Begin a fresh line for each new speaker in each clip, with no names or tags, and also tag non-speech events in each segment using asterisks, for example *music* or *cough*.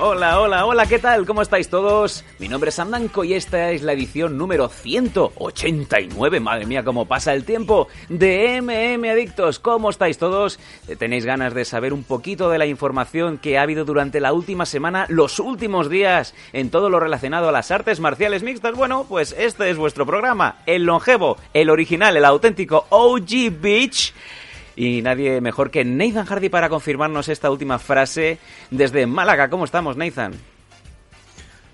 Hola, hola, hola, ¿qué tal? ¿Cómo estáis todos? Mi nombre es Sam Danko y esta es la edición número 189, madre mía, cómo pasa el tiempo, de MM Adictos. ¿Cómo estáis todos? Eh, ¿Tenéis ganas de saber un poquito de la información que ha habido durante la última semana, los últimos días, en todo lo relacionado a las artes marciales mixtas? Bueno, pues este es vuestro programa, el longevo, el original, el auténtico OG Beach. Y nadie mejor que Nathan Hardy para confirmarnos esta última frase desde Málaga. ¿Cómo estamos, Nathan?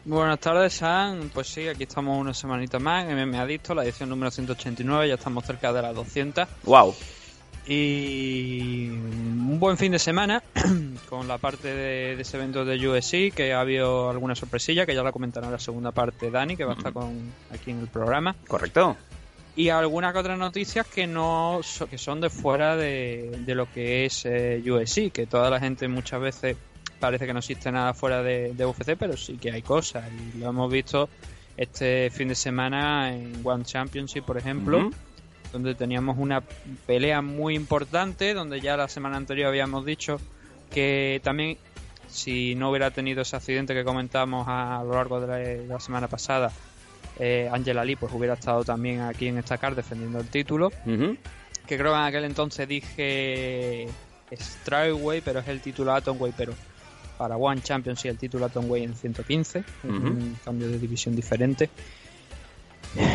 Buenas tardes, Sam. Pues sí, aquí estamos una semanita más en MM Adicto, la edición número 189, ya estamos cerca de las 200.
¡Wow!
Y un buen fin de semana *clears throat* con la parte de, de ese evento de USC, que ha habido alguna sorpresilla, que ya la comentará en la segunda parte Dani, que va a estar con, aquí en el programa.
Correcto.
Y algunas que otras noticias que no que son de fuera de, de lo que es eh, USC, que toda la gente muchas veces parece que no existe nada fuera de, de UFC, pero sí que hay cosas. Y lo hemos visto este fin de semana en One Championship, por ejemplo, donde teníamos una pelea muy importante, donde ya la semana anterior habíamos dicho que también si no hubiera tenido ese accidente que comentamos a, lo largo de la, de la semana pasada, eh, Angela Lee pues hubiera estado también aquí en esta card defendiendo el título. Que creo que en aquel entonces dije Strikeway, pero es el título Atomway, pero para One Championship el título Atomway en 115, es
Ujú.
un cambio de división diferente.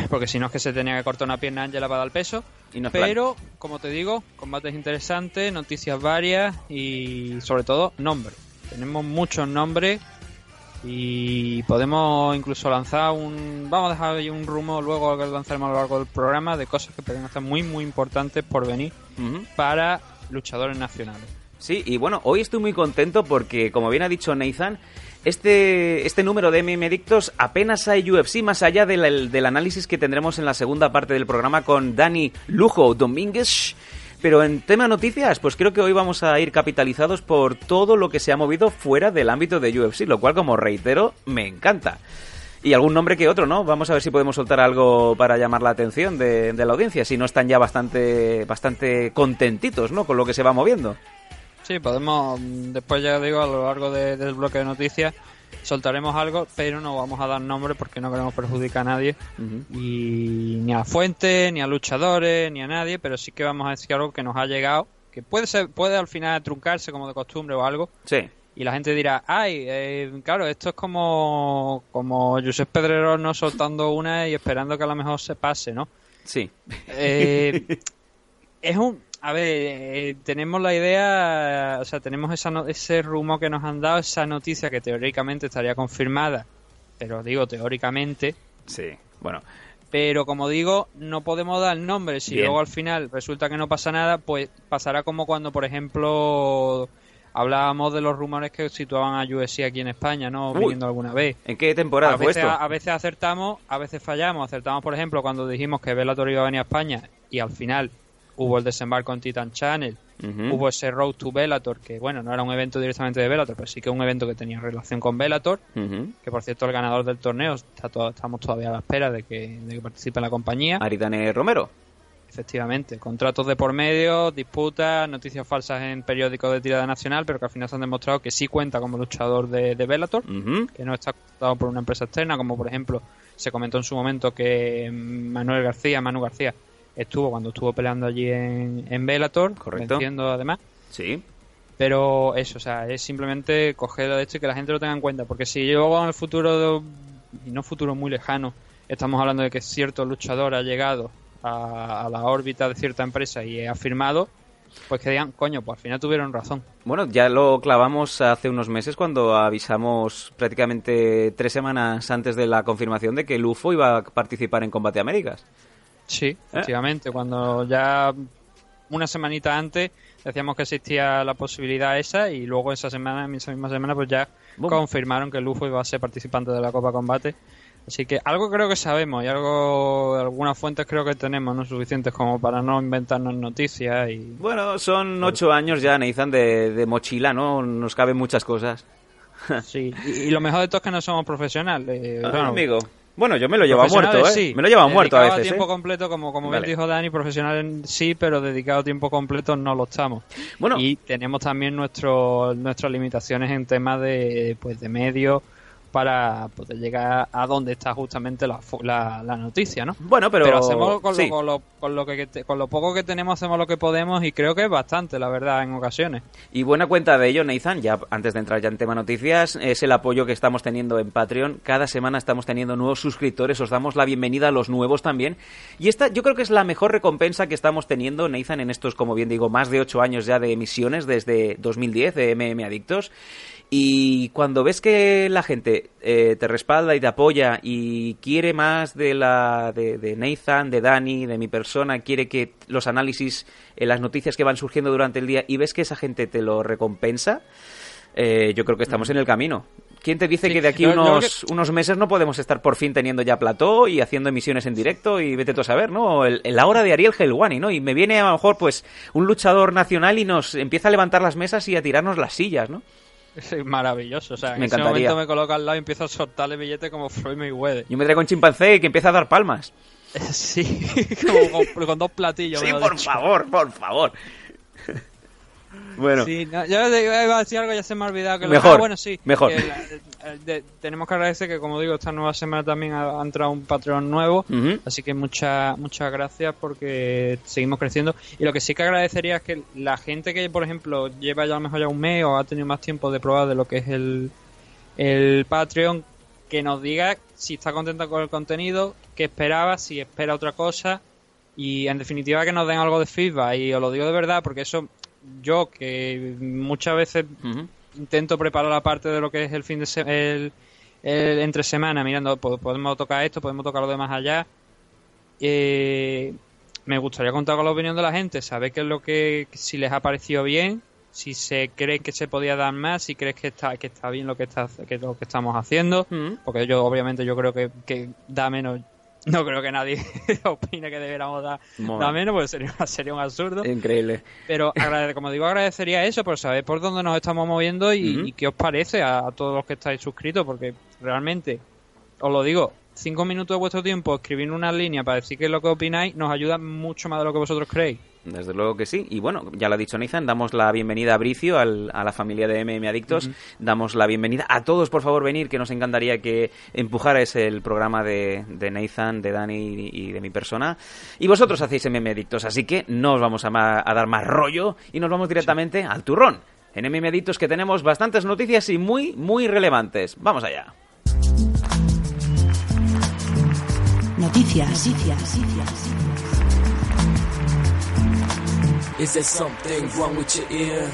Porque si no es que se tenía que cortar una pierna Angela para dar el peso.
Y nos
Pero, como te digo, combates interesantes, noticias varias y sobre todo nombres. Tenemos muchos nombres y podemos incluso lanzar un... Vamos a dejar ahí un rumor luego que lanzaremos a lo largo del programa de cosas que pueden estar muy muy importantes por venir para luchadores nacionales.
Sí, y bueno, hoy estoy muy contento porque, como bien ha dicho Nathan, este, este número de MM apenas hay UFC más allá del, del análisis que tendremos en la segunda parte del programa con Dani Lujo Domínguez. Pero en tema noticias, pues creo que hoy vamos a ir capitalizados por todo lo que se ha movido fuera del ámbito de UFC, lo cual, como reitero, me encanta. Y algún nombre que otro, ¿no? Vamos a ver si podemos soltar algo para llamar la atención de, la audiencia, si no están ya bastante, bastante contentitos, ¿no? Con lo que se va moviendo.
Sí, podemos, después ya digo, a lo largo de- del bloque de noticias soltaremos algo, pero no vamos a dar nombre porque no queremos perjudicar a nadie. Y ni a fuentes, ni a luchadores, ni a nadie, pero sí que vamos a decir algo que nos ha llegado, que puede ser, puede al final truncarse como de costumbre o algo,
Sí.
y la gente dirá, ay, eh, claro, esto es como, como Josep Pedrero no soltando una y esperando que a lo mejor se pase, ¿no?
Sí.
Eh, *laughs* es un, a ver, eh, tenemos la idea, o sea, tenemos esa no- ese rumor que nos han dado, esa noticia que teóricamente estaría confirmada, pero digo teóricamente,
Sí. Bueno,
pero como digo, no podemos dar nombre. Si
Bien.
luego al final resulta que no pasa nada, pues pasará como cuando, por ejemplo, hablábamos de los rumores que situaban a USC aquí en España, ¿no?
Uy.
Viniendo alguna vez.
¿en qué temporada
A
fue
veces,
esto?
a veces acertamos, a veces fallamos. Acertamos, por ejemplo, cuando dijimos que Bellator iba a venir a España y al final hubo el desembarco en Titan Channel. Hubo ese Road to Bellator, que bueno, no era un evento directamente de Bellator, pero sí que un evento que tenía relación con Bellator
Ujú.
que por cierto el ganador del torneo está to- estamos todavía a la espera de que, de que participe en la compañía.
Aridane Romero.
Efectivamente, contratos de por medio, disputas, noticias falsas en periódicos de tirada nacional, pero que al final se han demostrado que sí cuenta como luchador de, de Bellator, que no está contratado por una empresa externa, como por ejemplo se comentó en su momento que Manuel García, Manu García, estuvo cuando estuvo peleando allí en, en Bellator,
Correcto.
venciendo además.
Sí.
Pero eso, o sea, es simplemente coger de esto y que la gente lo tenga en cuenta. Porque si luego en el futuro, y no futuro muy lejano, estamos hablando de que cierto luchador ha llegado a, a la órbita de cierta empresa y ha firmado, pues que digan, coño, pues al final tuvieron razón.
Bueno, ya lo clavamos hace unos meses cuando avisamos prácticamente tres semanas antes de la confirmación de que Lufo iba a participar en Combate Américas.
Sí, efectivamente. Cuando ya una semanita antes decíamos que existía la posibilidad esa y luego esa semana, esa misma semana, pues ya
Boom.
confirmaron que Lufo iba a ser participante de la Copa Combate. Así que algo creo que sabemos y algo, algunas fuentes creo que tenemos, no suficientes como para no inventarnos noticias y
Bueno, son ocho años ya, Nathan, de, de mochila, ¿no? Nos caben muchas cosas.
sí. Y, y lo mejor de todo es que no somos profesionales. eh,
Ah,
bueno,
amigo. Bueno, yo me lo llevo muerto, ¿eh?
sí.
Me lo llevo muerto a veces,
tiempo
¿eh?
completo, como, como bien
Vale.
dijo Dani, profesional en- sí, pero dedicado a tiempo completo no lo estamos.
Bueno.
Y tenemos también nuestro, nuestras limitaciones en temas de, pues, de medios para poder llegar a donde está justamente la, fu- la, la noticia, ¿no?
Bueno, pero...
hacemos con,
sí.
lo, con, lo, con, lo que, con lo poco que tenemos, hacemos lo que podemos y creo que es bastante, la verdad, en ocasiones.
Y buena cuenta de ello, Nathan, ya antes de entrar ya en tema noticias, es el apoyo que estamos teniendo en Patreon. Cada semana estamos teniendo nuevos suscriptores, os damos la bienvenida a los nuevos también. Y esta yo creo que es la mejor recompensa que estamos teniendo, Nathan, en estos, como bien digo, más de ocho años ya de emisiones desde 2010 de MM Adictos. Y cuando ves que la gente eh, te respalda y te apoya y quiere más de la de, de Nathan, de Dani, de mi persona, quiere que los análisis, eh, las noticias que van surgiendo durante el día y ves que esa gente te lo recompensa, eh, yo creo que estamos en el camino. ¿Quién te dice
Sí,
que de aquí unos, unos meses no podemos estar por fin teniendo ya plató y haciendo emisiones en directo y vete tú a saber, ¿no? El, el ahora de Ariel Helwani, ¿no? Y me viene a lo mejor pues un luchador nacional y nos empieza a levantar las mesas y a tirarnos las sillas, ¿no? *laughs*
Es maravilloso. O sea, en
Me
ese momento me coloca al lado y empiezo a soltarle billetes como Floyd Mayweather.
Yo me traigo un chimpancé que empieza a dar palmas. *laughs*
Sí, *laughs* como con, con dos platillos.
Sí, por
dicho.
favor, por favor. Bueno,
Sí, no, yo iba a decir algo, ya se me ha olvidado. Que lo-
Mejor,
ah, bueno, sí.
mejor.
que la- de- tenemos que agradecer que, como digo, esta nueva semana también ha, ha entrado un Patreon nuevo. Así que muchas muchas gracias porque seguimos creciendo. Y lo que sí que agradecería es que la gente que, por ejemplo, lleva ya a lo mejor ya un mes o ha tenido más tiempo de probar de lo que es el, el Patreon, que nos diga si está contenta con el contenido, qué esperaba, si espera otra cosa. Y en definitiva que nos den algo de feedback. Y os lo digo de verdad porque eso yo que muchas veces intento preparar la parte de lo que es el fin de se- el, el entre semana mirando po- podemos tocar esto podemos tocar lo demás allá. Eh, me gustaría contar con la opinión de la gente saber qué es lo que si les ha parecido bien si se cree que se podía dar más si crees que está que está bien lo que está que lo que estamos haciendo porque yo obviamente yo creo que, que da menos no creo que nadie *laughs* opine que debiéramos dar, dar menos porque sería, sería un absurdo.
Increíble.
pero como digo, agradecería eso por saber por dónde nos estamos moviendo y qué os parece a, a todos los que estáis suscritos, porque realmente, os lo digo, cinco minutos de vuestro tiempo escribir una línea para decir qué es lo que opináis nos ayuda mucho más de lo que vosotros creéis.
Desde luego que sí. Y bueno, ya lo ha dicho Nathan, damos la bienvenida a Bricio, al- a la familia de MM Adictos. Damos la bienvenida a todos, por favor, venir, que nos encantaría que empujarais el programa de, de Nathan, de Dani y, de mi persona. Y vosotros hacéis MM Adictos, así que no os vamos a dar más rollo y nos vamos directamente al turrón. En MM Adictos que tenemos bastantes noticias y muy, muy relevantes. Vamos allá.
Noticias. Noticias.
Is there something wrong with your ear?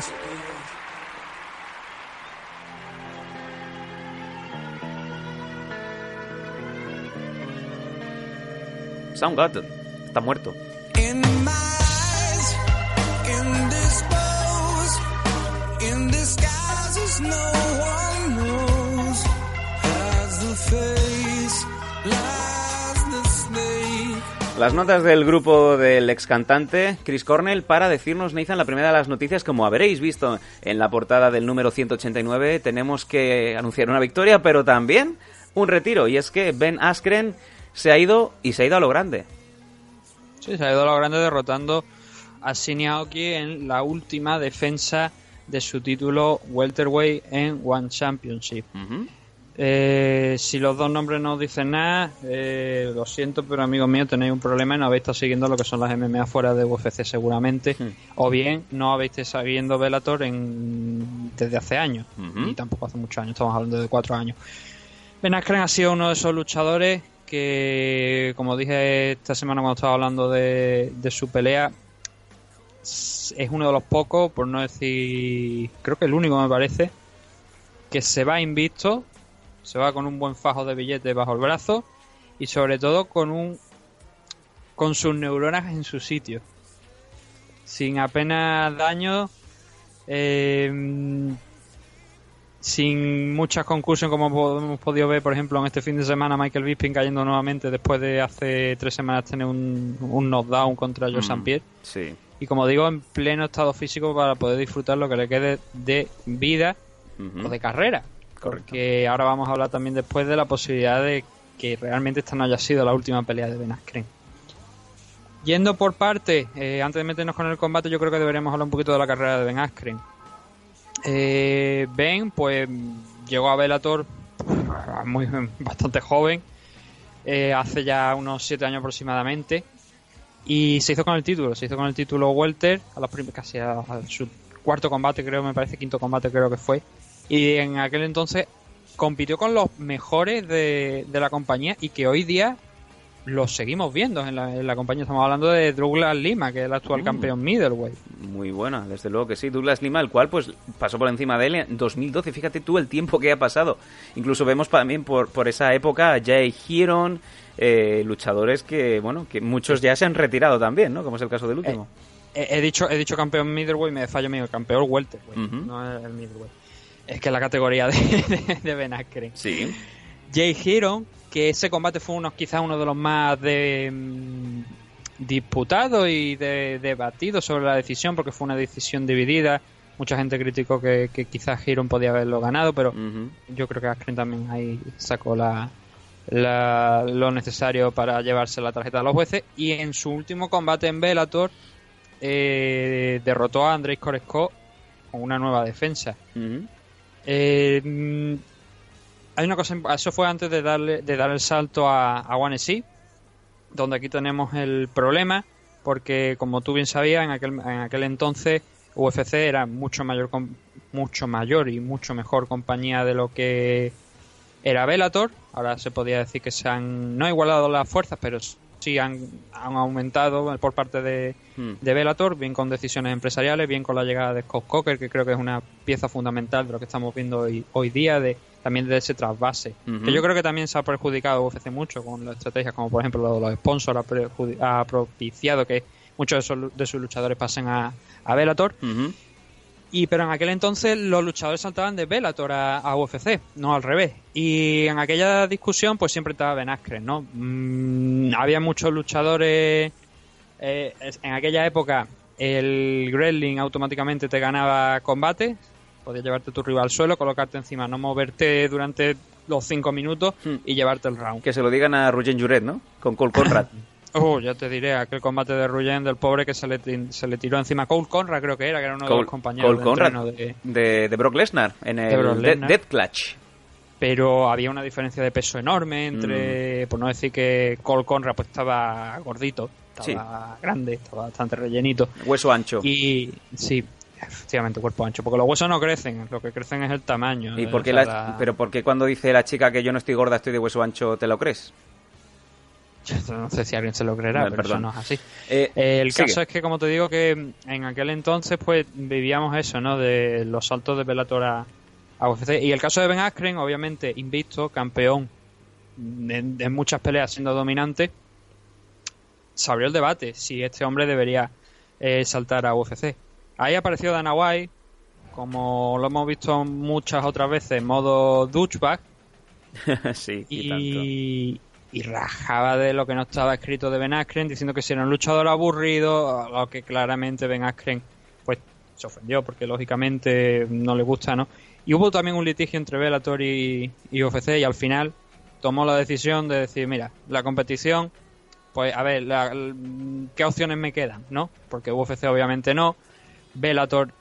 Soundgarden está muerto.
In my eyes, in disguises no
Las notas del grupo del ex cantante Chris Cornell para decirnos, Nathan, la primera de las noticias, como habréis visto en la portada del número 189, tenemos que anunciar una victoria, pero también un retiro, y es que Ben Askren se ha ido y se ha ido a lo grande.
Sí, se ha ido a lo grande derrotando a Shinya Aoki en la última defensa de su título welterweight en One Championship. Eh, si los dos nombres no dicen nada, eh, lo siento, pero amigos míos, tenéis un problema y no habéis estado siguiendo lo que son las MMA fuera de UFC seguramente,
Hmm.
o bien no habéis estado siguiendo Bellator en, desde hace años,
Ujú.
y tampoco hace muchos años, estamos hablando de cuatro años. Ben Askren ha sido uno de esos luchadores que, como dije esta semana cuando estaba hablando de, de su pelea, es uno de los pocos, por no decir, creo que el único me parece, que se va invicto, se va con un buen fajo de billetes bajo el brazo y sobre todo con un con sus neuronas en su sitio. Sin apenas daño. eh, sin muchas conclusiones como hemos podido ver, por ejemplo, en este fin de semana Michael Bisping cayendo nuevamente después de hace tres semanas tener un, un knockdown contra George
Mm.
St. Pierre.
Sí.
Y como digo, en pleno estado físico para poder disfrutar lo que le quede de vida o de carrera. Porque ahora vamos a hablar también después de la posibilidad de que realmente esta no haya sido la última pelea de Ben Askren. Yendo por parte, eh, antes de meternos con el combate, yo creo que deberíamos hablar un poquito de la carrera de Ben Askren. Eh, ben, pues, llegó a Bellator muy, *laughs* bastante joven, eh, hace ya unos 7 años aproximadamente, y se hizo con el título, se hizo con el título Welter, a prim- casi a, a su cuarto combate, creo, me parece, quinto combate, creo que fue. Y en aquel entonces compitió con los mejores de, de la compañía y que hoy día los seguimos viendo en la, en la compañía. Estamos hablando de Douglas Lima, que es el actual
Mm.
campeón middleweight.
Muy buena, desde luego que sí. Douglas Lima, el cual pues pasó por encima de él en 2012. Fíjate tú el tiempo que ha pasado. Incluso vemos también por, por esa época a Jay eh, luchadores que, bueno, que muchos ya se han retirado también, ¿no? Como es el caso del último.
He, he dicho he dicho campeón middleweight, me fallo mío, campeón welterweight, no es el middleweight. Es que es la categoría de, de, de Ben Askren.
Sí.
Jay Hiron, que ese combate fue uno, quizás uno de los más de, mm, disputados y de, debatidos sobre la decisión, porque fue una decisión dividida. Mucha gente criticó que, que quizás Hiron podía haberlo ganado, pero yo creo que Askren también ahí sacó la, la- lo necesario para llevarse la tarjeta de los jueces. Y en su último combate en Bellator, eh, derrotó a Andrés Koresko con una nueva defensa.
Ujú.
Eh, hay una cosa, eso fue antes de darle de dar el salto a, a One donde aquí tenemos el problema, porque como tú bien sabías, en aquel, en aquel entonces UFC era mucho mayor, mucho mayor y mucho mejor compañía de lo que era Bellator. Ahora se podía decir que se han no igualado las fuerzas, pero sí han, han aumentado por parte de,
Mm.
de Bellator, bien con decisiones empresariales, bien con la llegada de Scott Coker, que creo que es una pieza fundamental de lo que estamos viendo hoy, hoy día, de también de ese trasvase. Que yo creo que también se ha perjudicado UFC mucho con las estrategias, como por ejemplo lo de los sponsors, ha, propiciado que muchos de, esos- de sus luchadores pasen a, a Bellator. Y pero en aquel entonces los luchadores saltaban de Bellator a, a UFC, no al revés. Y en aquella discusión pues siempre estaba Ben Askren, ¿no? Mm, había muchos luchadores eh, en aquella época el Gremlin automáticamente te ganaba combate, podías llevarte tu rival al suelo, colocarte encima, no moverte durante los cinco minutos
Hmm.
y llevarte el round.
Que se lo digan a Rugen Juret, ¿no? Con Cole Conrad. *laughs*
Oh, ya te diré, aquel combate de Ruyen del pobre que se le, se le tiró encima. Cole Conrad creo que era, que era uno de los compañeros
Cole
de de,
de, de Brock Lesnar en el De-
Lesnar.
Death Clutch.
pero había una diferencia de peso enorme entre, por no decir que Cole Conrad pues estaba gordito, estaba grande, estaba bastante rellenito.
Hueso ancho.
Y sí, efectivamente, cuerpo ancho, porque los huesos no crecen, lo que crecen es el tamaño.
¿Y
eh,
por qué la- pero por qué cuando dice la chica que yo no estoy gorda, estoy de hueso ancho, te lo crees?
Yo no sé si alguien se lo creerá,
Vale,
pero
perdón.
eso no es así.
Eh,
Eh, el
sigue.
caso es que, como te digo, que en aquel entonces pues vivíamos eso, ¿no? De los saltos de Bellator a, a UFC. Y el caso de Ben Askren, obviamente, invicto, campeón en, en muchas peleas siendo dominante, se abrió el debate si este hombre debería eh, saltar a UFC. Ahí apareció Dana White, como lo hemos visto muchas otras veces, en modo douchebag, *laughs*
sí, y, tanto.
Y, rajaba de lo que no estaba escrito de Ben Askren, diciendo que si era un luchador aburrido, lo que claramente Ben Askren pues se ofendió, porque lógicamente no le gusta, ¿no? Y hubo también un litigio entre Bellator y, UFC, y al final tomó la decisión de decir, mira, la competición, pues a ver, la- l- ¿qué opciones me quedan, no? Porque UFC obviamente no, Bellator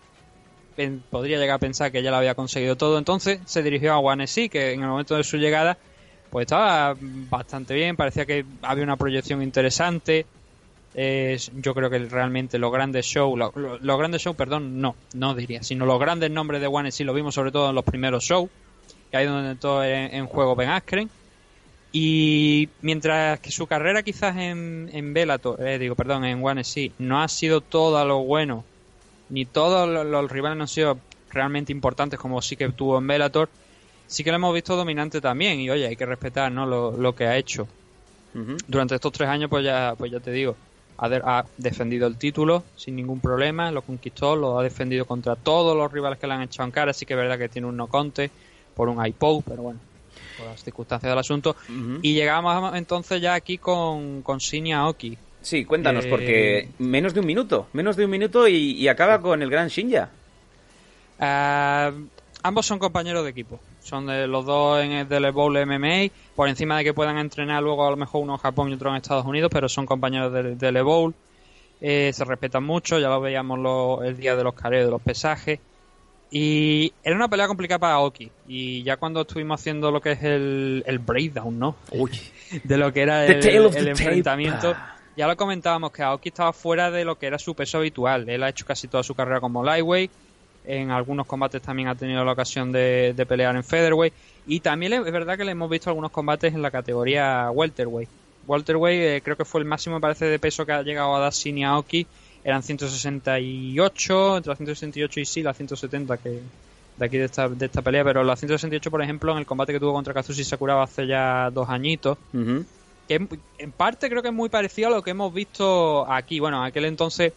podría llegar a pensar que ya lo había conseguido todo, entonces se dirigió a SC, que en el momento de su llegada pues estaba bastante bien, parecía que había una proyección interesante. Es- yo creo que realmente los grandes shows, lo- lo- los grandes shows, perdón, no, no diría, sino los grandes nombres de One sí lo vimos sobre todo en los primeros shows, que ahí donde todo en, en juego Ben Askren. Y mientras que su carrera quizás en, en Bellator, eh, digo, perdón, en One sí, no ha sido todo lo bueno, ni todos los, los rivales no han sido realmente importantes como sí que tuvo en Bellator, sí que lo hemos visto dominante también y oye hay que respetar ¿no? lo, lo que ha hecho. Durante estos tres años, pues ya, pues ya te digo, ha, de- ha defendido el título sin ningún problema, lo conquistó, lo ha defendido contra todos los rivales que le han echado en cara, sí que es verdad que tiene un no conte por un iPod, pero bueno, por las circunstancias del asunto. Y llegamos entonces ya aquí con, con Shinya Aoki.
Sí, cuéntanos,
Eh,
porque menos de un minuto, menos de un minuto y, y acaba con el gran Shinja.
Ah, ambos son compañeros de equipo. Son de los dos en el del Bowl MMA. Por encima de que puedan entrenar luego a lo mejor uno en Japón y otro en Estados Unidos, pero son compañeros del, del Bowl. Eh, se respetan mucho, ya lo veíamos lo- el día de los careos, de los pesajes. Y era una pelea complicada para Aoki. Y ya cuando estuvimos haciendo lo que es el, el breakdown, ¿no?
Uy. *laughs*
de lo que era el, enfrentamiento.
Ah.
Ya lo comentábamos que Aoki estaba fuera de lo que era su peso habitual. Él ha hecho casi toda su carrera como lightweight. En algunos combates también ha tenido la ocasión de, de pelear en featherweight. Y también es verdad que le hemos visto algunos combates en la categoría welterweight. Welterweight eh, creo que fue el máximo, me parece, de peso que ha llegado a dar Shinya Aoki. Eran 168, entre la 168 y sí, la 170 que de aquí de esta, de esta pelea. Pero la 168, por ejemplo, en el combate que tuvo contra Kazushi Sakuraba hace ya dos añitos, que en, en parte creo que es muy parecido a lo que hemos visto aquí. Bueno, en aquel entonces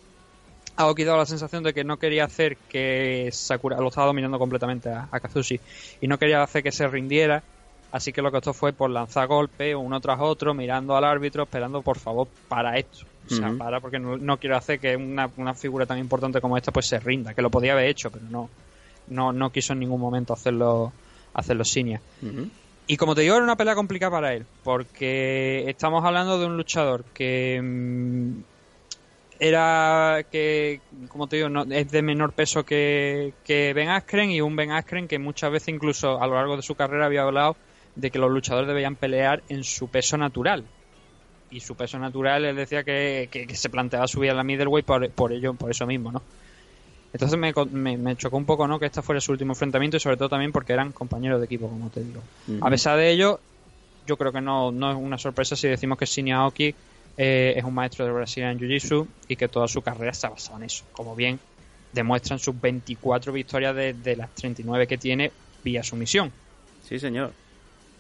Aoki daba la sensación de que no quería hacer que Sakura lo estaba dominando completamente a, a Kazushi y no quería hacer que se rindiera. Así que lo que optó fue por lanzar golpes uno tras otro, mirando al árbitro, esperando por favor para esto. O sea, para porque no, no quiero hacer que una, una figura tan importante como esta pues se rinda, que lo podía haber hecho, pero no, no, no quiso en ningún momento hacerlo, hacerlo Shinya.
Ujú.
Y como te digo, era una pelea complicada para él, porque estamos hablando de un luchador que mm, era que, como te digo, no, es de menor peso que, que Ben Askren y un Ben Askren que muchas veces incluso a lo largo de su carrera había hablado de que los luchadores debían pelear en su peso natural. Y su peso natural, él decía que, que- que se planteaba subir a la middleweight por, por ello, por eso mismo, ¿no? Entonces me, me, me chocó un poco, ¿no? Que este fuera su último enfrentamiento y sobre todo también porque eran compañeros de equipo, como te digo.
Ujú.
A pesar de ello, yo creo que no, no es una sorpresa si decimos que Shinya Aoki eh, es un maestro de Brazilian Jiu-Jitsu y que toda su carrera se ha basado en eso. Como bien demuestran sus 24 victorias de, de las 39 que tiene vía sumisión.
Sí, señor.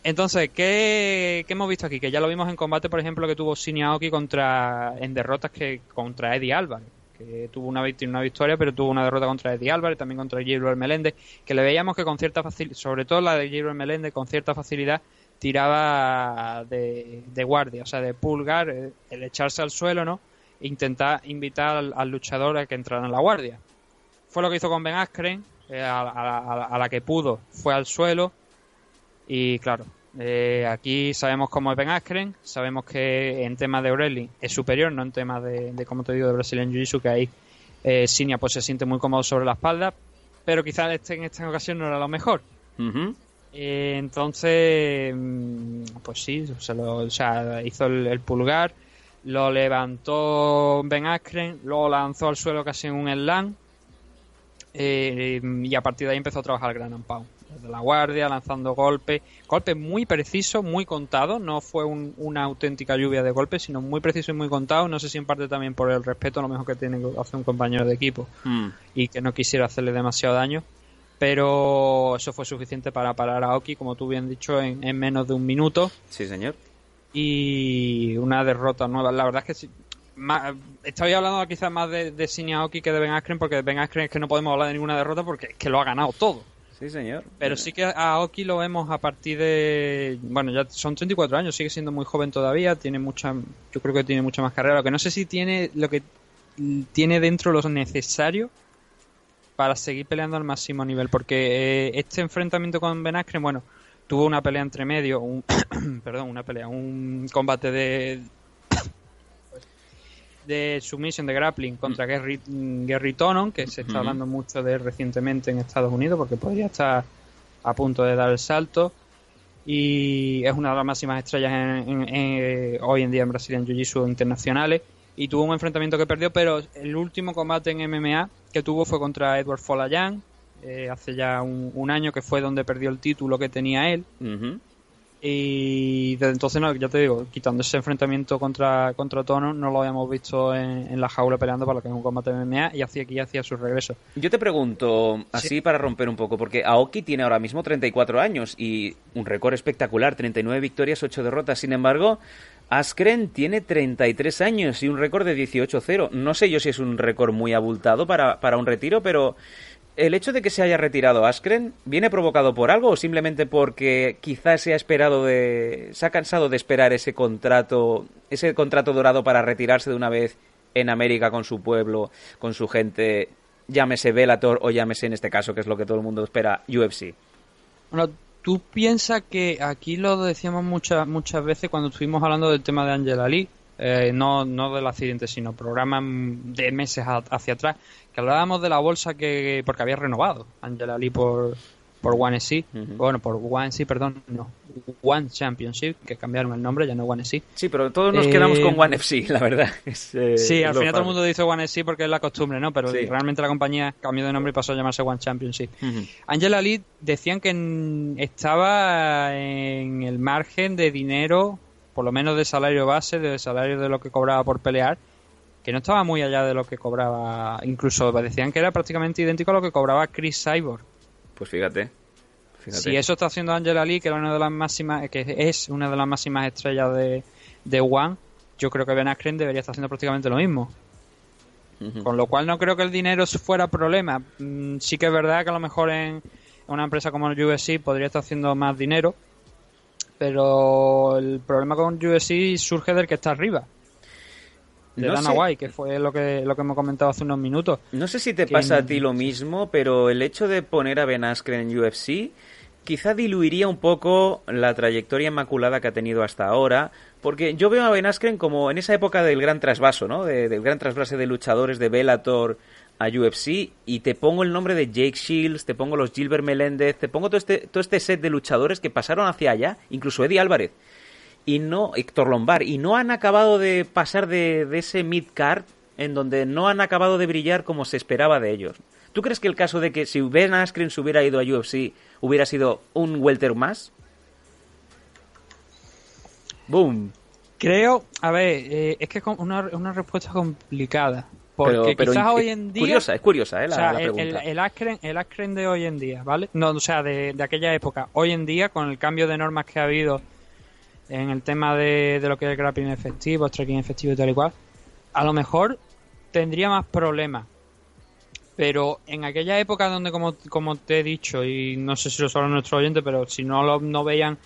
Entonces, ¿qué, qué hemos visto aquí? Que ya lo vimos en combate, por ejemplo, que tuvo Shinya Aoki contra, en derrotas que contra Eddie Álvarez. Que tuvo una, una victoria, pero tuvo una derrota contra Eddie Álvarez, también contra Gabriel Meléndez. Que le veíamos que con cierta facilidad, sobre todo la de Gabriel Meléndez, con cierta facilidad tiraba de, de guardia, o sea, de pulgar, eh, el echarse al suelo, ¿no? E intentar invitar al, luchador a que entrara en la guardia. Fue lo que hizo con Ben Askren, eh, a, la que pudo, fue al suelo, y claro, eh, aquí sabemos cómo es Ben Askren, sabemos que en temas de O'Reilly es superior, no en temas de, de como te digo, de Brazilian Jiu-Jitsu, que ahí eh, Sinia pues se siente muy cómodo sobre la espalda, pero quizás este, en esta ocasión no era lo mejor.
Ujú.
Eh, entonces, mm, pues sí, se lo, o sea, hizo el, el pulgar, lo levantó Ben Askren, lo lanzó al suelo casi en un slam eh, y a partir de ahí empezó a trabajar el Gran Pound. Desde la guardia, lanzando golpes, golpes muy precisos, muy contados, no fue un- una auténtica lluvia de golpes, sino muy preciso y muy contado, no sé si en parte también por el respeto a lo mejor que tiene que hacer un compañero de equipo
Mm.
y que no quisiera hacerle demasiado daño. Pero eso fue suficiente para parar a Aoki, como tú bien dicho, en, en menos de un minuto.
Sí, señor.
Y una derrota nueva. La verdad es que sí, ma- estaba hablando quizás más de, de Shinya Aoki que de Ben Askren, porque de Ben Askren es que no podemos hablar de ninguna derrota porque es que lo ha ganado todo.
Sí, señor.
Pero sí que a Aoki lo vemos a partir de. Bueno, ya son 34 años, sigue siendo muy joven todavía. Tiene mucha. Yo creo que tiene mucha más carrera. Lo que no sé si tiene lo que tiene dentro lo necesario para seguir peleando al máximo nivel. Porque eh, este enfrentamiento con Ben Askren, bueno, tuvo una pelea entre medio. Un, *coughs* perdón, una pelea. Un combate de. *coughs* de submission de grappling contra Gary, Gary Tonon, que se está hablando mucho de él recientemente en Estados Unidos, porque podría estar a punto de dar el salto. Y es una de las máximas estrellas en- en- en- hoy en día en Brazilian Jiu-Jitsu internacionales. Y tuvo un enfrentamiento que perdió, pero el último combate en MMA que tuvo fue contra Edward Folayan, eh, hace ya un, un año que fue donde perdió el título que tenía él. Y desde entonces, no, ya te digo, quitando ese enfrentamiento contra, contra Tono, no lo habíamos visto en, en la jaula peleando para lo que es un combate de MMA y hacía aquí hacía su regreso.
Yo te pregunto, así para romper un poco, porque Aoki tiene ahora mismo 34 años y un récord espectacular, 39 victorias, 8 derrotas. Sin embargo, Askren tiene 33 años y un récord de 18-0. No sé yo si es un récord muy abultado para, para un retiro, pero el hecho de que se haya retirado Askren viene provocado por algo o simplemente porque quizás se ha esperado de se ha cansado de esperar ese contrato ese contrato dorado para retirarse de una vez en América con su pueblo, con su gente, llámese Bellator o llámese en este caso que es lo que todo el mundo espera UFC.
Bueno, tú piensas que aquí lo decíamos muchas muchas veces cuando estuvimos hablando del tema de Angela Lee, eh, no, no del accidente, sino programas de meses hacia atrás, que hablábamos de la bolsa que, porque había renovado Angela Lee por, por One SC, bueno, por One SC, perdón, no, One Championship, que cambiaron el nombre, ya no One SC.
Sí, pero todos nos
Eh,
quedamos con One FC, la verdad. *laughs* Es, eh,
Sí, al final todo el mundo dice One SC porque es la costumbre, ¿no? Pero
Sí.
realmente la compañía cambió de nombre y pasó a llamarse One Championship.
Ujú.
Angela Lee decían que en- estaba en el margen de dinero, por lo menos de salario base, de salario de lo que cobraba por pelear, que no estaba muy allá de lo que cobraba, incluso decían que era prácticamente idéntico a lo que cobraba Chris Cyborg.
Pues fíjate. fíjate.
Si eso está haciendo Angela Lee, que era una de las máximas, que es una de las máximas estrellas de, de One, yo creo que Ben Askren debería estar haciendo prácticamente lo mismo. Con lo cual no creo que el dinero fuera problema. Mm, Sí que es verdad que a lo mejor en una empresa como el UFC podría estar haciendo más dinero, pero el problema con UFC surge del que está arriba, de
No
Dana
sé.
White, que fue lo que lo que hemos comentado hace unos minutos.
No sé si te pasa a ti lo mismo, pero el hecho de poner a Ben Askren en UFC quizá diluiría un poco la trayectoria inmaculada que ha tenido hasta ahora, porque yo veo a Ben Askren como en esa época del gran trasvaso, ¿no? De- del gran trasvase de luchadores de Bellator a UFC y te pongo el nombre de Jake Shields, te pongo los Gilbert Meléndez, te pongo todo este, todo este set de luchadores que pasaron hacia allá, incluso Eddie Álvarez y no Héctor Lombard y no han acabado de pasar de, de ese mid card en donde no han acabado de brillar como se esperaba de ellos. ¿Tú crees que el caso de que si Ben Askren se hubiera ido a UFC hubiera sido un welter más? Boom.
Creo, a ver, eh, es que es una, una respuesta complicada. Porque
Pero- pero
quizás hoy en día.
curiosa, es curiosa, eh, la,
o sea,
la
el,
pregunta.
el, el Askren, el Askren de hoy en día, ¿vale? No, o sea, de, de aquella época. Hoy en día, con el cambio de normas que ha habido en el tema de, de lo que es el grappling efectivo, striking efectivo y tal y cual, a lo mejor tendría más problemas. Pero en aquella época donde, como, como te he dicho, y no sé si lo saben nuestros oyentes, pero si no lo no veían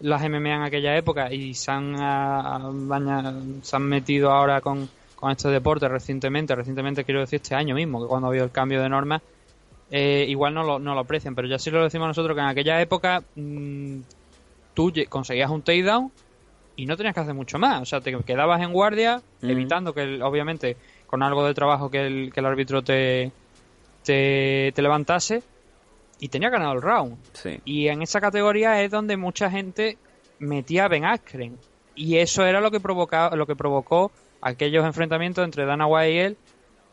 las MMA en aquella época y se han, ah, baña- se han metido ahora con, con este deporte recientemente, recientemente quiero decir este año mismo, que cuando ha habido el cambio de normas, eh, igual no lo, no lo aprecian, pero ya sí lo decimos nosotros que en aquella época mm, tú conseguías un takedown y no tenías que hacer mucho más, o sea, te quedabas en guardia, evitando que, el- obviamente, con algo de trabajo que el, que el árbitro te, te, te levantase y tenía ganado el round.
Sí.
Y en esa categoría es donde mucha gente metía a Ben Askren. Y eso era lo que, provocaba, lo que provocó aquellos enfrentamientos entre Dana White y él,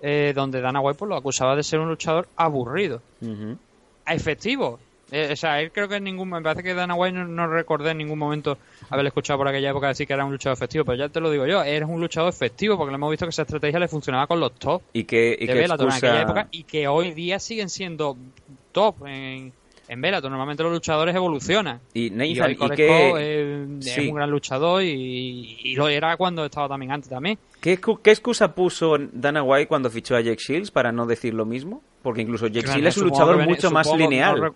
eh, donde Dana White pues, lo acusaba de ser un luchador aburrido.
Ujú.
Efectivo. Eh, o sea, él creo que en ningún me parece que Dana White no, no recordé en ningún momento haber escuchado por aquella época decir que era un luchador efectivo, pero ya te lo digo yo, eres un luchador efectivo porque le hemos visto que esa estrategia le funcionaba con los top
Y que, y
de
que
Bellator en aquella época y que hoy día siguen siendo top en, en Bellator. Normalmente los luchadores evolucionan.
Y
Y
Nathan,
hoy
y que...
eh, es un gran luchador y, y lo era cuando estaba también antes también.
¿Qué, qué excusa puso Dana White cuando fichó a Jake Shields para no decir lo mismo? Porque incluso Jake Shields es un luchador mucho más lineal.
No,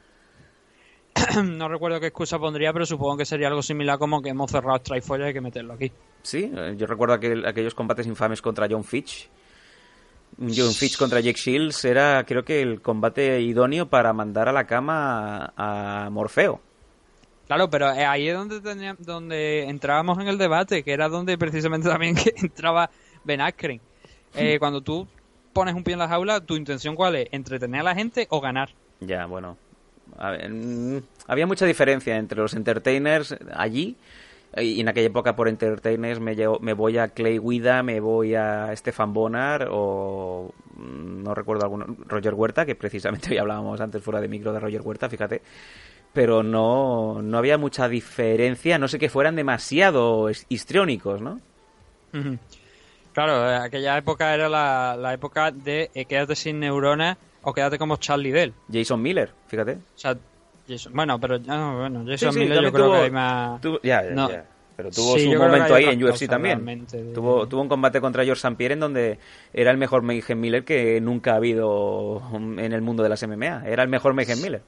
*clears throat* no recuerdo qué excusa pondría, pero supongo que sería algo similar como que hemos cerrado Strikeforce y hay que meterlo aquí.
Sí, eh, yo recuerdo aquel- aquellos combates infames contra John Fitch. John Fitch contra Jake Shields era, creo que, el combate idóneo para mandar a la cama a, a Morfeo.
Claro, pero eh, ahí es donde tenía- donde entrábamos en el debate, que era donde precisamente también *laughs* que entraba Ben Askren. Eh, cuando tú pones un pie en la jaula, ¿tu intención cuál es? ¿Entretener a la gente o ganar?
Ya, bueno. Mm, había mucha diferencia entre los entertainers allí. Y en aquella época por entertainers me, llevo- me voy a Clay Guida, me voy a Stefan Bonar o mm, no recuerdo alguno, Roger Huerta, que precisamente *laughs* hoy hablábamos antes fuera de micro de Roger Huerta, fíjate. Pero no, no había mucha diferencia, no sé que fueran demasiado his- histriónicos, ¿no?
Claro, eh, aquella época era la, época de eh, quédate sin neuronas o quédate como Charlie Dell.
Jason Miller, fíjate.
O sea, Jason- bueno, pero ah, bueno, Jason
Sí, sí,
Miller yo creo
tuvo-
que hay más...
tuvo- ya, ya,
No.
ya. pero tuvo
Sí,
su momento ahí en UFC también.
de-
Tuvo, tuvo un combate contra George St. Pierre en donde era el mejor Mayhem Miller que nunca ha habido en el mundo de las MMA. Era el mejor Mayhem Miller.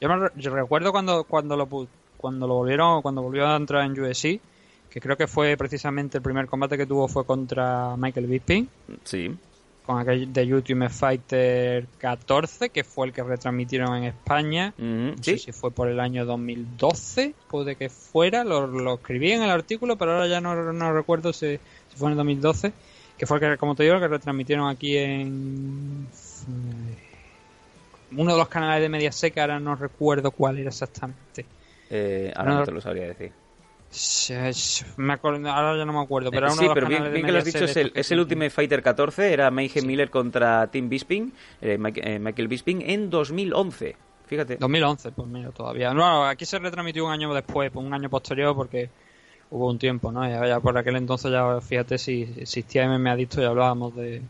Yo me yo recuerdo cuando, cuando lo cuando lo volvieron, cuando volvió a entrar en UFC, que creo que fue precisamente el primer combate que tuvo fue contra Michael Bisping,
Sí.
Con aquel de Ultimate Fighter 14, que fue el que retransmitieron en España.
Ujú,
No
sí.
sé si fue por el año 2012, puede que fuera, lo, lo escribí en el artículo, pero ahora ya no, no recuerdo si, si fue en el 2012, que fue el que, como te digo, el que retransmitieron aquí en uno de los canales de Mediaset, que ahora no recuerdo cuál era exactamente.
Eh, ahora
No,
no te lo sabría decir.
Me acuerdo- ahora ya no me acuerdo, pero
sí, pero bien, bien que lo has dicho, es el, es el Ultimate Fighter 14, era Mayhem Miller contra Tim Bisping, eh, eh, Michael Bisping, en 2011. Fíjate.
2011, pues mira, todavía. No, aquí se retransmitió un año después, pues un año posterior, porque hubo un tiempo, ¿no? Ya, ya por aquel entonces ya, fíjate, si existía MMA Adicto y hablábamos de,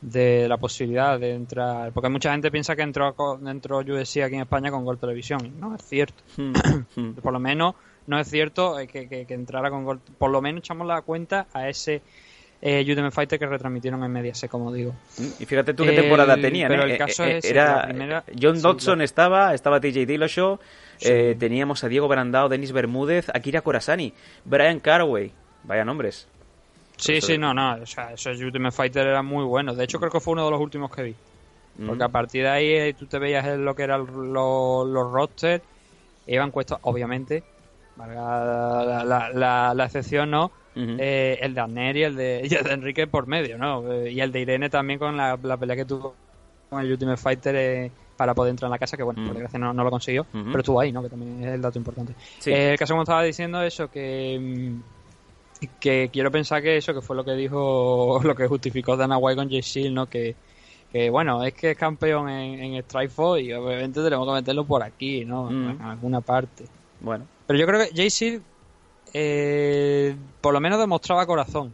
de la posibilidad de entrar. Porque mucha gente piensa que entró, entró UFC aquí en España con Gol Televisión. No es cierto.
Hmm, hmm. *coughs*
Por lo menos no es cierto eh, que, que- que entrara con Gol. Por lo menos echamos la cuenta a ese eh, Ultimate Fighter que retransmitieron en Mediaset, como digo.
Y fíjate tú qué temporada tenían.
pero
¿eh?
el caso
Eh, eh,
es
era
la primera-
John
sí,
Dodson estaba, estaba TJ Dillashaw, eh, teníamos a Diego Brandao, Denis Bermúdez, Akira Corazani, Brian Caraway. Vaya nombres.
Sí,
Eso
sí, no, no. O sea, esos Ultimate Fighter eran muy buenos. De hecho, creo que fue uno de los últimos que vi. Porque
Mm.
a partir de ahí eh, tú te veías lo que eran los, los rosters. iban cuestos, obviamente. La, la, la, la excepción, ¿no? Eh, el de Abner y el de, y el de Enrique por medio, ¿no? Eh, y el de Irene también con la, la pelea que tuvo con el Ultimate Fighter eh, para poder entrar en la casa, que bueno, por desgracia no, no lo consiguió, pero estuvo ahí, ¿no? Que también es el dato importante.
Sí.
Eh, el caso como estaba diciendo eso, que, mm, que quiero pensar que eso que fue lo que dijo, *laughs* lo que justificó Dana White con Jay Shield, ¿no? Que, que bueno, es que es campeón en, en Strikeforce y obviamente tenemos que meterlo por aquí, ¿no? En alguna parte.
Bueno,
Pero yo creo que Jay Shield eh, por lo menos demostraba corazón.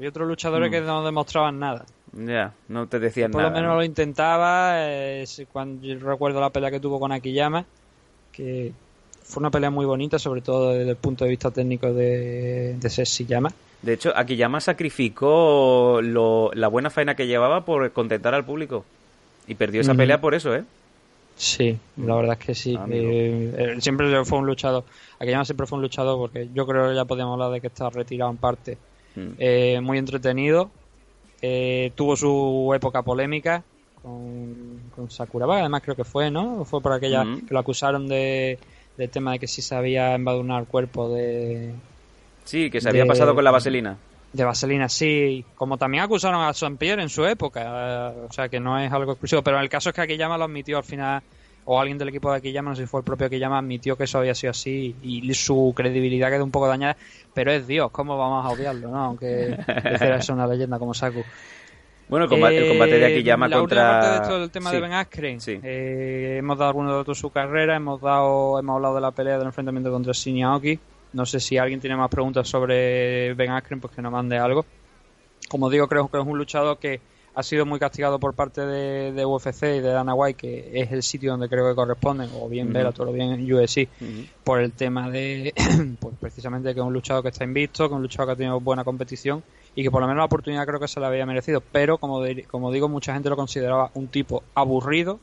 Hay otros luchadores
Mm.
que no demostraban nada.
ya, no te decían
Por
nada.
lo menos
¿no?
lo intentaba. eh, cuando yo recuerdo la pelea que tuvo con Akiyama, que fue una pelea muy bonita, sobre todo desde el punto de vista técnico de, de Sessiyama.
De hecho, Akiyama sacrificó lo- la buena faena que llevaba por contentar al público. Y perdió esa pelea por eso, ¿eh?
Sí, la verdad es que sí. Eh, eh, siempre fue un luchador. Akiyama siempre fue un luchador porque yo creo que ya podíamos hablar de que está retirado en parte.
Mm.
Eh, muy entretenido. Eh, tuvo su época polémica con, con Sakuraba, además creo que fue, ¿no? Fue por aquella
Mm.
que lo acusaron de del tema de que si se había embadurnado el cuerpo de,
Sí, que se había pasado con la vaselina.
De Vaselina, sí. Como también acusaron a Son Pierre en su época. eh, o sea que no es algo exclusivo. Pero el caso es que Akiyama lo admitió al final. O alguien del equipo de Akiyama, no sé si fue el propio Akiyama, admitió que eso había sido así. Y su credibilidad quedó un poco dañada. Pero es Dios, ¿cómo vamos a obviarlo? ¿no? Aunque *laughs* eso una leyenda como Saku.
Bueno, el combate, el combate de
Eh,
Akiyama
la
contra...
última parte de esto del tema
Sí.
de Ben Askren.
Sí.
Eh, hemos dado algunos datos de su carrera, hemos dado, hemos hablado de la pelea del enfrentamiento contra Shinji Aoki. No sé si alguien tiene más preguntas sobre Ben Askren, pues que nos mande algo. Como digo, creo que es un luchador que ha sido muy castigado por parte de, de UFC y de Dana White, que es el sitio donde creo que corresponde, o bien
Ujú.
Bellator o bien UFC,
Ujú.
por el tema de, *clears throat* pues precisamente que es un luchador que está invicto, que es un luchador que ha tenido buena competición y que por lo menos la oportunidad creo que se la había merecido. Pero como, como digo, mucha gente lo consideraba un tipo aburrido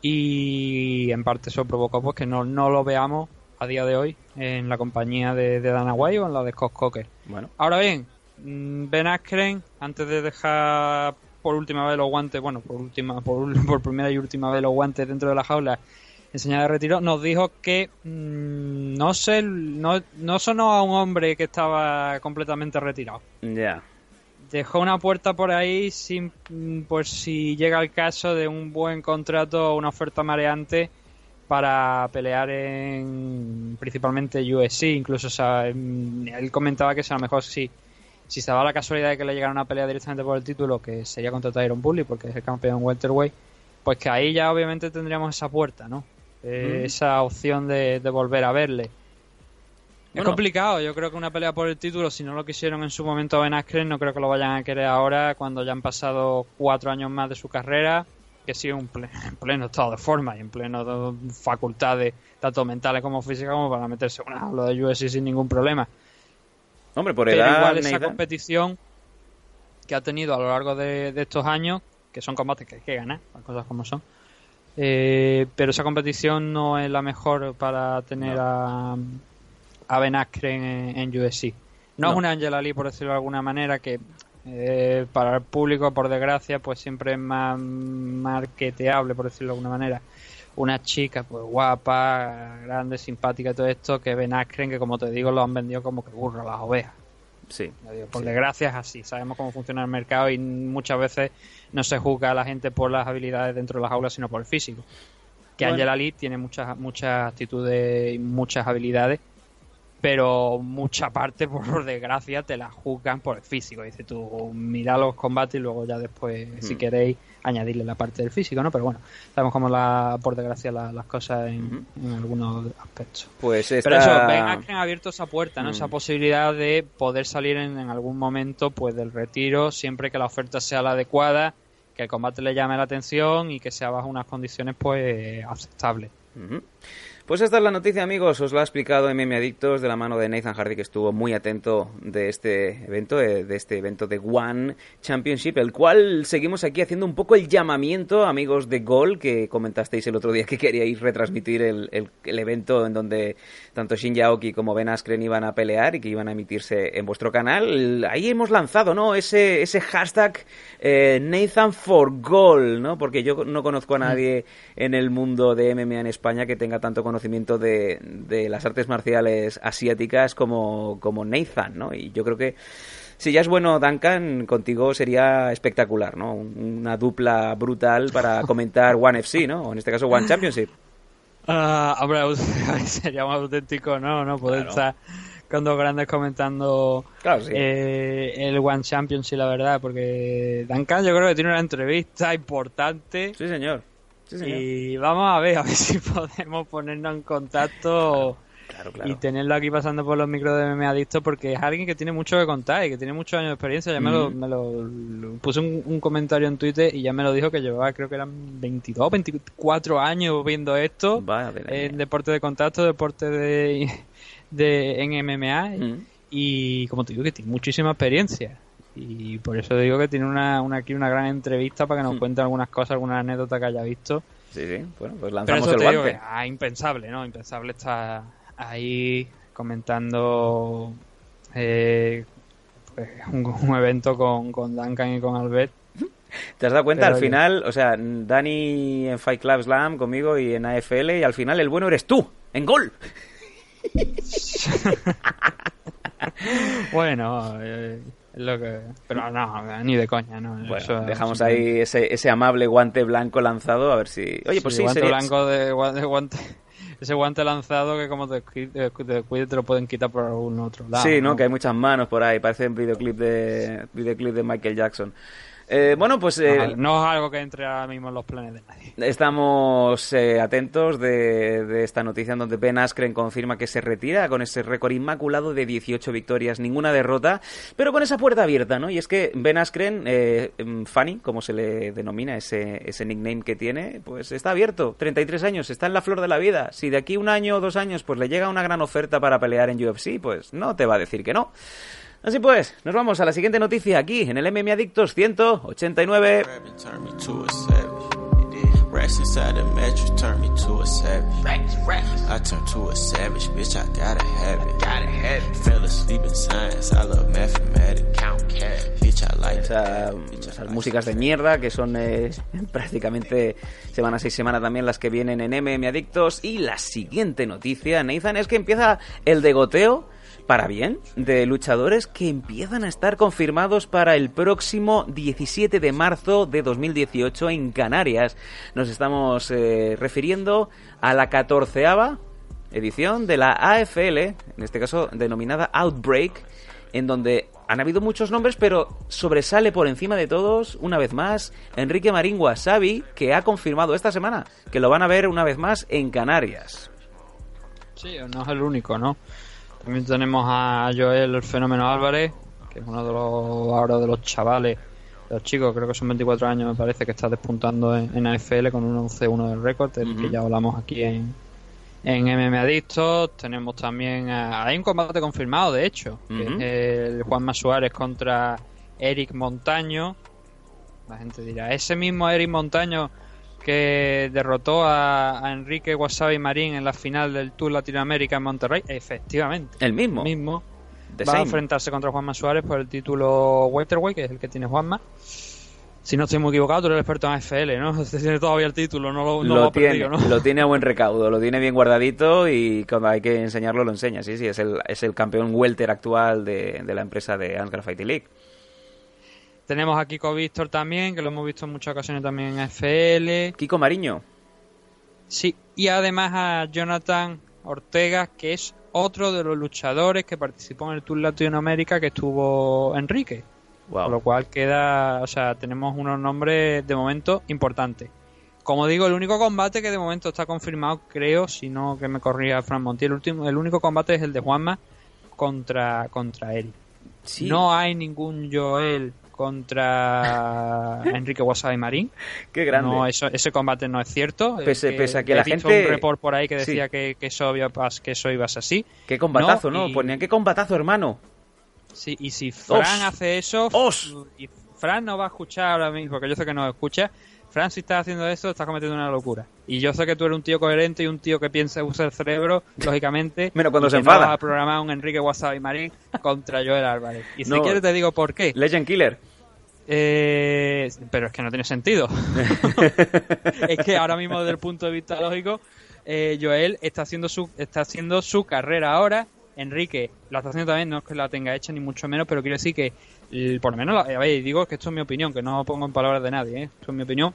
y en parte eso provocó pues que no, no lo veamos a día de hoy en la compañía de, de Dana White o en la de Scott Coker.
Bueno,
Ahora bien, mm, Ben Askren, antes de dejar por última vez los guantes, bueno, por última, *laughs* por, primera y última vez los guantes dentro de la jaula en señal de retiro, nos dijo que mm, no sé, no, no sonó a un hombre que estaba completamente retirado.
ya.
Dejó una puerta por ahí sin, mm, por si llega el caso de un buen contrato o una oferta mareante para pelear en principalmente UFC. Incluso o sea, él comentaba que si a lo mejor si, si se daba la casualidad de que le llegara una pelea directamente por el título, que sería contra Tyron Bully, porque es el campeón welterweight, pues que ahí ya obviamente tendríamos esa puerta, ¿no? Eh,
Mm.
Esa opción de, de volver a verle. Es complicado, yo creo que una pelea por el título, si no lo quisieron en su momento Ben Askren, no creo que lo vayan a querer ahora, cuando ya han pasado cuatro años más de su carrera. Que sigue un ple- en pleno estado de forma y en pleno de facultades, tanto mentales como físicas, como para meterse en una jaula de UFC sin ningún problema.
Hombre, por
Pero
edad,
igual esa competición que ha tenido a lo largo de, de estos años, que son combates que hay que ganar, las cosas como son, eh, pero esa competición no es la mejor para tener a, a Ben Askren en, en UFC. No,
No.
es una Angela Lee, por decirlo de alguna manera, que eh, para el público, por desgracia, pues siempre es más marketeable, por decirlo de alguna manera. Una chica, pues guapa, grande, simpática y todo esto, que Ben Askren, que como te digo, lo han vendido como que burro las ovejas.
sí.
Por
Sí.
desgracia es así. Sabemos cómo funciona el mercado y muchas veces no se juzga a la gente por las habilidades dentro de las aulas, sino por el físico. Que
Bueno.
Angela Lee tiene muchas muchas actitudes y muchas habilidades, pero mucha parte, *laughs* por desgracia, te la juzgan por el físico. Dice tú, mira los combates y luego ya después, si
Hmm.
queréis, añadirle la parte del físico, ¿no? Pero bueno, sabemos cómo, la, por desgracia, la- las cosas en, en algunos aspectos.
Pues esta...
Pero eso, Ben Askren ha abierto esa puerta, ¿no?
Mm.
Esa posibilidad de poder salir en, en algún momento pues del retiro, siempre que la oferta sea la adecuada, que el combate le llame la atención y que sea bajo unas condiciones pues aceptables.
Pues esta es la noticia, amigos. Os lo ha explicado MM Adictos de la mano de Nathan Hardy, que estuvo muy atento de este evento, eh, de este evento de One Championship, el cual seguimos aquí haciendo un poco el llamamiento, amigos de Gol, que comentasteis el otro día que queríais retransmitir el, el- evento en donde tanto Shin Aoki como Ben Askren iban a pelear y que iban a emitirse en vuestro canal. Ahí hemos lanzado, ¿no? Ese, ese hashtag eh, Nathan for Goal, ¿no? Porque yo no conozco a nadie en el mundo de MMA en España que tenga tanto conocimiento de, de las artes marciales asiáticas como, como Nathan, ¿no? Y yo creo que si ya es bueno Duncan, contigo sería espectacular, ¿no? Un- Una dupla brutal para *laughs* comentar One FC, ¿no? O en este caso One Championship. *laughs*
Ah, hombre, *laughs* sería más auténtico, ¿no? No poder
Claro.
estar con dos grandes comentando
Claro, sí.
eh, el One Championship, la verdad, porque Duncan yo creo que tiene una entrevista importante.
Sí, señor. Sí.
Y vamos a ver, a ver *laughs* si podemos ponernos en contacto
Claro, claro.
y tenerlo aquí pasando por los micros de MMA Adicto porque es alguien que tiene mucho que contar y que tiene muchos años de experiencia. Ya me, lo,
Ujú.
me lo- lo- puse un, un comentario en Twitter y ya me lo dijo que llevaba, creo que eran 22, 24 años viendo esto en deporte de contacto, deporte de, *laughs* de en MMA
Mm.
y como te digo que tiene muchísima experiencia y por eso digo que tiene una, una aquí una gran entrevista para que nos
Mm.
cuente algunas cosas, algunas anécdotas que haya visto.
Sí, sí. Bueno, pues
Pero
lanzamos
eso
el
te digo
guante.
que, ah, impensable, ¿no? Impensable estar ahí comentando eh, pues, un, un evento con, con Duncan y con Albert.
¿Te has dado cuenta?
Pero
al final, o sea, Dani en Fight Club Slam conmigo y en AFL y al final el bueno eres tú, en gol. *laughs*
Bueno, eh, lo que... Pero no, ni de coña, ¿no?
Bueno,
Eso-
dejamos
simplemente-
ahí ese, ese amable guante blanco lanzado a ver si... Oye, pues sí,
guante
sería-
blanco de, gua- de guante... *laughs* Ese guante lanzado que como te, te, te lo pueden quitar por algún otro lado.
Sí, ¿no? Que hay muchas manos por ahí, parece un videoclip de, videoclip de Michael Jackson. Eh, bueno, pues... eh,
No, es algo que entre ahora mismo en los planes de nadie.
Estamos eh, atentos de, de esta noticia en donde Ben Askren confirma que se retira con ese récord inmaculado de 18 victorias, ninguna derrota, pero con esa puerta abierta, ¿no? Y es que Ben Askren, eh, mm, Fanny, como se le denomina ese, ese nickname que tiene, pues está abierto, 33 años, está en la flor de la vida. Si de aquí un año o dos años pues le llega una gran oferta para pelear en UFC, pues no te va a decir que no. Así pues, nos vamos a la siguiente noticia aquí en el MMA Adictos 189.
Rabbit turned me to a savage. Racks inside the mattress turned me to a savage. I turned to a savage, bitch. I gotta have it. Gotta have it. Fell asleep in science. I love mathematics. Count cash. Bitch, I like
Esa- esas músicas de mierda que son eh, *laughs* prácticamente semana seis semana también las que vienen en MM Adictos y la siguiente noticia Nathan es que empieza el degoteo para bien de luchadores que empiezan a estar confirmados para el próximo 17 de marzo de 2018 en Canarias nos estamos eh, refiriendo a la catorceava edición de la AFL en este caso denominada Outbreak en donde han habido muchos nombres, pero sobresale por encima de todos, una vez más, Enrique Marín Wasabi, que ha confirmado esta semana que lo van a ver una vez más en Canarias.
Sí, no es el único, ¿no? También tenemos a Joel el Fenómeno Álvarez, que es uno de los ahora de los chavales los chicos, creo que son 24 años, me parece que está despuntando en, en AFL con un 11-1 del récord, del que ya hablamos aquí en, en MM Adictos. Tenemos también, a- hay un combate confirmado, de hecho, que es el Juanma Suárez contra Eric Montaño. La gente dirá, ese mismo Eric Montaño que derrotó a, a Enrique Wasabi Marín en la final del Tour Latinoamérica en Monterrey. Efectivamente,
El mismo.
el mismo
The
va a enfrentarse contra Juanma Suárez por el título Welterweight, que es el que tiene Juanma. Si no estoy muy equivocado, tú eres el experto en AFL, ¿no? *laughs* Usted tiene todavía el título, no lo, no lo
lo,
ha
tiene,
perdido, ¿no?
lo *laughs* tiene a buen recaudo, lo tiene bien guardadito y cuando hay que enseñarlo lo enseña. Sí, sí, es el, es el campeón welter actual de, de la empresa de Ansgar Fighting League.
Tenemos a Kiko Víctor también, que lo hemos visto en muchas ocasiones también en AFL.
Kiko Mariño.
Sí, y además a Jonathan Ortega, que es otro de los luchadores que participó en el Tour Latinoamérica que estuvo Enrique. Por lo cual queda, o sea, tenemos unos nombres de momento importantes. Como digo, el único combate que de momento está confirmado, creo, si no que me corría Fran Montiel, el, último, el único combate es el de Juanma contra, contra.
Sí,
No hay ningún Joel contra *laughs* Enrique Wasabi Marín.
qué grande.
No, eso, ese combate no es cierto.
Pese-
Eh,
pese a que la gente-
un report por ahí que
Sí.
decía que, que eso que eso iba a ser así.
Qué combatazo,
No,
¿no?
y-
Ponían qué combatazo, hermano.
Sí, y si Fran
Os.
hace eso,
Os.
y Fran no va a escuchar ahora mismo, porque yo sé que no escucha. Fran, si estás haciendo eso, estás cometiendo una locura. Y yo sé que tú eres un tío coherente y un tío que piensa usa el cerebro, *laughs* lógicamente.
Menos cuando
y
se
que no
enfada.
vas a programar un Enrique Wasabi Marín *laughs* contra Joel Álvarez. Y si
No.
quieres te digo por qué.
Legend Killer.
Eh, pero es que no tiene sentido. *laughs* es que ahora mismo desde el punto de vista lógico, eh, Joel está haciendo su está haciendo su carrera ahora. Enrique la está haciendo también, no es que la tenga hecha ni mucho menos, pero quiero decir que el- por lo menos, la- a ver, digo que esto es mi opinión, que no pongo en palabras de nadie, ¿eh? esto es mi opinión.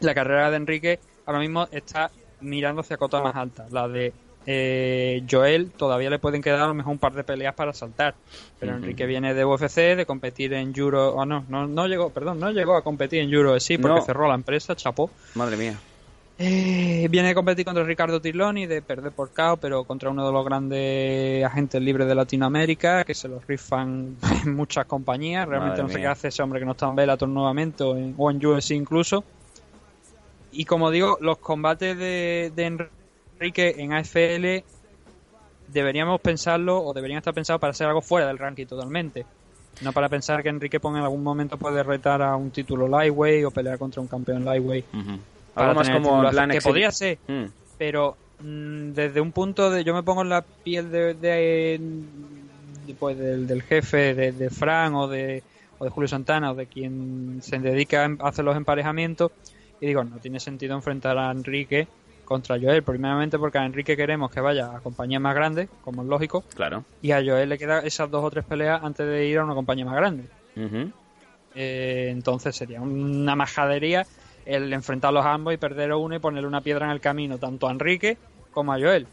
La carrera de Enrique ahora mismo está mirando hacia cotas más altas. La de eh, Joel todavía le pueden quedar a lo mejor un par de peleas para saltar. Pero. Enrique viene de UFC, de competir en Euro. Oh, no, no, no llegó, perdón, no llegó a competir en Euro, sí, porque
No.
cerró la empresa, chapó.
Madre mía.
Eh, viene de competir contra Ricardo Tirloni, de perder por KO, pero contra uno de los grandes agentes libres de Latinoamérica, que se los rifan *laughs* en muchas compañías. Realmente
Madre
no sé
mía.
qué hace ese hombre que no está en Bellator nuevamente o en, o en UFC incluso. Y como digo, los combates de, de Enrique en AFL deberíamos pensarlo o deberían estar pensados para hacer algo fuera del ranking totalmente. No para pensar que Enrique Pong en algún momento puede retar a un título lightweight o pelear contra un campeón lightweight.
Ujú.
para
Algo más como plan
que podría ser,
Mm.
pero mm, desde un punto de yo me pongo en la piel de, de- de- pues, del, del jefe de, de Fran o de, o de Julio Santana o de quien se dedica a hacer los emparejamientos y digo no tiene sentido enfrentar a Enrique contra Joel primeramente porque a Enrique queremos que vaya a compañías más grandes como es lógico
Claro.
y a Joel le queda esas dos o tres peleas antes de ir a una compañía más grande eh, entonces sería una majadería el enfrentarlos a ambos y perder a uno y ponerle una piedra en el camino, tanto a Enrique como a Joel.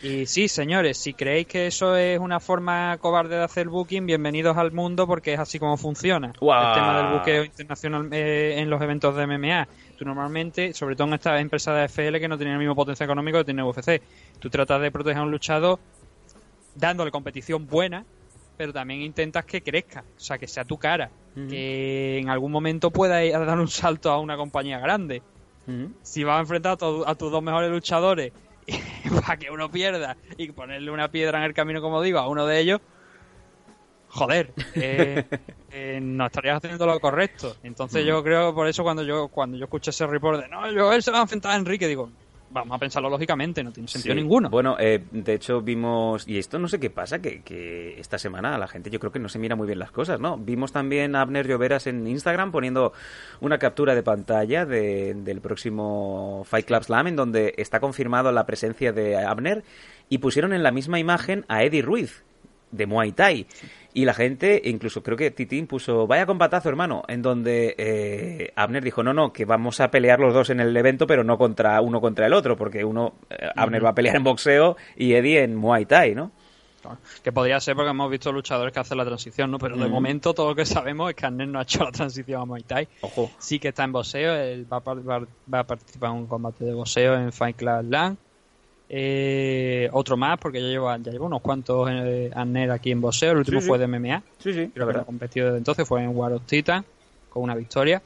Y sí, señores, si creéis que eso es una forma cobarde de hacer booking, bienvenidos al mundo porque es así como funciona. El tema del buqueo internacional eh, en los eventos de MMA. Tú normalmente, sobre todo en estas empresas de FL que no tienen el mismo potencial económico que tiene UFC, tú tratas de proteger a un luchador dándole competición buena, pero también intentas que crezca, o sea, que sea tu cara, que en algún momento pueda ir a dar un salto a una compañía grande. Si vas a enfrentar a, tu- a tus dos mejores luchadores *laughs* para que uno pierda y ponerle una piedra en el camino, como digo, a uno de ellos, joder, eh, *laughs* eh, no estarías haciendo lo correcto. Entonces yo creo, por eso cuando yo cuando yo escucho ese report de no, yo él se va a enfrentar a Enrique, digo, vamos a pensarlo lógicamente, no tiene sentido
Sí.
ninguno.
Bueno, eh, de hecho vimos, y esto no sé qué pasa, que, que esta semana la gente yo creo que no se mira muy bien las cosas, ¿no? Vimos también a Abner Lloveras en Instagram poniendo una captura de pantalla de- del próximo Fight Club Slam en donde está confirmado la presencia de Abner y pusieron en la misma imagen a Eddie Ruiz de Muay Thai. Y la gente, incluso creo que Titín puso, vaya combatazo, hermano, en donde eh, Abner dijo, no, no, que vamos a pelear los dos en el evento, pero no contra uno contra el otro, porque uno, eh, Abner va a pelear en boxeo y Eddie en Muay Thai, ¿no?
Que podría ser porque hemos visto luchadores que hacen la transición, ¿no? Pero de
Ujú.
momento todo lo que sabemos es que Arnett no ha hecho la transición a Muay Thai.
Ojo.
Sí que está en boxeo, él va a, va a participar en un combate de boxeo en Fight Club Land. Eh, otro más, porque ya lleva, ya lleva unos cuantos eh, Arnett aquí en boxeo. El último
Sí, sí.
fue de MMA.
Sí, sí,
Creo que ha competido desde entonces, fue en War of Titan. con una victoria.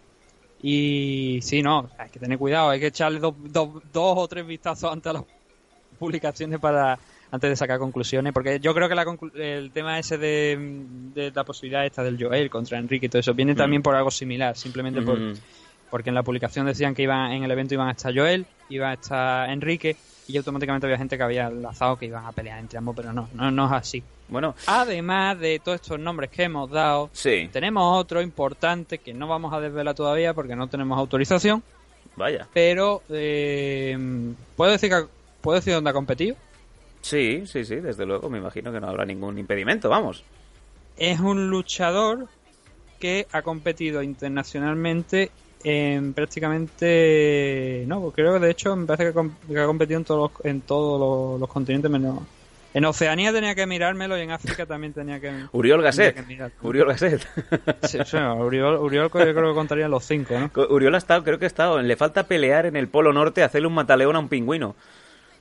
Y sí, no, hay que tener cuidado, hay que echarle dos, dos, dos o tres vistazos antes a las publicaciones para antes de sacar conclusiones, porque yo creo que la el tema ese de, de la posibilidad esta del Joel contra Enrique y todo eso viene
Mm.
también por algo similar, simplemente por,
Mm.
porque en la publicación decían que iban en el evento iban a estar Joel, iba a estar Enrique y automáticamente había gente que había enlazado que iban a pelear entre ambos, pero no, no, no es así.
Bueno,
Además de todos estos nombres que hemos dado,
sí,
tenemos otro importante que no vamos a desvelar todavía porque no tenemos autorización,
vaya.
pero eh, puedo decir que puedo decir dónde ha competido.
Sí, sí, sí, desde luego, me imagino que no habrá ningún impedimento, vamos.
Es un luchador que ha competido internacionalmente en prácticamente no, creo que de hecho me parece que, que ha competido en todos los, en todos los, los continentes menos en Oceanía tenía que mirármelo y en África también tenía que *laughs*
Uriol Gasset.
que.
Uriol Gasset.
Sí, sí, Uriol, Uriol creo que contaría los cinco, ¿no?
Uriol ha estado, creo que ha estado, le falta pelear en el Polo Norte, hacerle un mataleón a un pingüino.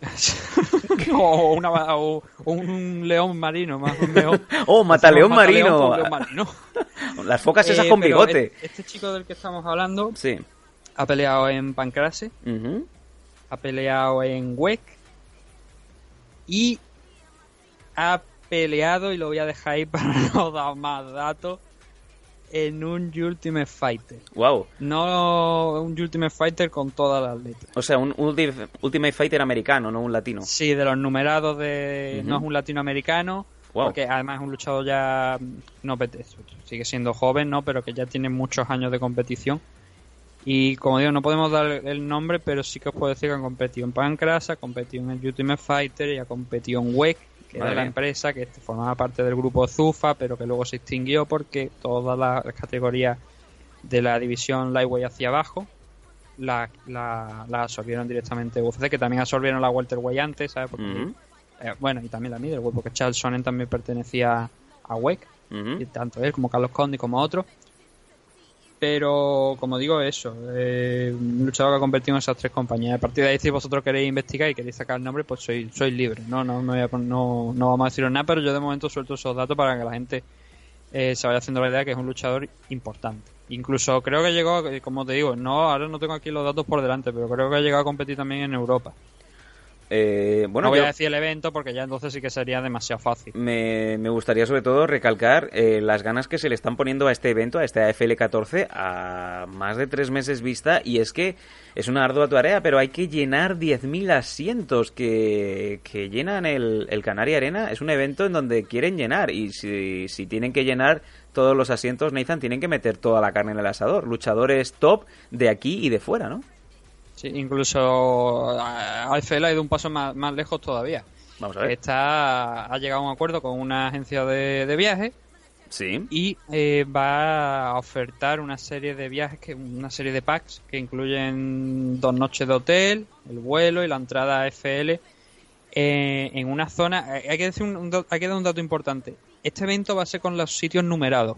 *laughs*
o, una, o un león marino, más un león. *laughs*
Oh, mataleón
mataleón
marino.
león marino. *laughs*
Las focas esas
Eh,
con bigote.
Este, este chico del que estamos hablando
Sí.
ha peleado en Pancrase, ha peleado en WEC y ha peleado, y lo voy a dejar ahí para no dar más datos, en un Ultimate Fighter.
Wow.
No un Ultimate Fighter con todas las letras.
O sea, un ulti- Ultimate Fighter americano, no un latino.
Sí, de los numerados de... No es un latinoamericano,
Wow.
porque además es un luchador ya... No, sigue siendo joven, ¿no? Pero que ya tiene muchos años de competición. Y como digo, no podemos dar el nombre, pero sí que os puedo decir que han competido en Pancras, ha competido en el Ultimate Fighter y ha competido en WEC, que
Madre
era la empresa que formaba parte del grupo Zufa, pero que luego se extinguió porque todas las categorías de la división Lightweight hacia abajo la, la, la absorbieron directamente UFC, que también absorbieron la Welterweight antes, ¿sabes? Porque, eh, bueno, y también la Middleweight, porque Charles Sonnen también pertenecía a WEC, y tanto él como Carlos Condi como otros. Pero, como digo, eso, eh, un luchador que ha convertido en esas tres compañías. A partir de ahí, si vosotros queréis investigar y queréis sacar el nombre, pues sois, sois libres, ¿no? No, me voy a no, no vamos a deciros nada, pero yo de momento suelto esos datos para que la gente eh, se vaya haciendo la idea que es un luchador importante. Incluso creo que llegó, eh, como te digo, no ahora no tengo aquí los datos por delante, pero creo que ha llegado a competir también en Europa.
Eh, bueno,
no voy
yo-
a decir el evento porque ya entonces sí que sería demasiado fácil.
Me, me gustaría sobre todo recalcar eh, las ganas que se le están poniendo a este evento, a este AFL 14, a más de tres meses vista. Y es que es una ardua tarea, pero hay que llenar 10.000 asientos que, que llenan el, el Canary Arena. Es un evento en donde quieren llenar. Y si, si tienen que llenar todos los asientos, Nathan, tienen que meter toda la carne en el asador. Luchadores top de aquí y de fuera, ¿no?
Sí, incluso AFL ha ido un paso más, más lejos todavía.
Vamos a ver.
Está, ha llegado a un acuerdo con una agencia de, de viajes
Sí.
y eh, va a ofertar una serie de viajes, que una serie de packs que incluyen dos noches de hotel, el vuelo y la entrada a AFL eh, en una zona. eh, Hay que decir un, un hay que dar un dato importante. Este evento va a ser con los sitios numerados.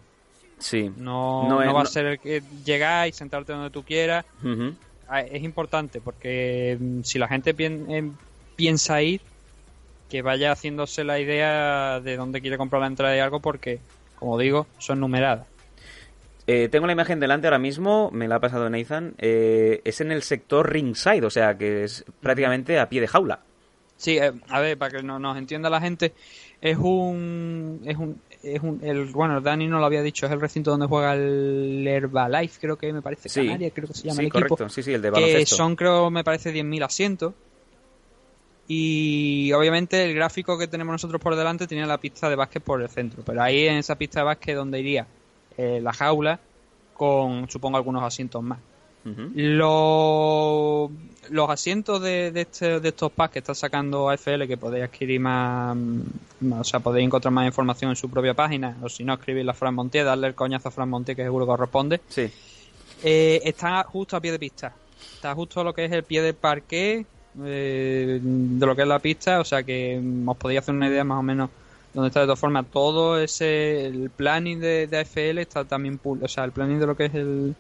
Sí.
No,
No
va
no-
a ser el que llegar y sentarte donde tú quieras. Ah, es importante porque mm, si la gente eh, piensa ir, que vaya haciéndose la idea de dónde quiere comprar la entrada y algo porque, como digo, son numeradas.
Eh, tengo la imagen delante ahora mismo, me la ha pasado Nathan. eh, es en el sector ringside, o sea que es prácticamente a pie de jaula.
Sí, eh, a ver, para que no, nos entienda la gente, es un, es un, es un, el, bueno, Dani no lo había dicho, es el recinto donde juega el Herbalife, creo que me parece,
Sí.
Canarias, creo que se llama
Sí,
el equipo.
correcto. Sí, sí, el de
que son creo me parece 10.000 asientos y obviamente el gráfico que tenemos nosotros por delante tenía la pista de básquet por el centro pero ahí en esa pista de básquet donde iría eh, la jaula con supongo algunos asientos más Los, los asientos de, de, este- de estos packs que está sacando AFL que podéis adquirir más, o sea podéis encontrar más información en su propia página o si no escribirle a Fran Montier darle el coñazo a Fran Montier que seguro que os responde
Sí.
eh, está justo a pie de pista. Está justo lo que es el pie del parque eh, de lo que es la pista. O sea que mm, os podéis hacer una idea más o menos dónde está de todas formas. Todo ese, el planning de, de AFL está también, o sea, el planning de lo que es el,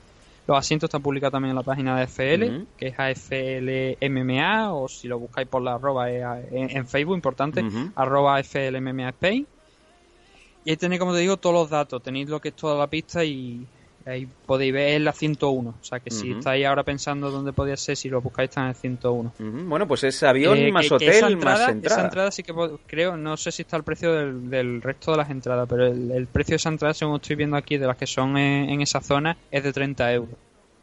los asientos está publicado también en la página de AFL,
Ujú.
que es AFL MMA, o si lo buscáis por la arroba es a- en, en Facebook, importante,
Ujú.
arroba AFL MMA Spain. Y ahí tenéis, como te digo, todos los datos. Tenéis lo que es toda la pista y Ahí podéis ver es la 101. O sea que si estáis ahora pensando dónde podía ser, si lo buscáis está en el 101.
Ujú, Bueno, pues es avión
Eh,
más
que- que
hotel
esa entrada,
más entrada.
Esa entrada sí que creo, no sé si está el precio del, del resto de las entradas, pero el, el precio de esa entrada, según estoy viendo aquí, de las que son en, en esa zona, es de 30 euros.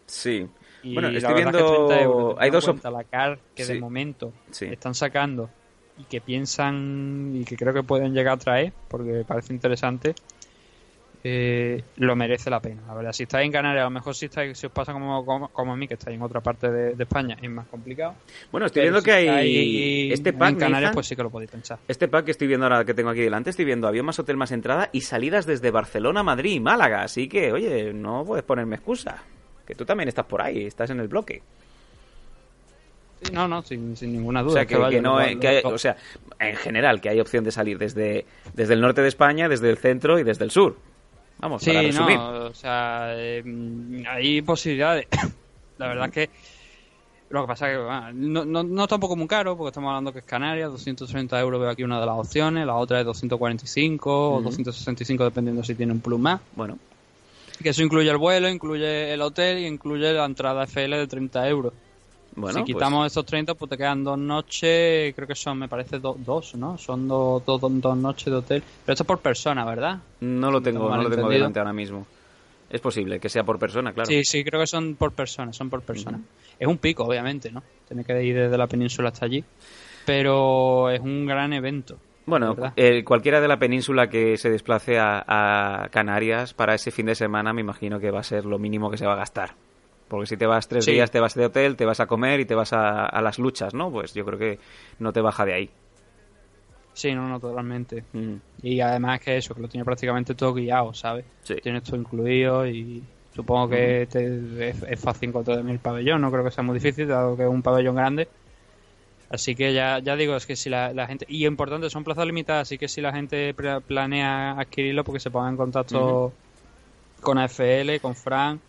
Sí.
Y
Bueno, estoy viendo-
que 30 euros,
hay dos
cuenta la car que
Sí.
de momento
Sí.
están sacando y que piensan y que creo que pueden llegar a traer, porque parece interesante, eh, lo merece la pena. La verdad, si estáis en Canarias, a lo mejor si, estáis, si os pasa como, como, como a mí, que estáis en otra parte de, de España, es más complicado.
Bueno, estoy viendo
si
que hay este pack,
en Canarias,
Nathan,
pues sí que lo podéis pensar.
este pack que estoy viendo ahora que tengo aquí delante, estoy viendo avión más hotel más entrada y salidas desde Barcelona, Madrid y Málaga, así que, oye, no puedes ponerme excusa, que tú también estás por ahí, estás en el bloque.
No, no, sin, sin ninguna duda.
O sea, que,
vaya,
que no, eh, que hay- o sea, en general, que hay opción de salir desde, desde el norte de España, desde el centro y desde el sur. Vamos,
Sí,
para resumir.
no, o sea, eh, hay posibilidades. *coughs* La verdad es que lo que pasa es que bueno, no, no, no está un poco muy caro, porque estamos hablando que es Canarias, 230 euros veo aquí una de las opciones, la otra es 245 o
Ujú.
265 dependiendo si tiene un plus más.
Bueno,
Que eso incluye el vuelo, incluye el hotel y incluye la entrada FL de 30 euros.
Bueno,
si
pues,
quitamos esos 30, pues te quedan dos noches, creo que son, me parece, do- dos, ¿no? Son dos, dos, dos- dos noches de hotel. Pero esto es por persona, ¿verdad?
no lo tengo, no lo tengo delante ahora mismo. Es posible que sea por persona, claro.
Sí, sí, creo que son por persona, son por persona. Es un pico, obviamente, ¿no? Tiene que ir desde la península hasta allí. Pero es un gran evento.
Bueno, eh, cualquiera de la península que se desplace a, a Canarias para ese fin de semana, me imagino que va a ser lo mínimo que se va a gastar. Porque si te vas tres
Sí.
días, te vas de hotel, te vas a comer y te vas a, a las luchas, ¿no? Pues yo creo que no te baja de ahí.
Sí, no, no, totalmente.
Mm.
Y además que eso, que lo tiene prácticamente todo guiado, ¿sabes?
Sí.
Tiene todo incluido y supongo que te- es, es fácil encontrar el pabellón, no creo que sea muy difícil, dado que es un pabellón grande. Así que ya, ya digo, es que si la, la gente... Y importante, son plazas limitadas, así que si la gente pla- planea adquirirlo, porque se ponga en contacto con AFL, con Fran,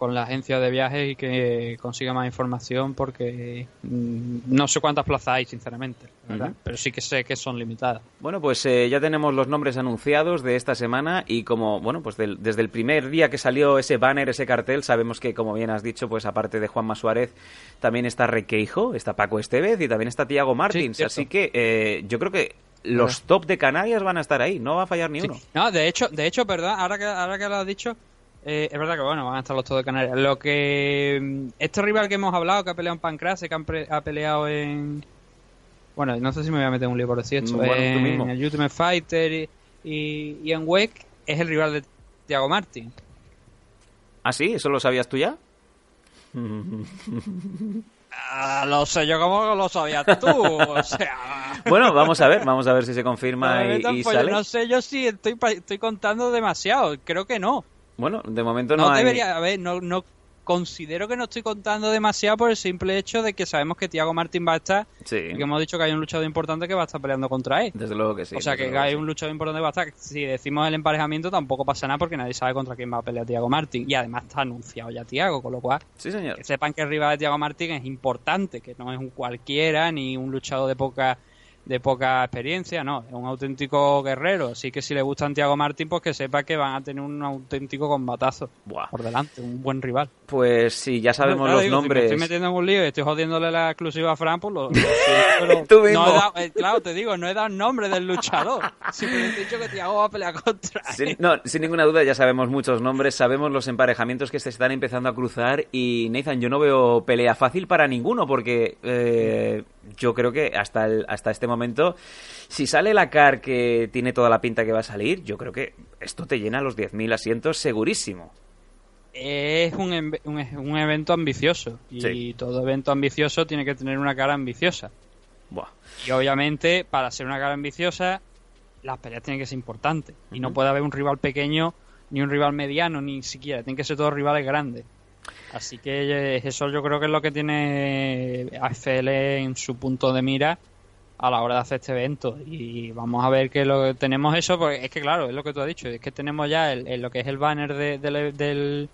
con la agencia de viajes y que consiga más información, porque mm, no sé cuántas plazas hay, sinceramente, ¿verdad? Pero sí que sé que son limitadas.
Bueno, pues eh, ya tenemos los nombres anunciados de esta semana y como, bueno, pues del- desde el primer día que salió ese banner, ese cartel, sabemos que, como bien has dicho, pues aparte de Juanma Suárez, también está Requeijo, está Paco Estevez y también está Tiago Martins. Así que eh, yo creo que los top de Canarias van a estar ahí, no va a fallar ni
Sí.
uno.
No, de hecho, de hecho, verdad, ahora que, ahora que lo has dicho, eh, es verdad que bueno, van a estar los todos de Canarias. Lo que mm, este rival que hemos hablado, que ha peleado en Pancrase, que han pre- ha peleado en bueno, no sé si me voy a meter en un lío por decir esto,
Mm, bueno,
en el Ultimate Fighter y, y, y en WEC es el rival de Thiago Martin.
¿Ah, sí? ¿Eso lo sabías tú ya?
Ah, lo sé yo como lo sabías tú, *laughs* o sea...
Bueno, vamos a ver, vamos a ver si se confirma
no
y, sale.
No sé yo si estoy, estoy contando demasiado, creo que no.
Bueno, de momento no,
No,
hay...
debería, a ver, no, no considero que no estoy contando demasiado por el simple hecho de que sabemos que Thiago Martín va a estar
Sí,
y que hemos dicho que hay un luchador importante que va a estar peleando contra él.
desde luego que sí.
o sea, que hay
sí.
un luchador importante que va a estar. Si decimos el emparejamiento, tampoco pasa nada porque nadie sabe contra quién va a pelear Thiago Martín. Y además está anunciado ya Thiago, con lo cual
Sí, señor.
que sepan que el rival de Thiago Martín es importante, que no es un cualquiera ni un luchador de poca de poca experiencia, no, es un auténtico guerrero. Así que si le gusta Thiago Martín, pues que sepa que van a tener un auténtico combatazo
Buah.
por delante, un buen rival.
Pues sí, ya sabemos
Claro,
los
digo, si me
nombres.
estoy metiendo en un lío y estoy jodiéndole la exclusiva a Fran, pues lo, lo *laughs* siento, pero
Tú mismo.
no he dado- eh, claro, te digo, no he dado el nombre del luchador. *laughs* Simplemente he dicho que Thiago va a pelear contra él.
Sin, no, sin ninguna duda ya sabemos muchos nombres, sabemos los emparejamientos que se están empezando a cruzar y Nathan, yo no veo pelea fácil para ninguno porque eh, yo creo que hasta, el- hasta este momento, si sale la CAR que tiene toda la pinta que va a salir, yo creo que esto te llena los 10.000 asientos segurísimo.
Es un, un, un evento ambicioso y
Sí.
todo evento ambicioso tiene que tener una cara ambiciosa.
Buah.
Y obviamente, para ser una cara ambiciosa, las peleas tienen que ser importantes. Y no puede haber un rival pequeño, ni un rival mediano, ni siquiera. Tienen que ser todos rivales grandes. Así que eh, eso yo creo que es lo que tiene AFL en su punto de mira a la hora de hacer este evento. Y vamos a ver que lo tenemos eso, porque es que claro, es lo que tú has dicho, es que tenemos ya el, el- lo que es el banner de- del, del,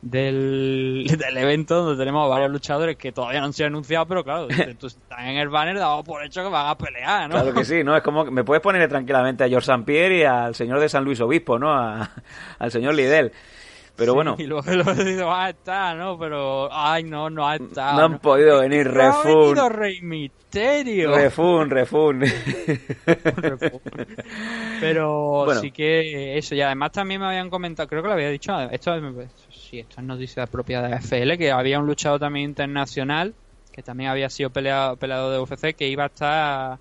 del, *laughs* del evento donde tenemos varios luchadores que todavía no han sido anunciados, pero claro, *laughs* tú están en el banner dado por hecho que van a pelear, ¿no?
Claro que sí, ¿no? Es como que me puedes poner tranquilamente a George St. Pierre y al señor de San Luis Obispo, ¿no? A- al señor Lidel. Pero
Sí,
bueno,
Y luego, luego digo, va a estar, ¿no? Pero, ay, no, no ha estado.
no han podido venir,
No ha
refun.
venido Rey Misterio.
Refun, refun. *laughs*
Pero
Bueno.
sí que eso, y además también me habían comentado, creo que lo había dicho, esto es, sí, esto es noticia propia de FL, que había un luchador también internacional, que también había sido peleado, peleado de UFC, que iba a estar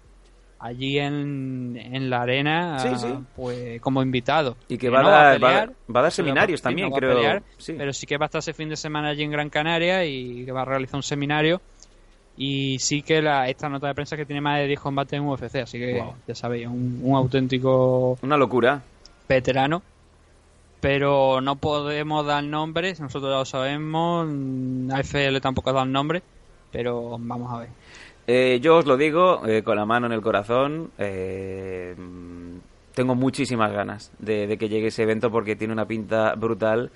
allí en, en la arena
Sí, sí.
pues como invitado.
Y que
Que
va a
no
dar-
pelear,
va a- va a dar
pero
seminarios también,
no
creo.
pelear,
Sí.
Pero sí que va a estar ese fin de semana allí en Gran Canaria y que va a realizar un seminario. Y sí que la, esta nota de prensa que tiene más de 10 combates en UFC, así que
Wow.
ya sabéis, un, un auténtico
Una locura.
veterano. Pero no podemos dar nombres, nosotros ya lo sabemos. AFL tampoco ha dado nombre, pero vamos a ver.
Eh, yo os lo digo eh, con la mano en el corazón. eh, tengo muchísimas ganas de, que llegue ese evento porque tiene una pinta brutal.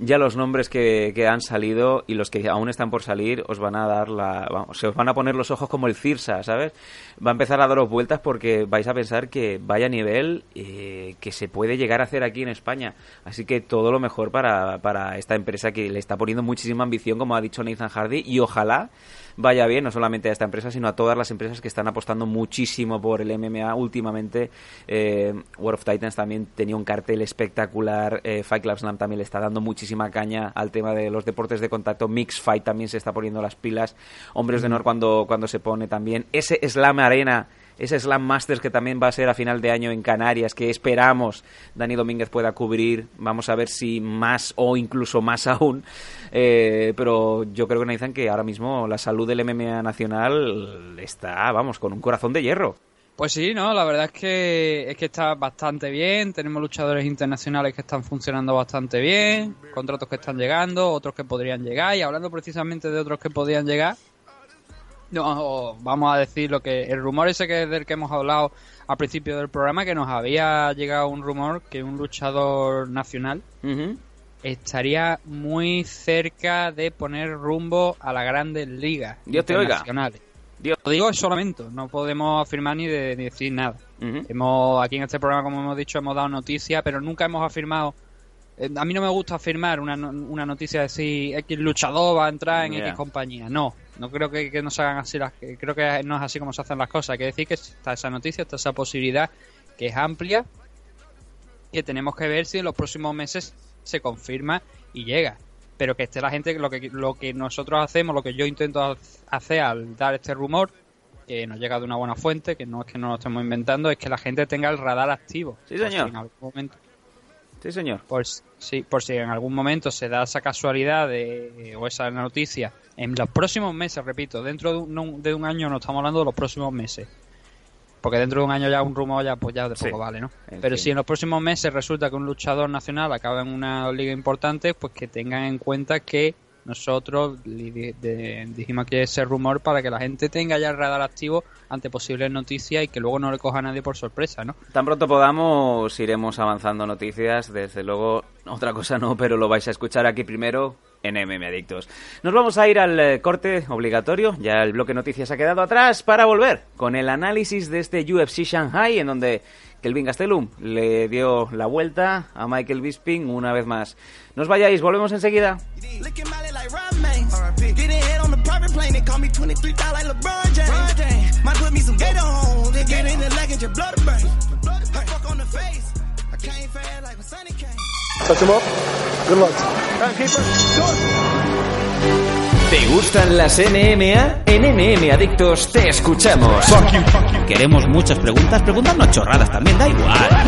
Ya los nombres que, que han salido y los que aún están por salir os van a dar la. Se os van a poner los ojos como el Cirsa, ¿sabes? Va a empezar a daros vueltas porque vais a pensar que vaya nivel eh, que se puede llegar a hacer aquí en España. Así que todo lo mejor para, para esta empresa que le está poniendo muchísima ambición, como ha dicho Nathan Hardy, y ojalá vaya bien, no solamente a esta empresa, sino a todas las empresas que están apostando muchísimo por el MMA últimamente. Eh, World of Titans también tenía un cartel espectacular, eh, Fight Club Slam también le está dando muchísima caña al tema de los deportes de contacto, Mix Fight también se está poniendo las pilas, Hombres de Honor cuando, cuando se pone también, ese Slam Arena ese Slam Masters que también va a ser a final de año en Canarias, que esperamos Dani Domínguez pueda cubrir. Vamos a ver si más o incluso más *laughs* aún. Eh, pero yo creo que Nathan que ahora mismo la salud del MMA nacional está, vamos, con un corazón de hierro.
Pues sí, no, la verdad es que es que está bastante bien. Tenemos luchadores internacionales que están funcionando bastante bien, contratos que están llegando, otros que podrían llegar. Y hablando precisamente de otros que podrían llegar, no, vamos a decir lo que el rumor ese que del que hemos hablado al principio del programa, que nos había llegado un rumor que un luchador nacional estaría muy cerca de poner rumbo a las grandes ligas
Dios te oiga. Dios.
Lo digo solamente, no podemos afirmar ni, de- ni decir nada. Hemos, aquí en este programa, como hemos dicho, hemos dado noticias, pero nunca hemos afirmado. eh, A mí no me gusta afirmar una, una noticia de decir X luchador va a entrar en. X compañía. No, no creo que, que no se hagan así las creo que no es así como se hacen las cosas. Hay que decir que está esa noticia, está esa posibilidad que es amplia, que tenemos que ver si en los próximos meses se confirma y llega. Pero que esté la gente, lo que, lo que nosotros hacemos, lo que yo intento ha- hacer al dar este rumor, que nos llega de una buena fuente, que no es que no lo estemos inventando, es que la gente tenga el radar activo.
Sí, señor.
en algún momento,
Sí, señor.
por, si- sí, por si en algún momento se da esa casualidad de, o esa noticia, en los próximos meses, repito, dentro de un, de un año no estamos hablando de los próximos meses. Porque dentro de un año ya un rumor ya pues ya de
Sí.
poco vale, ¿no? Pero
fin.
si en los próximos meses resulta que un luchador nacional acaba en una liga importante, pues que tengan en cuenta que nosotros dijimos que ese rumor para que la gente tenga ya el radar activo ante posibles noticias y que luego no le coja nadie por sorpresa, ¿no?
Tan pronto podamos, iremos avanzando noticias. Desde luego, otra cosa no, pero lo vais a escuchar aquí primero en MM Adictos. Nos vamos a ir al eh, corte obligatorio. Ya el bloque noticias ha quedado atrás para volver con el análisis de este UFC Shanghai, en donde Kelvin Gastelum le dio la vuelta a Michael Bisping una vez más. No os vayáis, volvemos enseguida.
Looking Molly like Rob Mace. Getting head on the private plane. They call me 23 thou like LeBron James. Might put me some gator on. Then get in the leg and just blow the brain. I fuck on the face. I came fast like when Sonny came.
Touch him up. Good luck.
¿Te gustan las NMA? En NM Adictos te escuchamos.
Queremos muchas preguntas, preguntarnos chorradas también, da igual.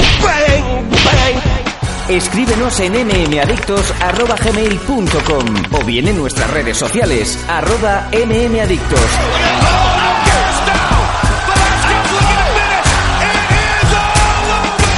Escríbenos en mmadictos.gmail.com o bien en nuestras redes sociales, arroba mmadictos.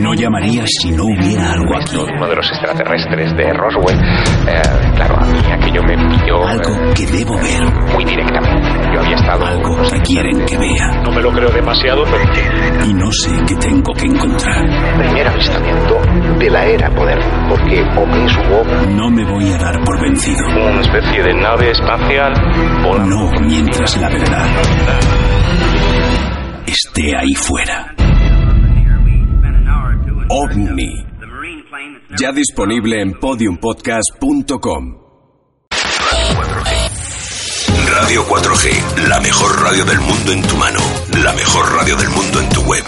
No llamaría si no hubiera algo aquí.
Uno de los extraterrestres de Roswell, eh, claro, a mí aquello me pilló...
Algo que debo ver.
Muy directamente. Yo había estado...
Algo que quieren que vea.
No me lo creo demasiado, pero...
Y no sé qué tengo que encontrar.
Primer avistamiento de la era poder, porque ovnis hubo...
No me voy a dar por vencido.
Una especie de nave espacial volando.
No mientras la verdad esté ahí fuera.
OVNI. Ya disponible en podiumpodcast.com.
Radio 4G, la mejor radio del mundo en tu mano, la mejor radio del mundo en tu web.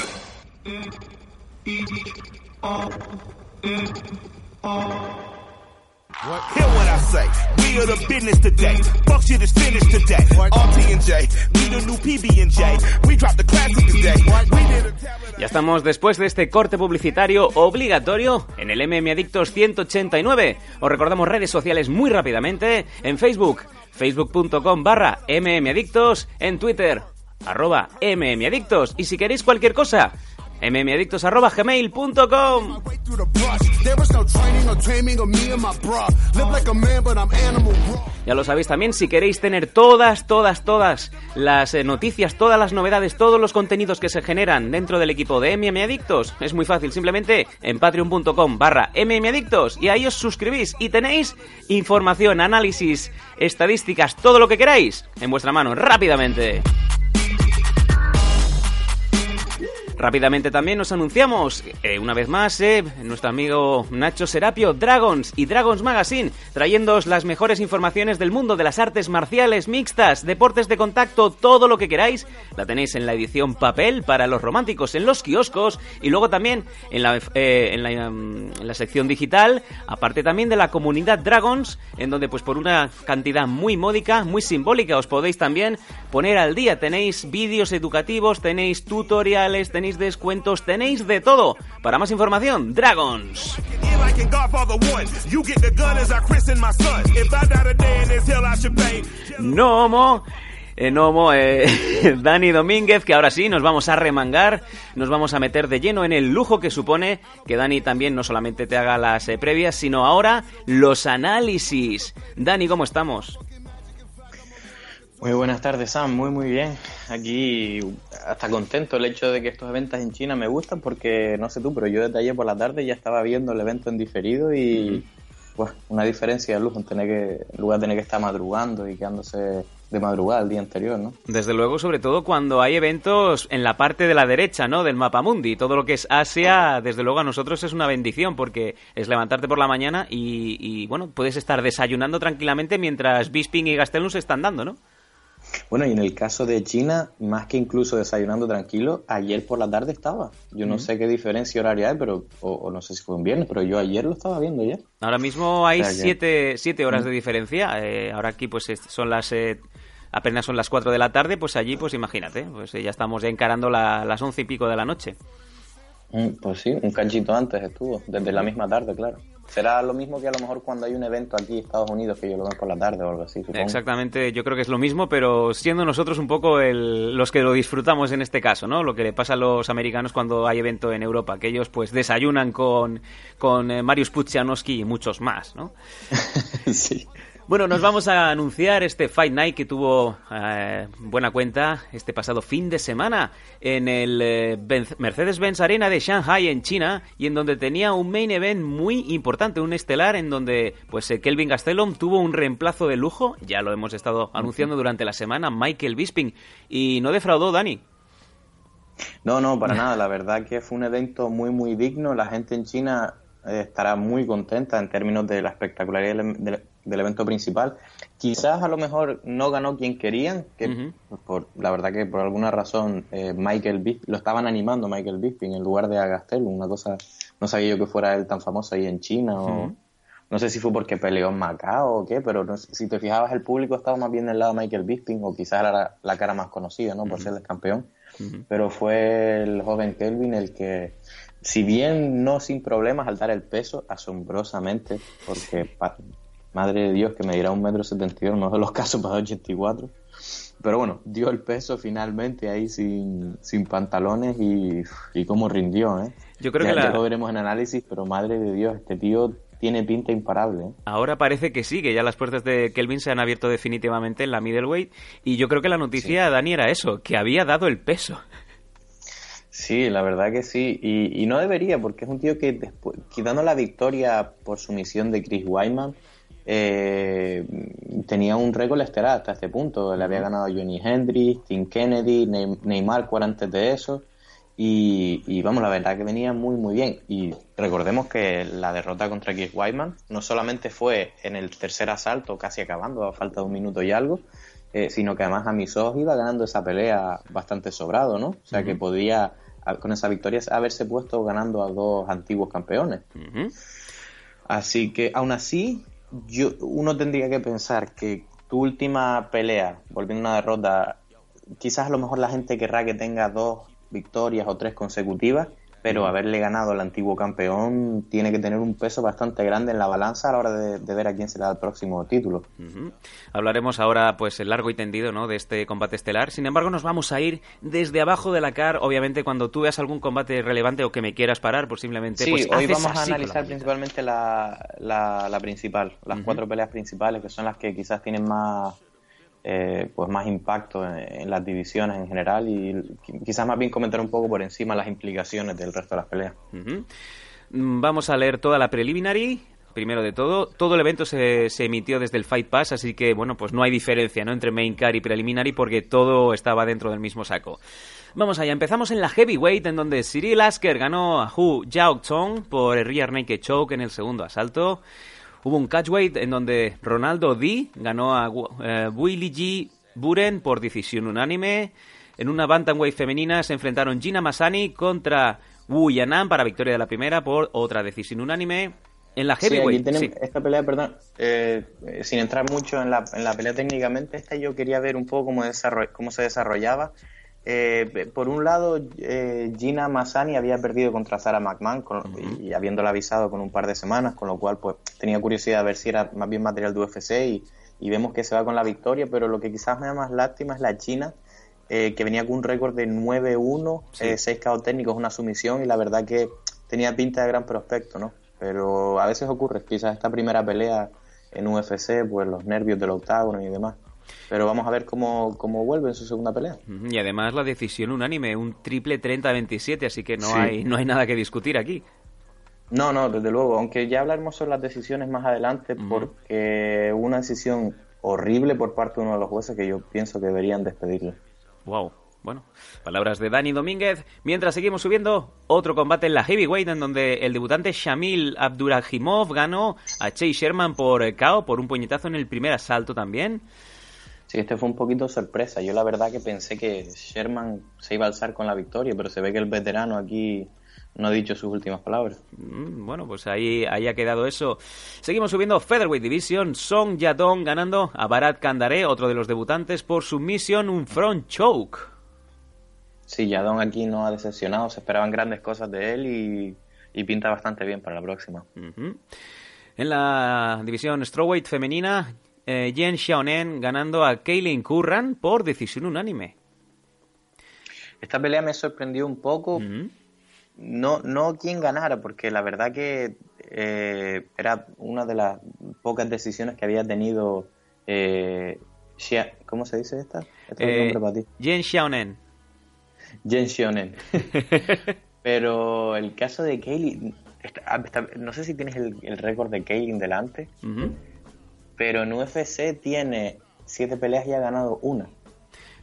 Hear what I say. We are the business today. Fuck shit is finished today. RT and J. We the new PB and J. We dropped the classic today. We did a
Ya estamos después de este corte publicitario obligatorio en el MM Adictos 189. Os recordamos redes sociales muy rápidamente en Facebook, facebook.com barra mmadictos, en Twitter, arroba mmadictos. Y si queréis cualquier cosa, mmadictos.gmail.com Ya lo sabéis también, si queréis tener todas, todas, todas las eh, noticias, todas las novedades, todos los contenidos que se generan dentro del equipo de MMAdictos, es muy fácil, simplemente en patreon.com barra MMAdictos y ahí os suscribís y tenéis información, análisis, estadísticas, todo lo que queráis en vuestra mano, rápidamente. Rápidamente también nos anunciamos, eh, una vez más, eh, nuestro amigo Nacho Serapio, Dragons y Dragons Magazine, trayéndoos las mejores informaciones del mundo de las artes marciales mixtas, deportes de contacto, todo lo que queráis. La tenéis en la edición papel para los románticos en los kioscos y luego también en la, eh, en la, mm, en la sección digital, aparte también de la comunidad Dragons, en donde pues por una cantidad muy módica, muy simbólica, os podéis también poner al día. Tenéis vídeos educativos, tenéis tutoriales, tenéis descuentos, tenéis de todo. Para más información, Dragons. Nomo. Eh, Nomo, eh, *laughs* Dani Domínguez, que ahora sí nos vamos a remangar, nos vamos a meter de lleno en el lujo que supone que Dani también no solamente te haga las eh, previas, sino ahora los análisis. Dani, ¿cómo estamos?
Muy buenas tardes, Sam. Muy, muy bien. Aquí hasta contento el hecho de que estos eventos en China me gustan porque, no sé tú, pero yo desde ayer por la tarde ya estaba viendo el evento en diferido y, pues, una diferencia de lujo en, tener que, en lugar de tener que estar madrugando y quedándose de madrugada el día anterior, ¿no?
Desde luego, sobre todo cuando hay eventos en la parte de la derecha, ¿no? Del mapa mundi. Todo lo que es Asia, desde luego a nosotros es una bendición porque es levantarte por la mañana y, y bueno, puedes estar desayunando tranquilamente mientras Bisping y Gastelum se están dando, ¿no?
Bueno, y en el caso de China, más que incluso desayunando tranquilo, ayer por la tarde estaba. Yo no sé qué diferencia horaria hay, pero o, o no sé si fue un viernes, pero yo ayer lo estaba viendo ya.
Ahora mismo hay
O sea que-
siete, siete horas de diferencia. eh, ahora aquí pues es- son las... eh, apenas son las 4 de la tarde, pues allí pues imagínate, pues eh, ya estamos ya encarando la- las once y pico de la noche.
Mm, Pues sí, un cachito antes estuvo, desde la misma tarde, claro. Será lo mismo que a lo mejor cuando hay un evento aquí en Estados Unidos que yo lo veo por la tarde o algo así, supongo.
Exactamente, yo creo que es lo mismo, pero siendo nosotros un poco el- los que lo disfrutamos en este caso, ¿no? Lo que le pasa a los americanos cuando hay evento en Europa, que ellos pues desayunan con, con eh, Mariusz Pudzianowski y muchos más, ¿no? *laughs*
sí.
Bueno, nos vamos a anunciar este Fight Night que tuvo eh, buena cuenta este pasado fin de semana en el eh, Benz- Mercedes-Benz Arena de Shanghai en China y en donde tenía un main event muy importante, un estelar en donde pues eh, Kelvin Gastelum tuvo un reemplazo de lujo, ya lo hemos estado anunciando durante la semana, Michael Bisping y no defraudó Dani.
No, no, para nada. La verdad que fue un evento muy, muy digno. La gente en China estará muy contenta en términos de la espectacularidad del, del- evento principal. Quizás a lo mejor no ganó quien querían, que por, la verdad que por alguna razón eh, Michael Bisping, lo estaban animando Michael Bisping en lugar de a Gastelum, una cosa, no sabía yo que fuera él tan famoso ahí en China o... No sé si fue porque peleó en Macao o qué, pero no sé- si te fijabas, el público estaba más bien del lado de Michael Bisping, o quizás era la, la cara más conocida, ¿no? Por ser el campeón. Pero fue el joven Kelvin el que, si bien no sin problemas al dar el peso, asombrosamente, porque madre de Dios que me dirá un metro setenta y uno, no de los casos para 84, Pero bueno, dio el peso finalmente ahí sin, sin pantalones y, y cómo rindió, ¿eh?
Yo creo
ya,
que la...
ya lo veremos en análisis, pero madre de Dios, este tío tiene pinta imparable. ¿eh?
Ahora parece que sí, que ya las puertas de Kelvin se han abierto definitivamente en la middleweight y yo creo que la noticia,
Sí.
Dani, era eso, que había dado el peso.
Sí, la verdad que sí. Y, y no debería, porque es un tío que, después, quitando la victoria por sumisión de Chris Wyman, eh, tenía un récord estelar hasta este punto. Le había ganado Johnny Hendricks, Tim Kennedy, Ney- Neymar cuatro antes de eso. Y, y vamos, la verdad que venía muy, muy bien. Y recordemos que la derrota contra Chris Wyman no solamente fue en el tercer asalto, casi acabando, a falta de un minuto y algo, eh, sino que además a mis ojos iba ganando esa pelea bastante sobrado, ¿no? O sea que podía, con esa victoria, haberse puesto ganando a dos antiguos campeones. Así que, aún así, yo, uno tendría que pensar que tu última pelea, volviendo a una derrota, quizás a lo mejor la gente querrá que tenga dos victorias o tres consecutivas, pero haberle ganado al antiguo campeón tiene que tener un peso bastante grande en la balanza a la hora de, de ver a quién será el próximo título.
Hablaremos ahora, pues, el largo y tendido, ¿no? De este combate estelar. Sin embargo, nos vamos a ir desde abajo de la car. Obviamente, cuando tú veas algún combate relevante o que me quieras parar, pues simplemente,
Sí,
pues,
hoy vamos a
la
analizar principalmente la, la, la principal, las cuatro peleas principales, que son las que quizás tienen más eh, pues más impacto en, las divisiones en general y qui- quizás más bien comentar un poco por encima las implicaciones del resto de las peleas.
Vamos a leer toda la preliminary. Primero de todo, todo el evento se, emitió desde el Fight Pass, así que bueno, pues no hay diferencia ¿no? entre main card y preliminary porque todo estaba dentro del mismo saco. Vamos allá, empezamos en la heavyweight en donde Cyril Asker ganó a Hu Jiaotong por el rear naked choke en el segundo asalto. Hubo un catchweight en donde Ronaldo Di ganó a eh, Willy G. Buren por decisión unánime. En una bantamweight femenina se enfrentaron Gina Masani contra Wu Yanan para victoria de la primera por otra decisión unánime. En la
Sí,
heavyweight,
tenemos
sí.
esta pelea, perdón, eh, sin entrar mucho en la, en la pelea técnicamente, esta yo quería ver un poco cómo se desarrollaba. Eh, por un lado, eh, Gina Massani había perdido contra Sarah McMahon con- y habiéndola avisado con un par de semanas, con lo cual pues tenía curiosidad de ver si era más bien material de UFC y, y vemos que se va con la victoria, pero lo que quizás me da más lástima es la China, eh, que venía con un récord de 9-1,
Sí.
eh, 6 KO técnicos, una sumisión y la verdad que tenía pinta de gran prospecto, ¿no? Pero a veces ocurre, quizás esta primera pelea en UFC, pues los nervios del octágono y demás. Pero vamos a ver cómo, cómo vuelve en su segunda pelea.
Y además la decisión unánime, un triple 30-27, así que no,
Sí.
hay, no hay nada que discutir aquí.
No, no, desde luego, aunque ya hablaremos sobre las decisiones más adelante, porque hubo una decisión horrible por parte de uno de los jueces que yo pienso que deberían despedirle.
Wow. Bueno, palabras de Dani Domínguez. Mientras seguimos subiendo, otro combate en la heavyweight en donde el debutante Shamil Abdurahimov ganó a Chase Sherman por KO por un puñetazo en el primer asalto también.
Sí, este fue un poquito sorpresa. Yo la verdad que pensé que Sherman se iba a alzar con la victoria, pero se ve que el veterano aquí no ha dicho sus últimas palabras.
Mm, Bueno, pues ahí, ahí ha quedado eso. Seguimos subiendo Featherweight Division. Song Yadong ganando a Barat Kandare, otro de los debutantes, por submission, un front choke.
Sí, Yadon aquí no ha decepcionado, se esperaban grandes cosas de él y, y pinta bastante bien para la próxima.
En la división Strawweight femenina, eh, Jen Xiaonen ganando a Kaylin Curran por decisión unánime.
Esta pelea me sorprendió un poco, no, no quién ganara, porque la verdad que eh, era una de las pocas decisiones que había tenido. Eh, Xia- ¿Cómo se dice esta? Este es el
Eh,
nombre para ti.
Jen Xiaonen.
Jen Xiaonen. *laughs* Pero el caso de Kaylin, no sé si tienes el, el récord de Kaylin delante,
Ujú.
Pero en UFC tiene siete peleas y ha ganado una.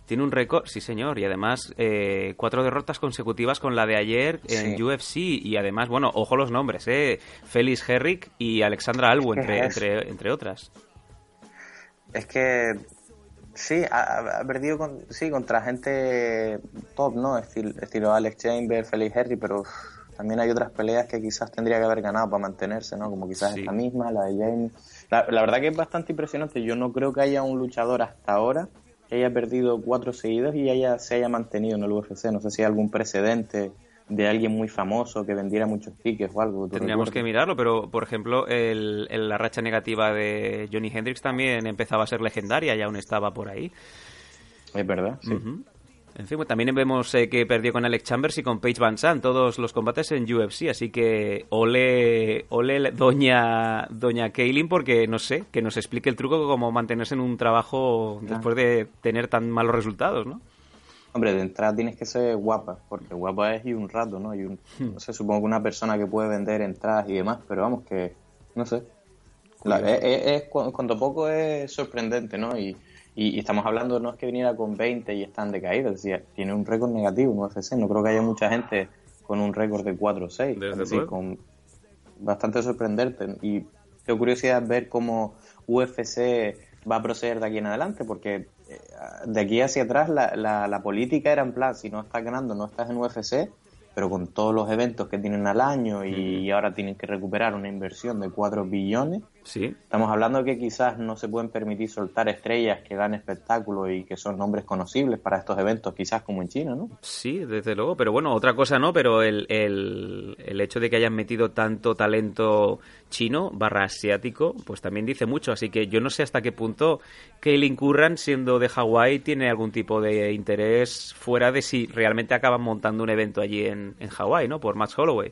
Tiene un récord, sí señor, y además eh, cuatro derrotas consecutivas con la de ayer en
Sí.
UFC y además, bueno, ojo los nombres, eh, Félix Herrick y Alexandra Albu,
¿Qué
entre,
es?
entre, entre otras.
Es que sí, ha, ha perdido con, sí, contra gente top, ¿no? Estilo, estilo Alex Chambers, Felix Henry, pero también hay otras peleas que quizás tendría que haber ganado para mantenerse, ¿no? Como quizás
Sí.
esta misma, la de James. La, la verdad que es bastante impresionante. Yo no creo que haya un luchador hasta ahora que haya perdido cuatro seguidos y haya, se haya mantenido en el UFC. No sé si hay algún precedente de alguien muy famoso que vendiera muchos tickets o algo. ¿tú
Tendríamos
recuerdas?
que mirarlo, pero por ejemplo, el, el- la racha negativa de Johnny Hendrix también empezaba a ser legendaria y aún estaba por ahí.
Es verdad, sí.
En fin, pues también vemos eh, que perdió con Alex Chambers y con Paige Van Sant todos los combates en UFC, así que ole, ole doña doña Kaylin porque no sé, que nos explique el truco de cómo mantenerse en un trabajo después de tener tan malos resultados, ¿no?
Hombre, de entrada tienes que ser guapa, porque guapa es y un rato, ¿no? Y un, no sé, supongo que una persona que puede vender entradas y demás, pero vamos que, no sé. La- es, es- es cu- cuanto poco es sorprendente, ¿no? Y, y, y estamos hablando, no es que viniera con 20 y están decaídos, es decir, tiene un récord negativo en UFC. No creo que haya mucha gente con un récord de 4 o 6.
Desde
es decir, con bastante sorprendente. Y tengo curiosidad ver cómo UFC va a proceder de aquí en adelante, porque eh, de aquí hacia atrás la, la, la política era en plan, si no estás ganando, no estás en UFC, pero con todos los eventos que tienen al año y, ahora tienen que recuperar una inversión de 4 billones,
Sí.
estamos hablando de que quizás no se pueden permitir soltar estrellas que dan espectáculo y que son nombres conocibles para estos eventos, quizás como en China, ¿no?
Sí, desde luego, pero bueno, otra cosa no, pero el, el, el hecho de que hayan metido tanto talento chino barra asiático, pues también dice mucho, así que yo no sé hasta qué punto Kaylin Curran, siendo de Hawái, tiene algún tipo de interés fuera de si realmente acaban montando un evento allí en, en Hawái, ¿no? Por Max Holloway.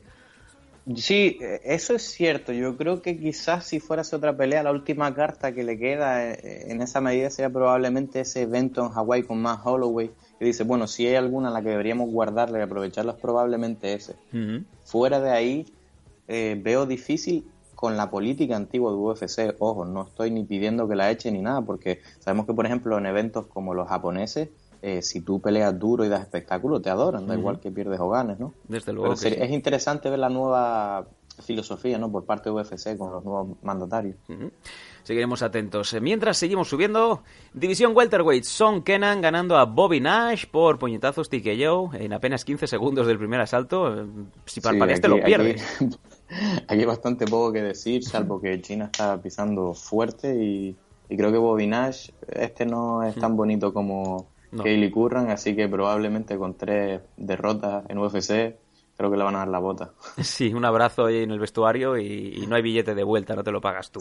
Sí, eh, eso es cierto. Yo creo que quizás si fuese otra pelea, la última carta que le queda eh, en esa medida sería probablemente ese evento en Hawái con más Holloway. Que dice, bueno, si hay alguna en la que deberíamos guardarla y aprovecharla, es probablemente ese. Fuera de ahí, eh, veo difícil con la política antigua de UFC. Ojo, no estoy ni pidiendo que la echen ni nada, porque sabemos que, por ejemplo, en eventos como los japoneses, eh, si tú peleas duro y das espectáculo, te adoran, da
Ujú.
igual que pierdes o ganes, ¿no?
Desde luego
Pero sería-
sí.
es interesante ver la nueva filosofía, ¿no? Por parte de UFC con los nuevos mandatarios.
Seguiremos atentos. Eh, Mientras seguimos subiendo, División Welterweight, Son Kenan ganando a Bobby Nash por puñetazos TKO en apenas 15 segundos del primer asalto. Eh, Si parpadeas te
aquí-
lo pierdes.
Aquí, *laughs* aquí hay bastante poco que decir, salvo que China está pisando fuerte y, y creo que Bobby Nash, este no es tan bonito como
No.
Kaylee Curran, así que probablemente con tres derrotas en UFC creo que le van a dar la bota. *laughs*
Sí, un abrazo ahí en el vestuario y, y no hay billete de vuelta, no te lo pagas tú.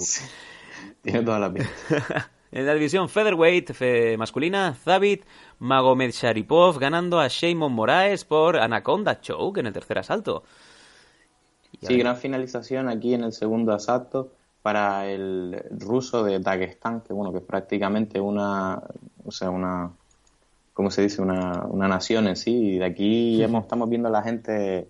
Tiene toda la pinta. *laughs*
En la división featherweight fe- masculina, Zabit Magomed Sharipov ganando a Shimon Moraes por Anaconda Choke en el tercer asalto.
Sí, gran finalización aquí en el segundo asalto para el ruso de Dagestán, que bueno, que es prácticamente una, o sea, una, ¿cómo se dice? Una, una nación en sí. Y de aquí hemos, estamos viendo a la gente,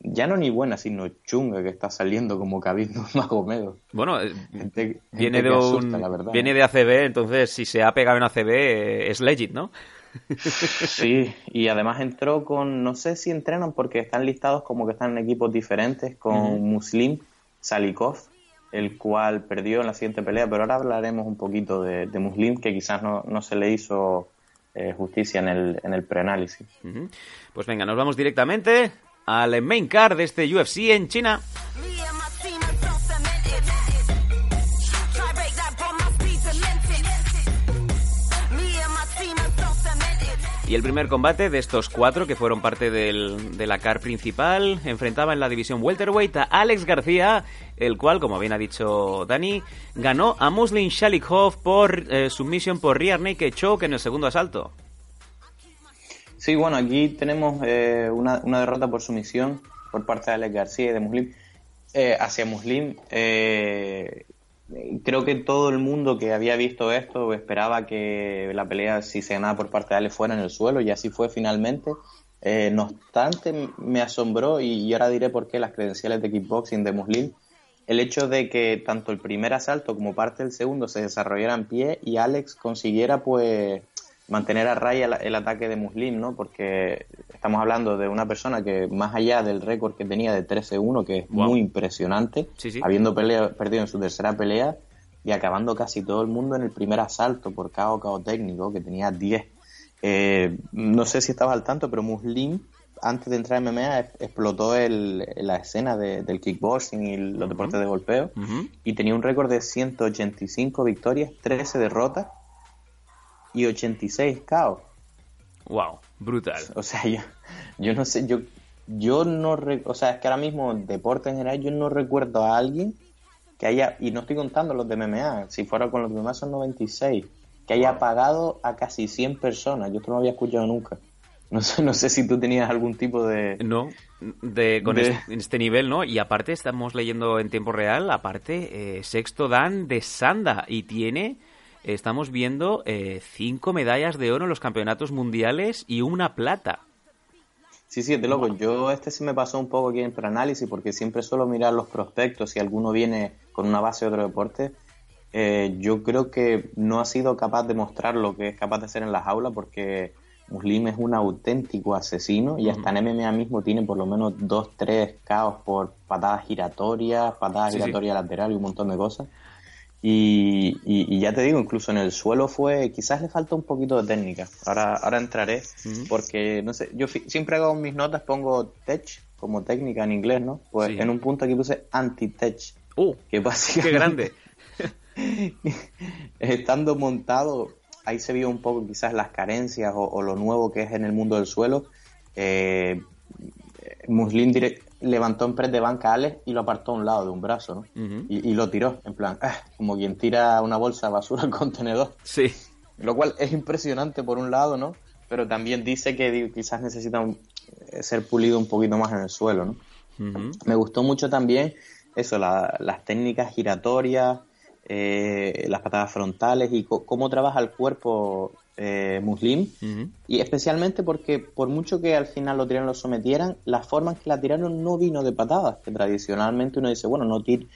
ya no ni buena, sino chunga, que está saliendo como Khabib Magomedo. *laughs*
Bueno, eh,
Gente-
viene
gente
de un
asusta, la verdad.
viene de ACB, entonces si se ha pegado en ACB eh, es legit, ¿no? *laughs* *laughs*
Sí, y además entró con, no sé si entrenan porque están listados como que están en equipos diferentes, con. Muslim Salikov, el cual perdió en la siguiente pelea, pero ahora hablaremos un poquito de, de Muslim, que quizás no, no se le hizo eh, justicia en el, en el preanálisis.
Pues venga, nos vamos directamente al main card de este UFC en China. Y el primer combate de estos cuatro que fueron parte del, de la car principal enfrentaba en la división welterweight a Alex García, el cual, como bien ha dicho Dani, ganó a Muslim Shalikov por eh, submission por rear naked choke en el segundo asalto.
Sí, bueno, aquí tenemos eh, una, una derrota por sumisión por parte de Alex García y de Muslim. Eh, hacia Muslim, eh, creo que todo el mundo que había visto esto esperaba que la pelea, si se ganaba por parte de Alex, fuera en el suelo, y así fue finalmente. Eh, no obstante, me asombró, y, y ahora diré por qué las credenciales de kickboxing de Muslim, el hecho de que tanto el primer asalto como parte del segundo se desarrollara en pie y Alex consiguiera pues mantener a raya el ataque de Muslim, ¿no? Porque estamos hablando de una persona que más allá del récord que tenía de 13-1, que es
Wow.
muy impresionante,
Sí, sí.
habiendo pelea- perdido en su tercera pelea y acabando casi todo el mundo en el primer asalto por KO KO técnico, que tenía 10. Eh, no sé si estabas al tanto, pero Muslim, antes de entrar en MMA, explotó el- la escena de- del kickboxing y los deportes de golpeo y tenía un récord de 185 victorias, 13 derrotas y 86 KO.
Wow, brutal.
O sea, yo, yo no sé, yo, yo no, re- o sea, es que ahora mismo deporte en general yo no recuerdo a alguien que haya, y no estoy contando los de MMA, si fuera con los de MMA son 96, que haya pagado a casi 100 personas. Yo esto no había escuchado nunca. No sé, no sé si tú tenías algún tipo de...
No, de, con
De-
Este, este nivel, ¿no? Y aparte estamos leyendo en tiempo real, aparte, eh, sexto Dan de Sanda y tiene, estamos viendo eh, cinco medallas de oro en los campeonatos mundiales y una plata.
Sí, sí, de loco. Yo este sí me pasó un poco aquí en preanálisis porque siempre suelo mirar los prospectos si alguno viene con una base de otro deporte. Eh, yo creo que no ha sido capaz de mostrar lo que es capaz de hacer en las aulas porque Muslim es un auténtico asesino y hasta en MMA mismo tiene por lo menos dos, tres caos por patadas giratorias, patadas
Sí, sí.
giratorias laterales y un montón de cosas. Y, y- y ya te digo, incluso en el suelo fue, quizás le falta un poquito de técnica. Ahora, ahora entraré, porque no sé, yo siempre hago mis notas, pongo tech como técnica en inglés, ¿no? Pues
Sí.
en un punto aquí puse anti-tech.
¡Uh!
que básicamente,
¡Qué grande! *laughs*
estando montado, ahí se vio un poco quizás las carencias o, o lo nuevo que es en el mundo del suelo. Eh, Muslim direct- levantó en press de banca a Alex y lo apartó a un lado de un brazo, ¿no? Y, y lo tiró, en plan, ah, como quien tira una bolsa de basura *laughs* al contenedor.
Sí.
Lo cual es impresionante por un lado, ¿no? Pero también dice que digo, quizás necesita un- eh, ser pulido un poquito más en el suelo, ¿no? Me gustó mucho también eso, la- las técnicas giratorias, eh, las patadas frontales y cómo trabaja el cuerpo eh, Muslim. Y especialmente porque por mucho que al final lo tiraran, lo sometieran, la forma en que la tiraron no vino de patadas, que tradicionalmente uno dice, bueno, no, tir-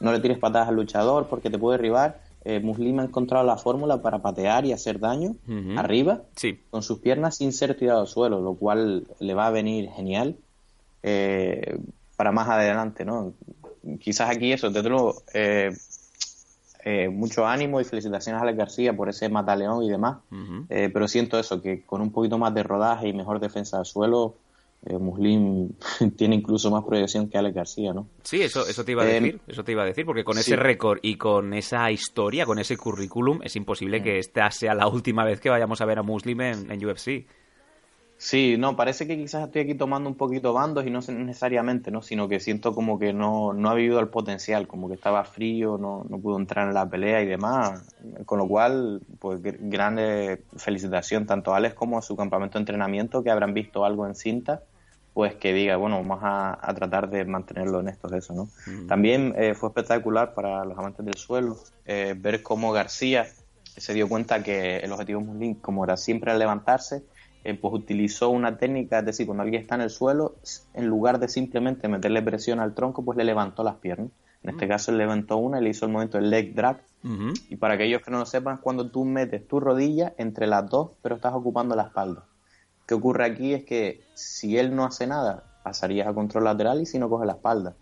no le tires patadas al luchador porque te puede derribar. Eh, Muslim ha encontrado la fórmula para patear y hacer daño arriba
Sí.
con sus piernas sin ser tirado al suelo, lo cual le va a venir genial eh, para más adelante, ¿no? Quizás aquí eso, desde luego, eh, mucho ánimo y felicitaciones a Alex García por ese mataleón y demás, eh, pero siento eso, que con un poquito más de rodaje y mejor defensa del suelo, eh, Muslim *laughs* tiene incluso más proyección que Alex García, ¿no?
Sí, eso, eso te iba a
Eh,
decir, eso te iba a decir, porque con
sí.
ese récord y con esa historia, con ese currículum, es imposible
Mm.
que esta sea la última vez que vayamos a ver a Muslim en, en UFC.
Sí, no, parece que quizás estoy aquí tomando un poquito bandos y no necesariamente, ¿no? Sino que siento como que no, no ha vivido el potencial, como que estaba frío, no, no pudo entrar en la pelea y demás. Con lo cual, pues gr- grande felicitación tanto a Alex como a su campamento de entrenamiento, que habrán visto algo en cinta, pues que diga, bueno, vamos a, a tratar de mantenerlo honestos eso, ¿no? También eh, fue espectacular para los amantes del suelo eh, ver cómo García se dio cuenta que el objetivo de Muslin, como era siempre al levantarse, eh, pues utilizó una técnica, es decir, cuando alguien está en el suelo, en lugar de simplemente meterle presión al tronco, pues le levantó las piernas. En este caso, él levantó una y le hizo el movimiento del leg drag. Y para aquellos que no lo sepan, es cuando tú metes tu rodilla entre las dos, pero estás ocupando la espalda. ¿Qué ocurre aquí? Es que si él no hace nada, pasarías a control lateral y si no coge la espalda.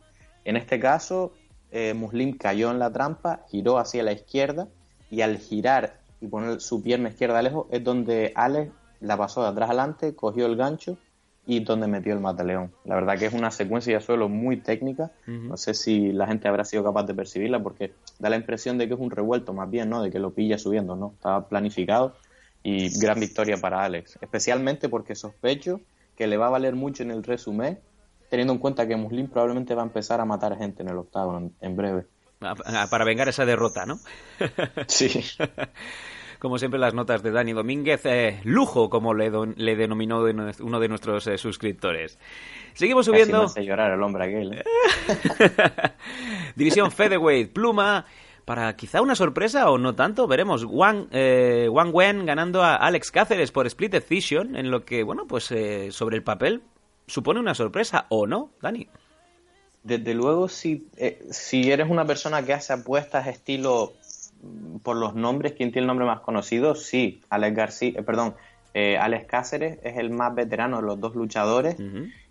En este caso, eh, Muslim cayó en la trampa, giró hacia la izquierda y al girar y poner su pierna izquierda lejos es donde Alex la pasó de atrás adelante, cogió el gancho y donde metió el mataleón. La verdad que es una secuencia de suelo muy técnica. No sé si la gente habrá sido capaz de percibirla porque da la impresión de que es un revuelto más bien, ¿no? De que lo pilla subiendo, ¿no? Estaba planificado y gran victoria para Alex. Especialmente porque sospecho que le va a valer mucho en el resumen teniendo en cuenta que Muslim probablemente va a empezar a matar gente en el octavo en, breve.
Ah, Para vengar esa derrota, ¿no?
Sí. *laughs*
Como siempre, las notas de Dani Domínguez, eh, lujo, como le, don- le denominó de uno de nuestros eh, suscriptores. Seguimos
Casi me
subiendo.
hace llorar el hombre aquel. ¿eh? *laughs*
División Featherweight, Pluma. Para quizá una sorpresa o no tanto, veremos Wang, eh, Wang Wen ganando a Alex Cáceres por Split Decision, en lo que, bueno, pues eh, sobre el papel supone una sorpresa, ¿o no, Dani?
Desde luego, si, eh, si eres una persona que hace apuestas estilo por los nombres, ¿quién tiene el nombre más conocido? Sí, Alex García, eh, perdón, eh, Alex Cáceres es el más veterano de los dos luchadores.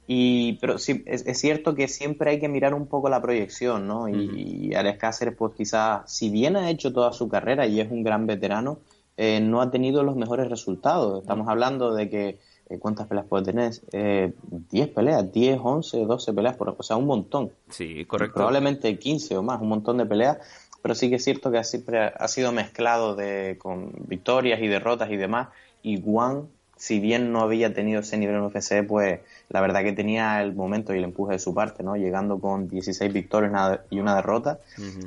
Y, pero sí, es, es cierto que siempre hay que mirar un poco la proyección, ¿no? Y, y Alex Cáceres, pues quizás, si bien ha hecho toda su carrera y es un gran veterano, eh, no ha tenido los mejores resultados. Estamos hablando de que, eh, ¿cuántas peleas puede tener? Eh, 10 peleas, 10, 11, 12 peleas, por, o sea, un montón.
Sí, correcto.
Probablemente 15 o más, un montón de peleas, pero sí que es cierto que siempre ha- sido mezclado de, con victorias y derrotas y demás. Y Juan, si bien no había tenido ese nivel en UFC, pues la verdad que tenía el momento y el empuje de su parte, ¿no? Llegando con 16 victorias y una derrota.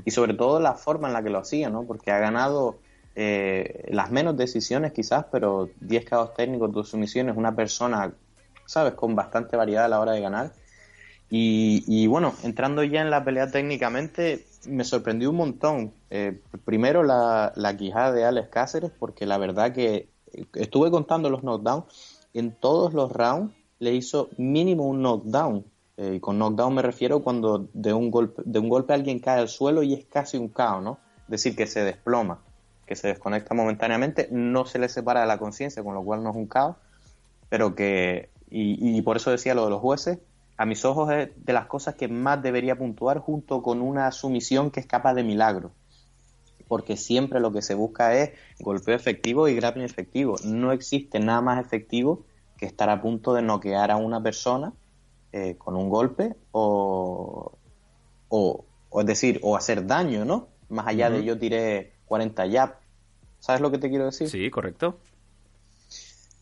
Y sobre todo la forma en la que lo hacía, ¿no? Porque ha ganado eh, las menos decisiones quizás, pero 10 caos técnicos, dos sumisiones, una persona, ¿sabes?, con bastante variedad a la hora de ganar. Y, y bueno, entrando ya en la pelea técnicamente, me sorprendió un montón. Eh, primero la, la quijada de Alex Cáceres, porque la verdad que estuve contando los knockdowns, en todos los rounds le hizo mínimo un knockdown. Eh, y con knockdown me refiero cuando de un golpe de un golpe alguien cae al suelo y es casi un caos, ¿no? Es decir, que se desploma, que se desconecta momentáneamente, no se le separa de la conciencia, con lo cual no es un caos, pero que, y, y por eso decía lo de los jueces, a mis ojos es de las cosas que más debería puntuar junto con una sumisión que escapa de milagro. Porque siempre lo que se busca es golpeo efectivo y grappling efectivo. No existe nada más efectivo que estar a punto de noquear a una persona eh, con un golpe o, o, o, es decir, o hacer daño, ¿no? Más allá uh -huh. de yo tiré 40 jab. ¿Sabes lo que te quiero decir?
Sí, correcto.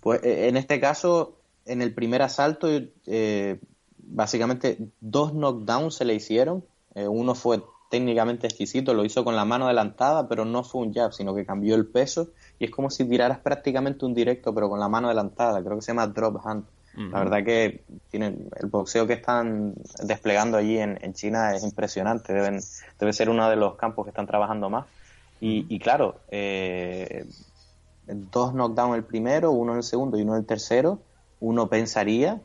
Pues en este caso, en el primer asalto, eh, básicamente dos knockdowns se le hicieron. Eh, uno fue técnicamente exquisito, lo hizo con la mano adelantada, pero no fue un jab, sino que cambió el peso y es como si tiraras prácticamente un directo, pero con la mano adelantada. Creo que se llama drop hand. Uh -huh. La verdad que tienen el boxeo que están desplegando allí en, en, China es impresionante. Deben, debe ser uno de los campos que están trabajando más. Y, y claro, eh, dos knockdowns el primero, uno en el segundo y uno en el tercero. Uno pensaría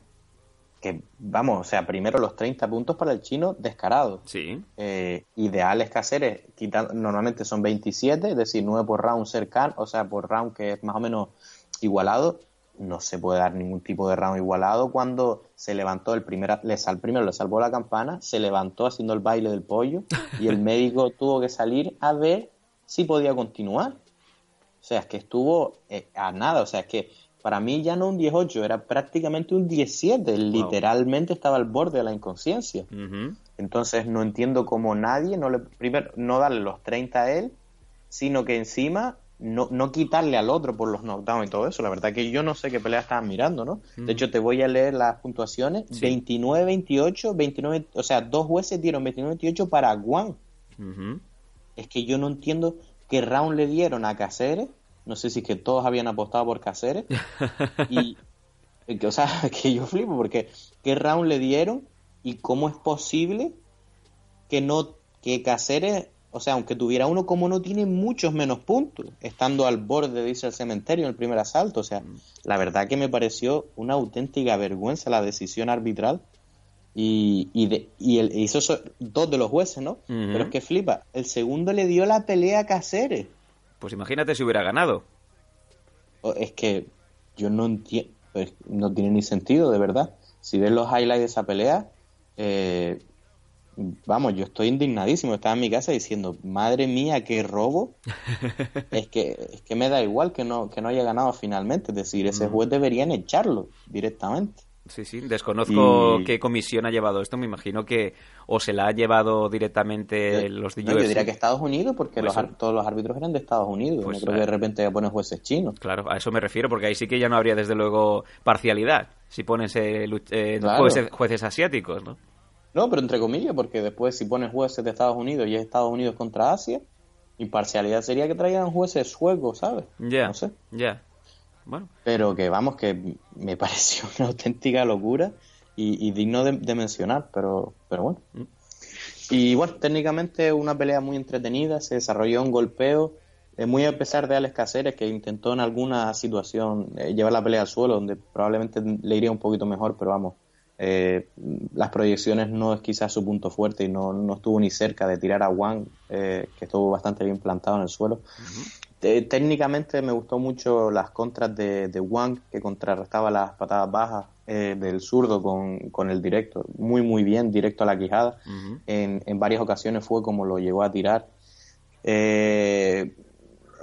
que, vamos, o sea, primero los 30 puntos para el chino descarado.
Sí.
Eh, ideales Cáceres, quitan, normalmente son 27, es decir, 9 por round cercano, o sea, por round que es más o menos igualado. No se puede dar ningún tipo de round igualado cuando se levantó el primer, le sal, primero le salvó la campana, se levantó haciendo el baile del pollo y el *laughs* médico tuvo que salir a ver si podía continuar. O sea, es que estuvo eh, a nada, o sea, es que para mí ya no un 18, era prácticamente un 17. Wow. Literalmente estaba al borde de la inconsciencia. Uh -huh. Entonces no entiendo cómo nadie, no le, primero, no darle los 30 a él, sino que encima no, no quitarle al otro por los knockdowns y todo eso. La verdad que yo no sé qué pelea estaban mirando, ¿no? Uh -huh. De hecho, te voy a leer las puntuaciones. Sí. 29-28, 29, o sea, dos jueces dieron 29-28 para Guan. Uh -huh. Es que yo no entiendo qué round le dieron a Caceres no sé si es que todos habían apostado por Cáceres *laughs* y que, o sea *laughs* que yo flipo porque qué round le dieron y cómo es posible que no que Cáceres o sea aunque tuviera uno como no tiene muchos menos puntos estando al borde dice el cementerio en el primer asalto o sea la verdad que me pareció una auténtica vergüenza la decisión arbitral y, y, de, y el, hizo dos de los jueces, ¿no? Uh -huh. Pero es que flipa, el segundo le dio la pelea a Cáceres.
Pues imagínate si hubiera ganado.
Es que yo no entiendo, pues no tiene ni sentido, de verdad. Si ves los highlights de esa pelea, eh, vamos, yo estoy indignadísimo. Estaba en mi casa diciendo, madre mía, qué robo. *laughs* es que es que me da igual que no que no haya ganado finalmente. Es decir, ese juez deberían echarlo directamente.
Sí, sí, desconozco y... qué comisión ha llevado esto. Me imagino que o se la ha llevado directamente
yo,
los
no, Yo diría que Estados Unidos, porque pues los, todos los árbitros eran de Estados Unidos. Pues no creo que de repente ponen jueces chinos.
Claro, a eso me refiero, porque ahí sí que ya no habría desde luego parcialidad si pones eh, eh, claro. jueces, jueces asiáticos, ¿no?
No, pero entre comillas, porque después si pones jueces de Estados Unidos y es Estados Unidos contra Asia, imparcialidad sería que traigan jueces suecos, ¿sabes?
Ya, yeah,
no sé.
ya. Yeah. Bueno.
Pero que vamos, que me *laughs* pareció una auténtica locura y, y digno de, de, mencionar, pero, pero bueno. Mm. Y bueno, técnicamente una pelea muy entretenida, se desarrolló un golpeo, eh, muy a pesar de Alex Caceres, que intentó en alguna situación eh, llevar la pelea al suelo, donde probablemente le iría un poquito mejor, pero vamos, eh, las proyecciones no es quizás su punto fuerte y no, no estuvo ni cerca de tirar a Wang, que estuvo bastante bien plantado en el suelo. Uh -huh técnicamente me gustó mucho las contras de, de Wang, que contrarrestaba las patadas bajas eh, del zurdo con, con, el directo. Muy, muy bien, directo a la quijada. Uh -huh. en, en, varias ocasiones fue como lo llegó a tirar. Eh,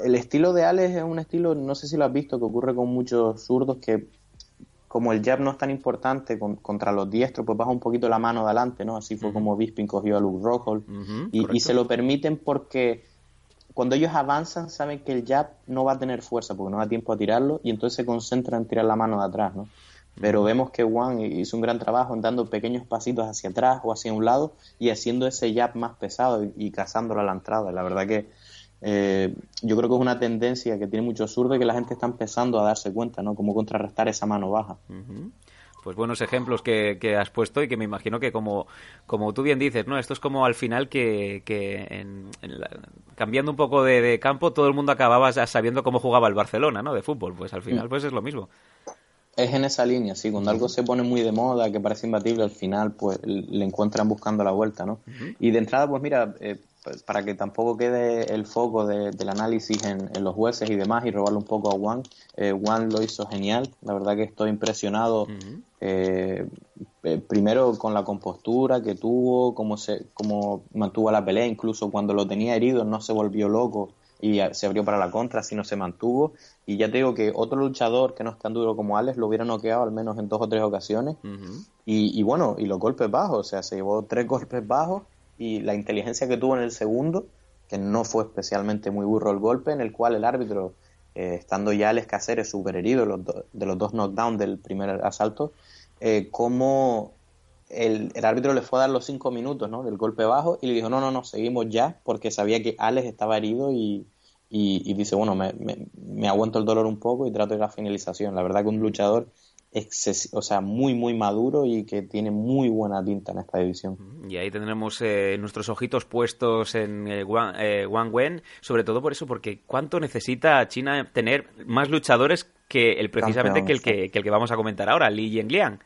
el estilo de Alex es un estilo, no sé si lo has visto, que ocurre con muchos zurdos que como el jab no es tan importante con, contra los diestros, pues baja un poquito la mano adelante, ¿no? Así fue uh -huh. como Bisping cogió a Luke Rockhold. Uh -huh, y, y, se lo permiten porque cuando ellos avanzan saben que el jab no va a tener fuerza porque no da tiempo a tirarlo y entonces se concentran en tirar la mano de atrás, ¿no? Pero vemos que Wang hizo un gran trabajo en dando pequeños pasitos hacia atrás o hacia un lado y haciendo ese jab más pesado y, y cazándolo a la entrada. La verdad que Eh, yo creo que es una tendencia que tiene mucho zurdo y que la gente está empezando a darse cuenta, ¿no? Cómo contrarrestar esa mano baja.
Pues buenos ejemplos que, que, has puesto y que me imagino que como, como tú bien dices, ¿no? Esto es como al final que, que en, en la, cambiando un poco de, de, campo todo el mundo acababa sabiendo cómo jugaba el Barcelona, ¿no? De fútbol. Pues al final pues es lo mismo.
Es en esa línea, sí. Cuando algo se pone muy de moda, que parece imbatible, al final pues le encuentran buscando la vuelta, ¿no? Uh -huh. Y de entrada, pues mira, eh, para que tampoco quede el foco de, del análisis en, en, los jueces y demás y robarle un poco a Juan, eh, Juan lo hizo genial. La verdad que estoy impresionado. Uh -huh. eh, primero con la compostura que tuvo, cómo, se, cómo mantuvo la pelea, incluso cuando lo tenía herido no se volvió loco y se abrió para la contra, sino se mantuvo. Y ya te digo que otro luchador que no es tan duro como Alex lo hubiera noqueado al menos en dos o tres ocasiones. Uh -huh. y, y, bueno, y los golpes bajos, o sea, se llevó tres *laughs* golpes bajos y la inteligencia que tuvo en el segundo, que no fue especialmente muy burro el golpe, en el cual el árbitro, eh, estando ya Alex Caceres súper herido de los dos knockdowns del primer asalto, eh, como el, el, árbitro le fue a dar los cinco minutos ¿no? del golpe bajo y le dijo, no, no, no, seguimos ya, porque sabía que Alex estaba herido y, y, y dice, bueno, me, me, me, aguanto el dolor un poco y trato de la finalización. La verdad que un luchador o sea, muy, muy maduro y que tiene muy buena tinta en esta división.
Y ahí tendremos eh, nuestros ojitos puestos en eh, Wang, eh, Wang Wen, sobre todo por eso, porque ¿cuánto necesita China tener más luchadores que el precisamente Campeón, que, el que, que, el que vamos a comentar ahora, Li Yengliang?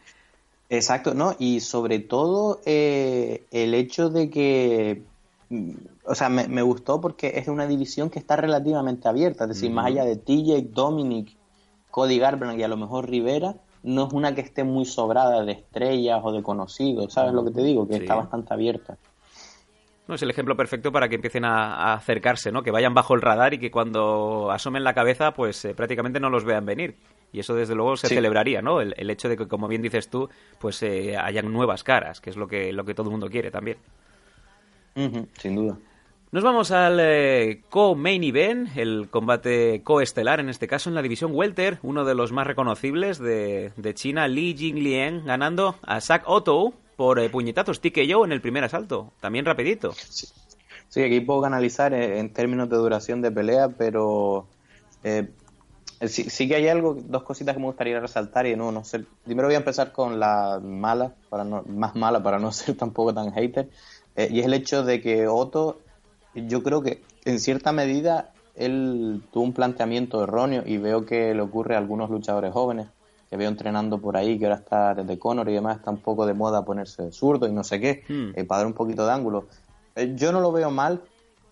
Exacto, ¿no? Y sobre todo el hecho de que mm, o sea, me, me, gustó porque es una división que está relativamente abierta, es decir, más allá de TJ, Dominic, Cody Garbrandt y a lo mejor Rivera, no es una que esté muy sobrada de estrellas o de conocidos, ¿sabes lo que te digo? Que sí. está bastante abierta.
No, es el ejemplo perfecto para que empiecen a, a, acercarse, ¿no? Que vayan bajo el radar y que cuando asomen la cabeza, pues eh, prácticamente no los vean venir. Y eso, desde luego, se sí. celebraría, ¿no? El, el, hecho de que, como bien dices tú, pues eh, hayan nuevas caras, que es lo que, lo que todo el mundo quiere también.
Uh -huh, sin duda.
Nos vamos al eh, co-main event, el combate coestelar, en este caso en la división Welter, uno de los más reconocibles de, China, Li Jingliang, ganando a Zack Otto por eh, puñetazos TKO en el primer asalto, también rapidito.
Sí, aquí puedo analizar eh, en términos de duración de pelea, pero eh, sí, que hay algo, dos cositas que me gustaría resaltar y no, no sé. Primero voy a empezar con la mala, para no, más mala para no *laughs* ser tampoco tan hater, y es el hecho de que Otto yo creo que en cierta medida él tuvo un planteamiento erróneo y veo que le ocurre a algunos luchadores jóvenes que veo entrenando por ahí, que ahora está desde Conor y demás, está un poco de moda ponerse zurdo y no sé qué, hmm. eh, para dar un poquito de ángulo. Eh, yo no lo veo mal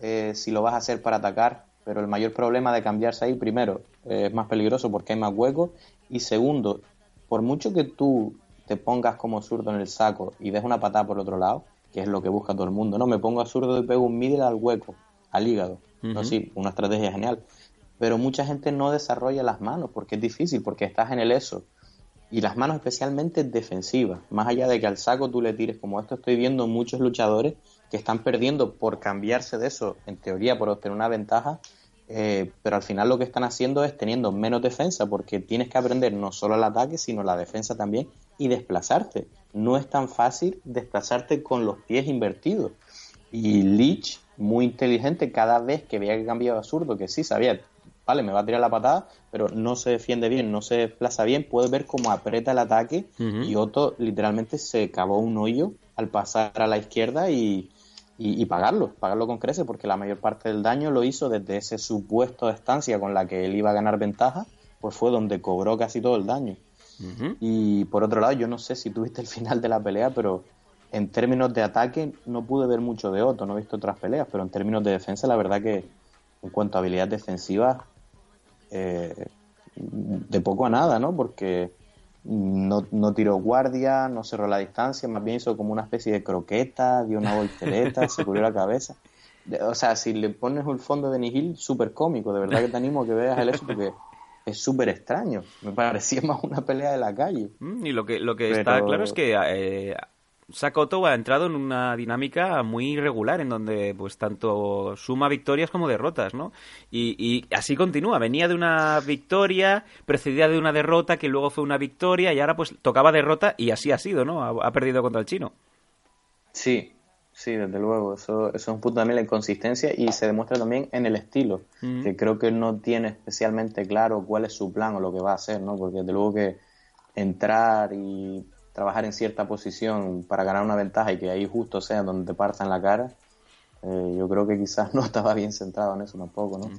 eh, si lo vas a hacer para atacar, pero el mayor problema de cambiarse ahí, primero, eh, es más peligroso porque hay más huecos y segundo, por mucho que tú te pongas como zurdo en el saco y des una patada por otro lado, que es lo que busca todo el mundo. No, me pongo a zurdo y pego un middle al hueco, al hígado. Uh -huh. No, sí, una estrategia genial. Pero mucha gente no desarrolla las manos porque es difícil, porque estás en el eso. Y las manos especialmente defensivas. Más allá de que al saco tú le tires, como esto estoy viendo muchos luchadores que están perdiendo por cambiarse de eso, en teoría por obtener una ventaja, eh, pero al final lo que están haciendo es teniendo menos defensa, porque tienes que aprender no solo el ataque, sino la defensa también, y desplazarte no es tan fácil desplazarte con los pies invertidos. Y Leach, muy inteligente, cada vez que veía que cambiaba a zurdo, que sí sabía, vale, me va a tirar la patada, pero no se defiende bien, no se desplaza bien, puede ver cómo aprieta el ataque uh -huh. y Otto literalmente se cavó un hoyo al pasar a la izquierda y, y, y, pagarlo, pagarlo con creces, porque la mayor parte del daño lo hizo desde ese supuesto de estancia con la que él iba a ganar ventaja, pues fue donde cobró casi todo el daño. Uh -huh. Y por otro lado, yo no sé si tuviste el final de la pelea, pero en términos de ataque no pude ver mucho de Otto, no he visto otras peleas, pero en términos de defensa, la verdad que en cuanto a habilidad defensiva, eh, de poco a nada, ¿no? Porque no, no, tiró guardia, no cerró la distancia, más bien hizo como una especie de croqueta, dio una voltereta, *laughs* se cubrió la cabeza. O sea, si le pones el fondo de Nihil, súper cómico, de verdad que te animo a que veas el eso porque es súper extraño. Me parecía *laughs* más una pelea de la calle.
Mm, y lo que, lo que Pero... está claro es que eh, Sakoto ha entrado en una dinámica muy irregular en donde pues tanto suma victorias como derrotas, ¿no? Y, y, así continúa. Venía de una victoria, precedida de una derrota que luego fue una victoria y ahora pues tocaba derrota y así ha sido, ¿no? Ha, ha perdido contra el chino.
Sí, Sí, desde luego, eso, eso es un punto también la inconsistencia y se demuestra también en el estilo, que creo que no tiene especialmente claro cuál es su plan o lo que va a hacer, ¿no? Porque desde luego que entrar y trabajar en cierta posición para ganar una ventaja y que ahí justo sea donde te partan la cara, eh, yo creo que quizás *laughs* no estaba bien centrado en eso tampoco, ¿no?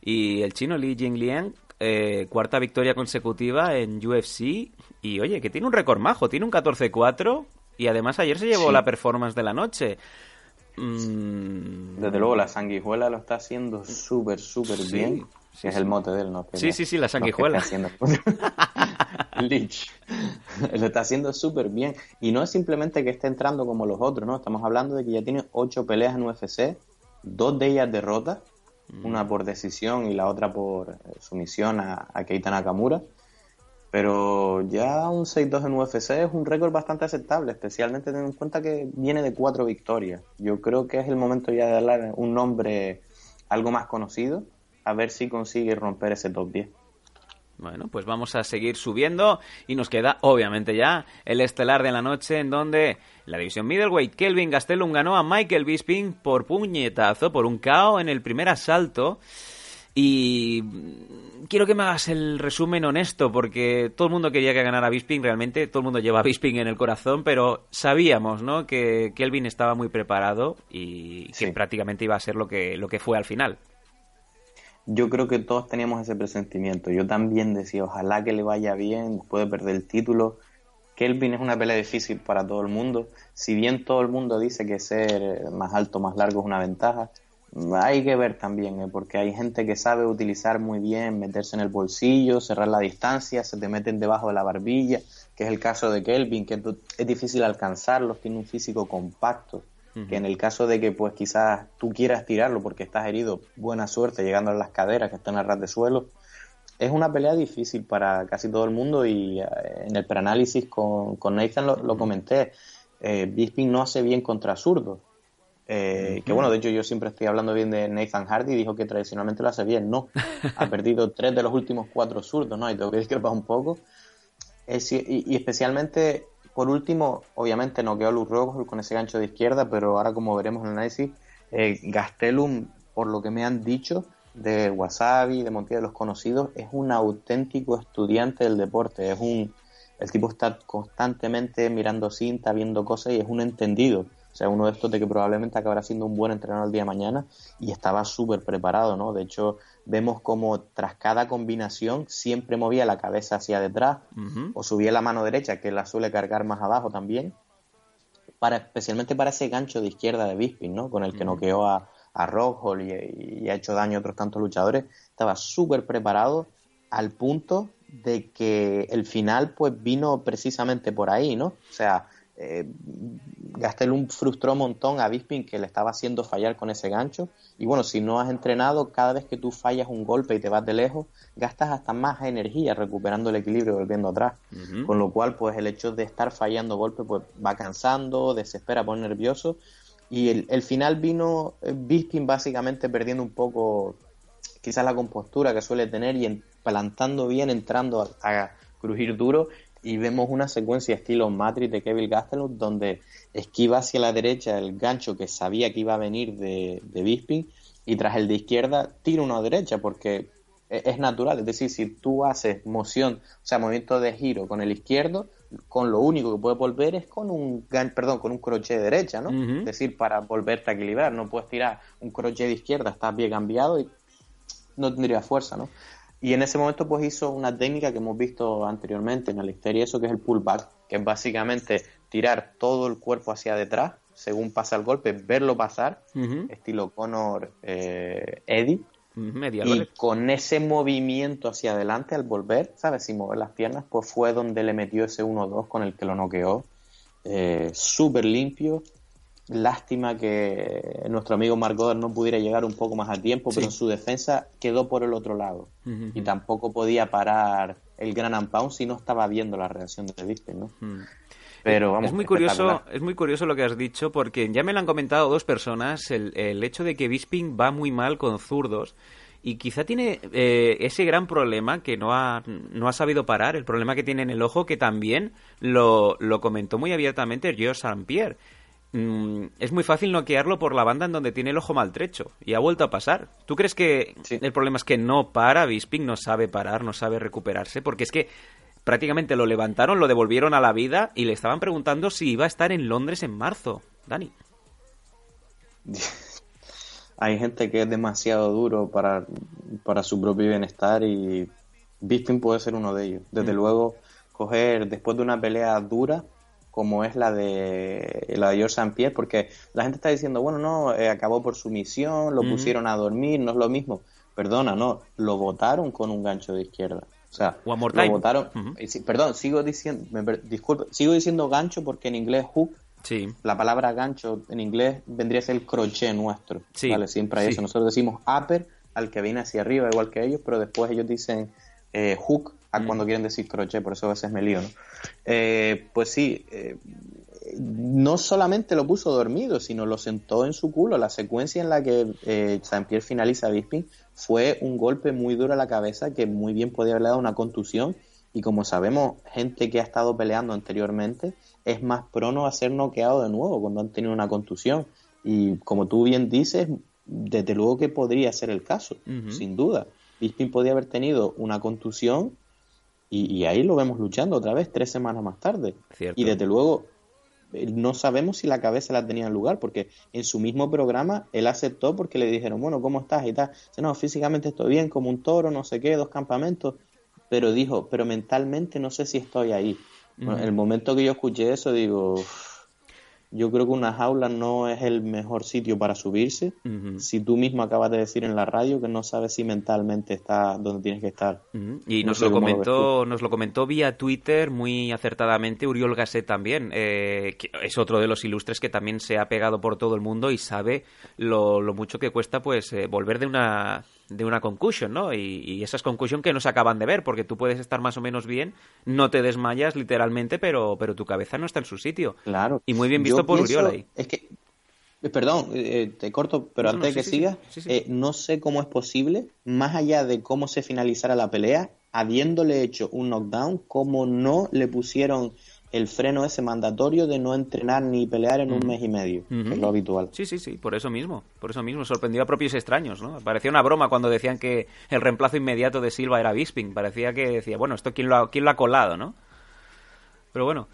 Y el chino Li Jingliang, eh, cuarta victoria consecutiva en UFC. Y oye, que tiene un récord majo, tiene un 14-4. Y además ayer se llevó
Sí.
la performance de la noche. Mm,
Desde luego, la sanguijuela lo está haciendo súper, súper
Sí,
bien.
sí,
es
sí.
el mote de él, ¿no? Que
Sí,
no-
sí, sí, la
no
sanguijuela.
haciendo- *laughs* Lich. lo está haciendo súper bien. Y no es simplemente que esté entrando como los otros, ¿no? Estamos hablando de que ya tiene ocho peleas en UFC, dos de ellas derrotas,
Mm.
una por decisión y la otra por eh, sumisión a, a Keita Nakamura. Pero ya un 6-2 en UFC es un récord bastante aceptable, especialmente teniendo en cuenta que viene de cuatro victorias. Yo creo que es el momento ya de darle un nombre algo más conocido, a ver si consigue romper ese top 10.
Bueno, pues vamos a seguir subiendo y nos queda obviamente ya el estelar de la noche en donde la división middleweight Kelvin Gastelum ganó a Michael Bisping por puñetazo, por un KO en el primer asalto. Y mm, quiero que me hagas el resumen honesto, porque todo el mundo quería que ganara Bisping, realmente todo el mundo lleva a Bisping en el corazón, pero sabíamos, ¿no? Que Kelvin estaba muy preparado y que
Sí.
prácticamente iba a ser lo que, lo que fue al final.
Yo creo que todos teníamos ese presentimiento. Yo también decía, ojalá que le vaya bien, puede perder el título. Kelvin es una pelea difícil para todo el mundo. Si bien todo el mundo dice que ser más alto, más largo es una ventaja, hay que ver también, ¿eh? porque hay gente que sabe utilizar muy bien, meterse en el bolsillo, cerrar la distancia, se te meten debajo de la barbilla, que es el caso de Kelvin, que es difícil alcanzarlos, tiene un físico compacto que en el caso de que pues quizás tú quieras tirarlo porque estás herido, buena suerte llegando a las caderas que están a ras de suelo. Es una pelea difícil para casi todo el mundo y eh, en el preanálisis con, con Nathan lo, lo comenté. Eh, Bisping no hace bien contra zurdos. Eh, Que bueno, de hecho yo siempre estoy hablando bien de Nathan Hardy, dijo que tradicionalmente lo hace bien. No, *laughs* ha perdido tres de los últimos cuatro zurdos, ¿no? Y tengo que discrepar un poco. Es ci- y, y especialmente, por último, obviamente noqueó a Luz Rojo con ese gancho de izquierda, pero ahora como veremos en el análisis, eh, Gastelum, por lo que me han dicho de Wasabi, de Montilla de los Conocidos, es un auténtico estudiante del deporte. Es un, el tipo está constantemente mirando cinta, viendo cosas y es un entendido. O sea, uno de estos de que probablemente acabará siendo un buen entrenador el día de mañana y estaba súper preparado, ¿no? De hecho, vemos como tras cada combinación siempre movía la cabeza hacia detrás o subía la mano derecha, que la suele cargar más abajo también, para, especialmente para ese gancho de izquierda de Bisping, ¿no? Con el que noqueó a, a Rockhold y, y ha hecho daño a otros tantos luchadores. Estaba súper preparado al punto de que el final pues vino precisamente por ahí, ¿no? O sea, eh, Gastelum frustró un montón a Bisping que le estaba haciendo fallar con ese gancho. Y bueno, si no has entrenado, cada vez que tú fallas un golpe y te vas de lejos, gastas hasta más energía recuperando el equilibrio y volviendo atrás. Con lo cual, pues el hecho de estar fallando golpes, pues va cansando, desespera, pone nervioso. Y el, el final vino eh, Bisping básicamente perdiendo un poco quizás la compostura que suele tener y en- plantando bien, entrando a, a crujir duro. Y vemos una secuencia estilo Matrix de Kevin Gastelum donde esquiva hacia la derecha el gancho que sabía que iba a venir de, de Bisping y tras el de izquierda tira uno a derecha porque e- es natural. Es decir, si tú haces moción, o sea, movimiento de giro con el izquierdo, con lo único que puedes volver es con un gan- perdón, con un crochet de derecha, ¿no? Es decir, para volverte a equilibrar, no puedes tirar un crochet de izquierda, estás bien cambiado y no tendría fuerza, ¿no? Y en ese momento pues hizo una técnica que hemos visto anteriormente en la historia, eso que es el pullback, que es básicamente tirar todo el cuerpo hacia detrás según pasa el golpe, verlo pasar, estilo Conor eh, Eddie, y con ese movimiento hacia adelante al volver, ¿sabes? Sin mover las piernas, pues fue donde le metió ese 1-2 con el que lo noqueó. Eh, Súper limpio. Lástima que nuestro amigo Mark Goddard no pudiera llegar un poco más a tiempo, pero en su defensa quedó por el otro lado. Y tampoco podía parar el gran Pound si no estaba viendo la reacción de Bisping, ¿no? Pero vamos,
es muy curioso, es muy curioso lo que has dicho porque ya me lo han comentado dos personas el, el hecho de que Bisping va muy mal con zurdos y quizá tiene eh, ese gran problema que no ha, no ha sabido parar, el problema que tiene en el ojo que también lo, lo comentó muy abiertamente Joe St. Mm, es muy fácil noquearlo por la banda en donde tiene el ojo maltrecho. Y ha vuelto a pasar. ¿Tú crees que el problema es que no para Bisping, no sabe parar, no sabe recuperarse? Porque es que prácticamente lo levantaron, lo devolvieron a la vida y le estaban preguntando si iba a estar en Londres en marzo. Dani. *laughs*
Hay gente que es demasiado duro para, para su propio bienestar y Bisping puede ser uno de ellos. Desde
Mm.
luego, coger después de una pelea dura como es la de la de George St. Pierre, porque la gente está diciendo, bueno, no, eh, acabó por sumisión, lo
Ujú.
pusieron a dormir, no es lo mismo. Perdona, no, lo votaron con un gancho de izquierda. O sea,
One more
lo votaron. Eh, perdón, sigo diciendo, me disculpe, sigo diciendo gancho porque en inglés hook,
Sí.
la palabra gancho en inglés vendría a ser el crochet nuestro.
Sí,
Vale, siempre hay
sí.
eso. Nosotros decimos upper al que viene hacia arriba, igual que ellos, pero después ellos dicen eh, hook a
Mm.
cuando quieren decir crochet, por eso a veces me lío, ¿no? Eh, pues sí, eh, no solamente lo puso dormido, sino lo sentó en su culo. La secuencia en la que eh, Saint Pierre finaliza a Bisping fue un golpe muy duro a la cabeza que muy bien podía haberle dado una contusión. Y como sabemos, gente que ha estado peleando anteriormente es más prono a ser noqueado de nuevo cuando han tenido una contusión. Y como tú bien dices, desde luego que podría ser el caso, sin duda. Bisping podía haber tenido una contusión y, y ahí lo vemos luchando otra vez tres semanas más tarde.
Cierto.
Y desde luego eh, no sabemos si la cabeza la tenía en lugar, porque en su mismo programa él aceptó porque le dijeron, bueno, ¿cómo estás? Y tal. Dice, no, físicamente estoy bien, como un toro, no sé qué, dos campamentos. Pero dijo, pero mentalmente no sé si estoy ahí. Bueno, el momento que yo escuché eso, digo, "Uf, yo creo que una jaula no es el mejor sitio para subirse. Si tú mismo acabas de decir en la radio que no sabes si mentalmente está donde tienes que estar.
Y
No
nos lo comentó, nos lo comentó vía Twitter muy acertadamente Uriol Gasset también, eh, que es otro de los ilustres que también se ha pegado por todo el mundo y sabe lo, lo mucho que cuesta pues eh, volver de una de una concussion, ¿no? Y, y esas concussion que no se acaban de ver, porque tú puedes estar más o menos bien, no te desmayas literalmente, pero, pero tu cabeza no está en su sitio.
Claro.
Y muy bien
Yo
visto por
pienso-
Uriol ahí.
Es que, eh, perdón, eh, te corto, pero
No, no,
antes de que
sí,
sigas,
sí.
eh, no sé cómo es posible, más allá de cómo se finalizara la pelea, habiéndole hecho un knockdown, cómo no le pusieron el freno ese mandatorio de no entrenar ni pelear en un mes y medio, que es lo habitual.
Sí, sí, sí, por eso mismo, por eso mismo, sorprendió a propios extraños, ¿no? Parecía una broma cuando decían que el reemplazo inmediato de Silva era Bisping, parecía que decía, bueno, esto quién lo ha, quién lo ha colado, ¿no? Pero bueno,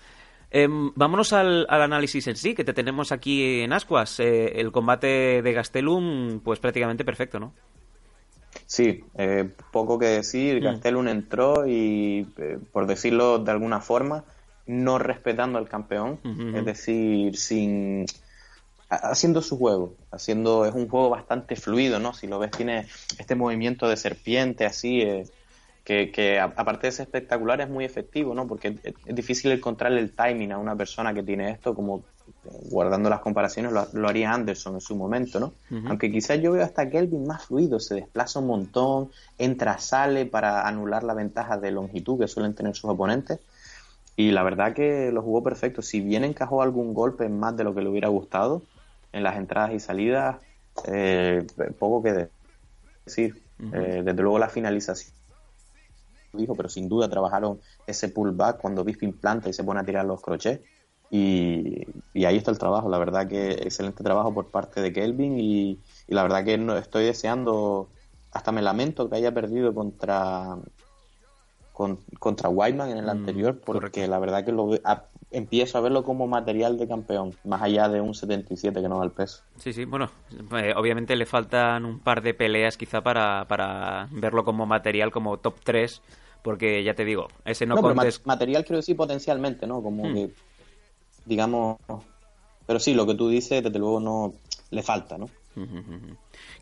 em, vámonos al, al análisis en sí, que te tenemos aquí en Ascuas. Eh, el combate de Gastelum, pues prácticamente perfecto, ¿no?
Sí, eh, poco que decir.
Mm.
Gastelum entró y, eh, por decirlo de alguna forma, no respetando al campeón, es decir, sin ha- haciendo su juego, haciendo es un juego bastante fluido, ¿no? Si lo ves tiene este movimiento de serpiente así eh, que, que a- aparte de ser espectacular es muy efectivo, ¿no? Porque es, es difícil encontrarle el timing a una persona que tiene esto, como eh, guardando las comparaciones lo, lo haría Anderson en su momento, ¿no? Aunque quizás yo veo hasta Kelvin más fluido, se desplaza un montón, entra, sale para anular la ventaja de longitud que suelen tener sus oponentes. Y la verdad que lo jugó perfecto. Si bien encajó algún golpe más de lo que le hubiera gustado en las entradas y salidas, eh, poco que de- decir. Eh, desde luego la finalización dijo, pero sin duda trabajaron ese pullback cuando Bisping planta y se pone a tirar los crochets. Y, y ahí está el trabajo, la verdad que excelente trabajo por parte de Kelvin y, y la verdad que no estoy deseando, hasta me lamento que haya perdido contra con- contra Whiteman en el
Mm,
anterior, porque la verdad que lo a- empiezo a verlo como material de campeón, más allá de un 77 que no da el peso.
Sí, sí, bueno, eh, obviamente le faltan un par de peleas quizá para, para verlo como material, como top 3, porque ya te digo, ese no,
No, ma- material quiero decir potencialmente, ¿no? Como
Hmm.
que, digamos, pero sí, lo que tú dices, desde luego no le falta, ¿no?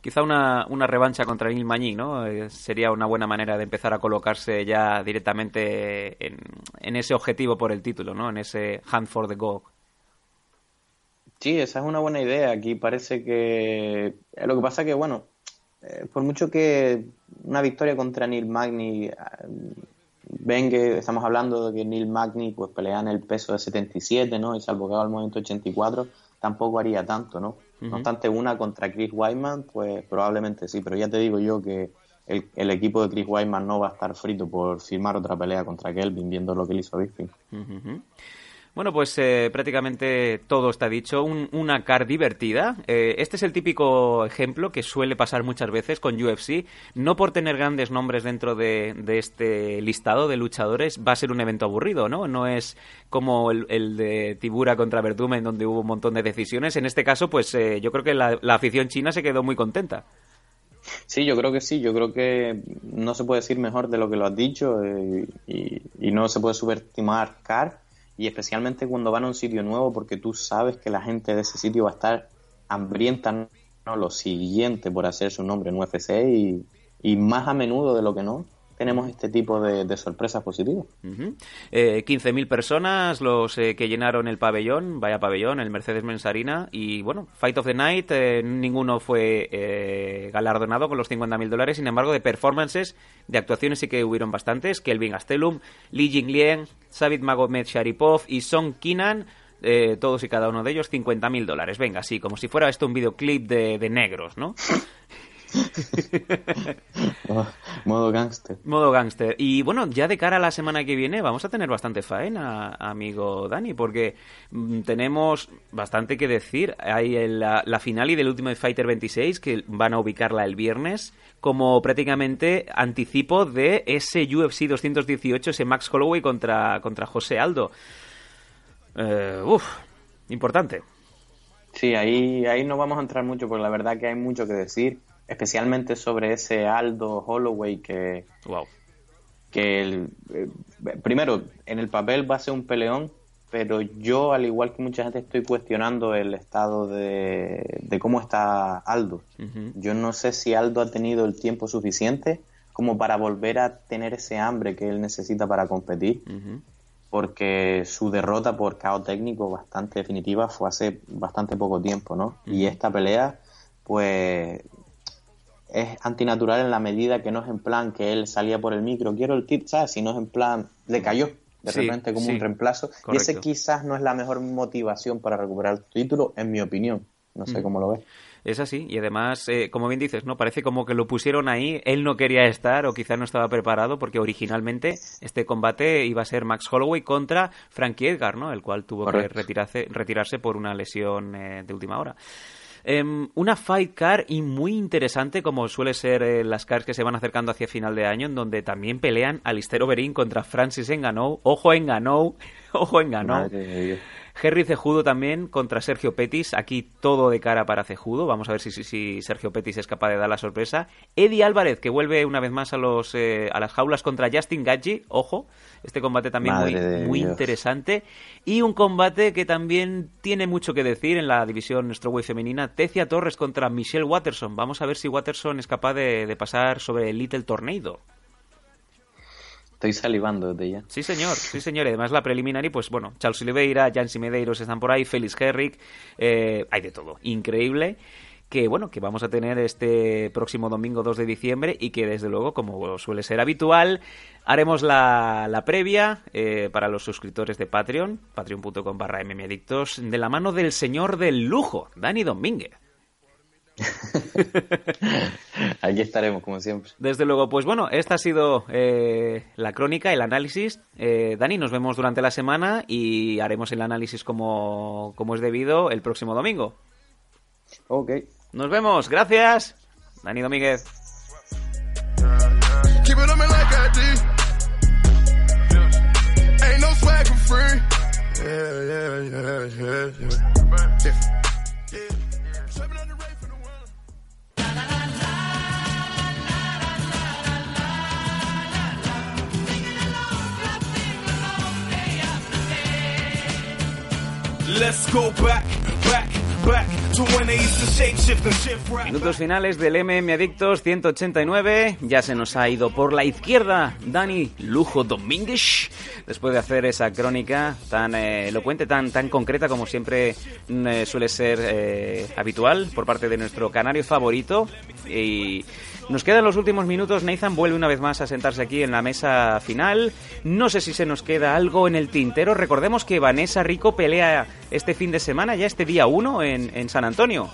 Quizá una, una revancha contra Neil Magny, ¿no? Eh, sería una buena manera de empezar a colocarse ya directamente en, en ese objetivo por el título, ¿no? En ese hunt for the gold.
Sí, esa es una buena idea. Aquí parece que eh, lo que pasa que, bueno, eh, por mucho que una victoria contra Neil Magny eh, venga, estamos hablando de que Neil Magny pues pelea en el peso de 77, ¿no? Y salvo que haga el movimiento 84, tampoco haría tanto, ¿no? No obstante, una contra Chris Weidman, pues probablemente sí, pero ya te digo yo que el, el equipo de Chris Weidman no va a estar frito por firmar otra pelea contra Kelvin, viendo lo que le hizo a Bisping.
Bueno, pues eh, prácticamente todo está dicho. Un- una car divertida. Eh, este es el típico ejemplo que suele pasar muchas veces con UFC. No por tener grandes nombres dentro de, de este listado de luchadores va a ser un evento aburrido, ¿no? No es como el, el de Tibura contra Verdumen, donde hubo un montón de decisiones. En este caso, pues eh, yo creo que la, la afición china se quedó muy contenta.
Sí, yo creo que sí, yo creo que no se puede decir mejor de lo que lo has dicho eh, y, y no se puede subestimar CAR y especialmente cuando van a un sitio nuevo porque tú sabes que la gente de ese sitio va a estar hambrienta, ¿no? Lo siguiente por hacer su nombre en UFC y, y más a menudo de lo que no tenemos este tipo de, de sorpresas positivas.
Ujú. Eh, 15.000 personas los eh, que llenaron el pabellón, vaya pabellón, el Mercedes-Benz Arena. Y bueno, Fight of the Night, eh, ninguno fue eh, galardonado con los 50.000 dólares. Sin embargo, de performances, de actuaciones sí que hubieron bastantes. Kelvin Gastelum, Li Jingliang, Savit Magomed Sharipov y Song Kinan. eh, todos y cada uno de ellos 50.000 dólares. Venga, así, como si fuera esto un videoclip de, de negros, ¿no? *laughs* *laughs*
Modo gángster.
Modo gángster. Y bueno, ya de cara a la semana que viene vamos a tener bastante faena, amigo Dani, porque mm, tenemos bastante que decir. Hay la final y del Ultimate Fighter 26 que van a ubicarla el viernes como prácticamente anticipo de ese UFC 218, ese Max Holloway contra, contra José Aldo. Eh, uf, importante.
Sí, ahí, ahí no vamos a entrar mucho porque la verdad que hay mucho que decir, especialmente sobre ese Aldo Holloway que,
Wow.
que el- eh, primero, en el papel va a ser un peleón, pero yo, al igual que mucha gente, estoy cuestionando el estado de, de cómo está Aldo. Yo no sé si Aldo ha tenido el tiempo suficiente como para volver a tener ese hambre que él necesita para competir, porque su derrota por KO técnico bastante definitiva fue hace bastante poco tiempo, ¿no? Y esta pelea, pues, es antinatural en la medida que no es en plan que él salía por el micro, quiero el tip, ¿sabes? Sino es en plan, le cayó de
Sí,
repente como
sí.
un reemplazo. Y ese quizás no es la mejor motivación para recuperar tu título, en mi opinión. No sé
Mm.
cómo lo ves.
Es así, y además, eh, como bien dices, no parece como que lo pusieron ahí, él no quería estar o quizá no estaba preparado porque originalmente este combate iba a ser Max Holloway contra Frankie Edgar, ¿no? El cual tuvo
Correcto.
que retirarse, retirarse por una lesión eh, de última hora. Em, una fight car y muy interesante como suele ser eh, las cars que se van acercando hacia final de año en donde también pelean Alistair Overeem contra Francis Ngannou, ojo Ngannou, *laughs* ojo Ngannou. Henry Cejudo también contra Sergio Petis. Aquí todo de cara para Cejudo. Vamos a ver si, si, si Sergio Petis es capaz de dar la sorpresa. Eddie Álvarez, que vuelve una vez más a, los, eh, a las jaulas contra Justin Gaggi. Ojo, este combate también muy,
Madre
muy interesante. Y un combate que también tiene mucho que decir en la división Strawweight femenina. Tecia Torres contra Michelle Watterson. Vamos a ver si Watterson es capaz de, de pasar sobre el Little Tornado.
Estoy salivando desde ya.
Sí, señor, sí, señor. Y además la preliminary, pues bueno, Charles Oliveira, Jansi Medeiros están por ahí, Félix Herrick, eh, hay de todo. Increíble. Que bueno, que vamos a tener este próximo domingo 2 de diciembre y que desde luego, como suele ser habitual, haremos la, la previa eh, para los suscriptores de Patreon, patreon.com barra mmadictos, de la mano del señor del lujo, Dani Domínguez. *laughs*
Aquí estaremos, como siempre.
Desde luego, pues bueno, esta ha sido eh, la crónica, el análisis. Eh, Dani, nos vemos durante la semana y haremos el análisis como, como es debido el próximo domingo.
Ok.
Nos vemos, gracias. Dani Domínguez. Minutos finales del MM Adictos 189. Ya se nos ha ido por la izquierda Dani Lujo Domínguez. Después de hacer esa crónica tan eh, elocuente, tan, tan concreta como siempre mm, eh, suele ser eh, habitual por parte de nuestro canario favorito. Y nos quedan los últimos minutos. Nathan vuelve una vez más a sentarse aquí en la mesa final. No sé si se nos queda algo en el tintero. Recordemos que Vanessa Rico pelea este fin de semana, ya este día 1 en, en San Antonio.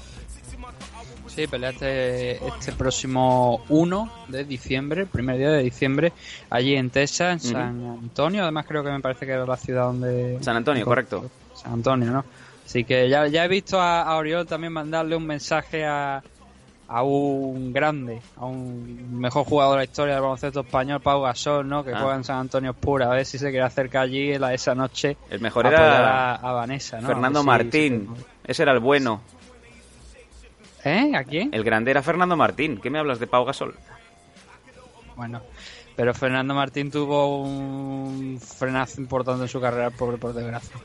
Sí, pelea este, este próximo 1 de diciembre, primer día de diciembre, allí en Texas, en San Antonio. Además, creo que me parece que era la ciudad donde.
San Antonio, correcto.
San Antonio, ¿no? Así que ya, ya he visto a, a Oriol también mandarle un mensaje a, a un grande, a un mejor jugador de la historia del baloncesto español, Pau Gasol, ¿no? Que
Ah.
juega en San Antonio Pura, a ver si se quiere acercar allí la, esa noche.
El mejor
a
era
a, a Vanessa, ¿no?
Fernando
si-
Martín. Ese era el bueno.
¿Eh? ¿A quién?
El grande era Fernando Martín. ¿Qué me hablas de Pau Gasol?
Bueno, pero Fernando Martín tuvo un frenazo importante en su carrera, por, por desgracia.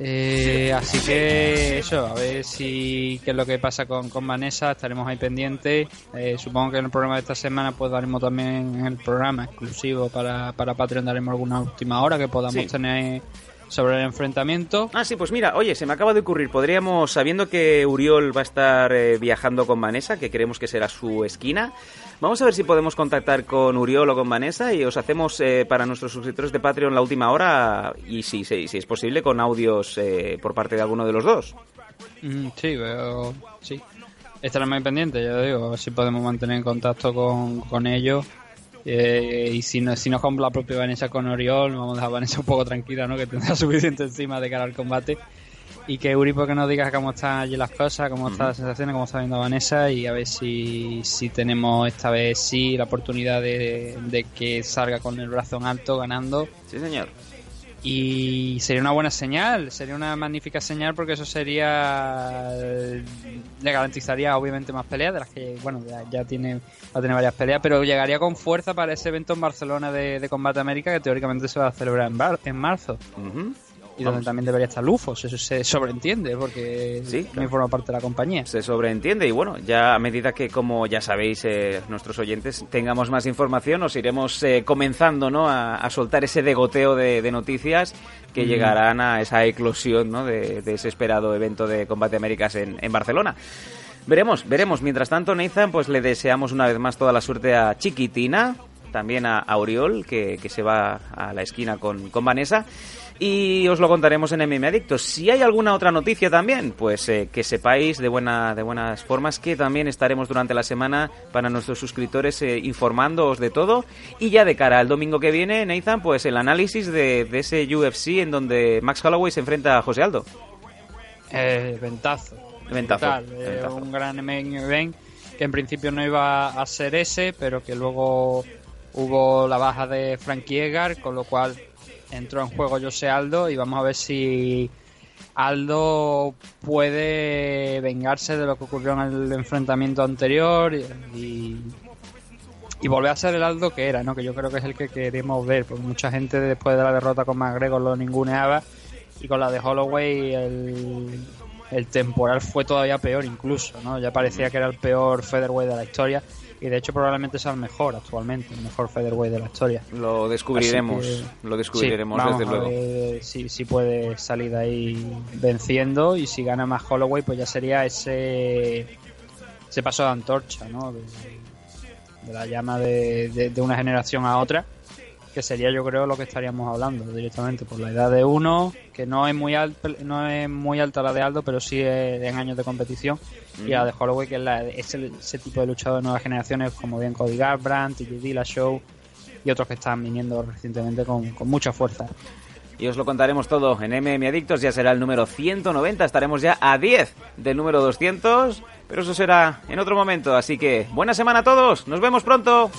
Eh, así que eso, a ver si qué es lo que pasa con, con Vanessa, estaremos ahí pendientes. Eh, supongo que en el programa de esta semana pues daremos también el programa exclusivo para, para Patreon, daremos alguna última hora que podamos
Sí.
tener sobre el enfrentamiento.
Ah, sí, pues mira, oye, se me acaba de ocurrir. Podríamos, sabiendo que Uriol va a estar eh, viajando con Vanessa, que creemos que será su esquina, vamos a ver si podemos contactar con Uriol o con Vanessa y os hacemos eh, para nuestros suscriptores de Patreon la última hora y si, si, si es posible con audios eh, por parte de alguno de los dos.
Mm, sí, veo, sí. Estaremos muy pendientes, ya digo, a ver si podemos mantener en contacto con, con ellos. Eh, y si no, si no con la propia Vanessa con Oriol, vamos a dejar a Vanessa un poco tranquila, ¿no? Que tendrá *laughs* suficiente encima de cara al combate. Y que Uri, porque nos diga cómo están allí las cosas, cómo están las sensaciones, cómo está viendo Vanessa y a ver si, si tenemos esta vez sí la oportunidad de, de que salga con el brazo en alto ganando.
Sí, señor.
Y sería una buena señal, sería una magnífica señal porque eso sería. Le garantizaría obviamente más peleas, de las que, bueno, ya, tiene, va a tener varias peleas, pero llegaría con fuerza para ese evento en Barcelona de, de Combate América que teóricamente se va a celebrar en, bar- en marzo. Y donde también debería estar Lufos, eso se sobreentiende porque también forma parte de la compañía.
Se sobreentiende y bueno, ya a medida que, como ya sabéis, eh, nuestros oyentes tengamos más información, os iremos eh, comenzando ¿no? a, a soltar ese degoteo de, de noticias que
Ujú.
llegarán a esa eclosión ¿no? de, de ese esperado evento de Combate Américas en, en Barcelona. Veremos, veremos. Mientras tanto, Nathan, pues le deseamos una vez más toda la suerte a Chiquitina, también a, a Oriol, que, que se va a la esquina con, con Vanessa. Y os lo contaremos en MM Adictos. Si hay alguna otra noticia también, pues eh, que sepáis de, buena, de buenas formas que también estaremos durante la semana para nuestros suscriptores eh, informándoos de todo. Y ya de cara al domingo que viene, Nathan, pues el análisis de, de ese UFC en donde Max Holloway se enfrenta a José Aldo.
Eh, ventazo.
Ventazo,
eh,
ventazo.
un gran main event que en principio no iba a ser ese, pero que luego hubo la baja de Frankie Edgar, con lo cual entró en juego José Aldo y vamos a ver si Aldo puede vengarse de lo que ocurrió en el enfrentamiento anterior y, y, volver a ser el Aldo que era, ¿no? que yo creo que es el que queremos ver, porque mucha gente después de la derrota con McGregor lo ninguneaba y con la de Holloway el, el temporal fue todavía peor incluso, ¿no? Ya parecía que era el peor featherweight de la historia y de hecho probablemente sea el mejor actualmente, el mejor featherweight de la historia.
Lo descubriremos, lo descubriremos
sí,
desde luego.
ver si, si puede salir de ahí venciendo y si gana más Holloway pues ya sería ese ese paso de antorcha, ¿no? De, de la llama de, de- de una generación a otra que sería yo creo lo que estaríamos hablando directamente por la edad de uno que no es muy alta no es muy alta la de Aldo pero sí es en años de competición. Y la de Holloway que es, la- es el- ese tipo de luchador de nuevas generaciones como bien Cody Garbrandt, TJ Dillashaw y otros que están viniendo recientemente con, con mucha fuerza
Y os lo contaremos todo en MM Adictos, ya será el número 190, estaremos ya a 10 del número 200, pero eso será en otro momento, así que buena semana a todos, nos vemos pronto.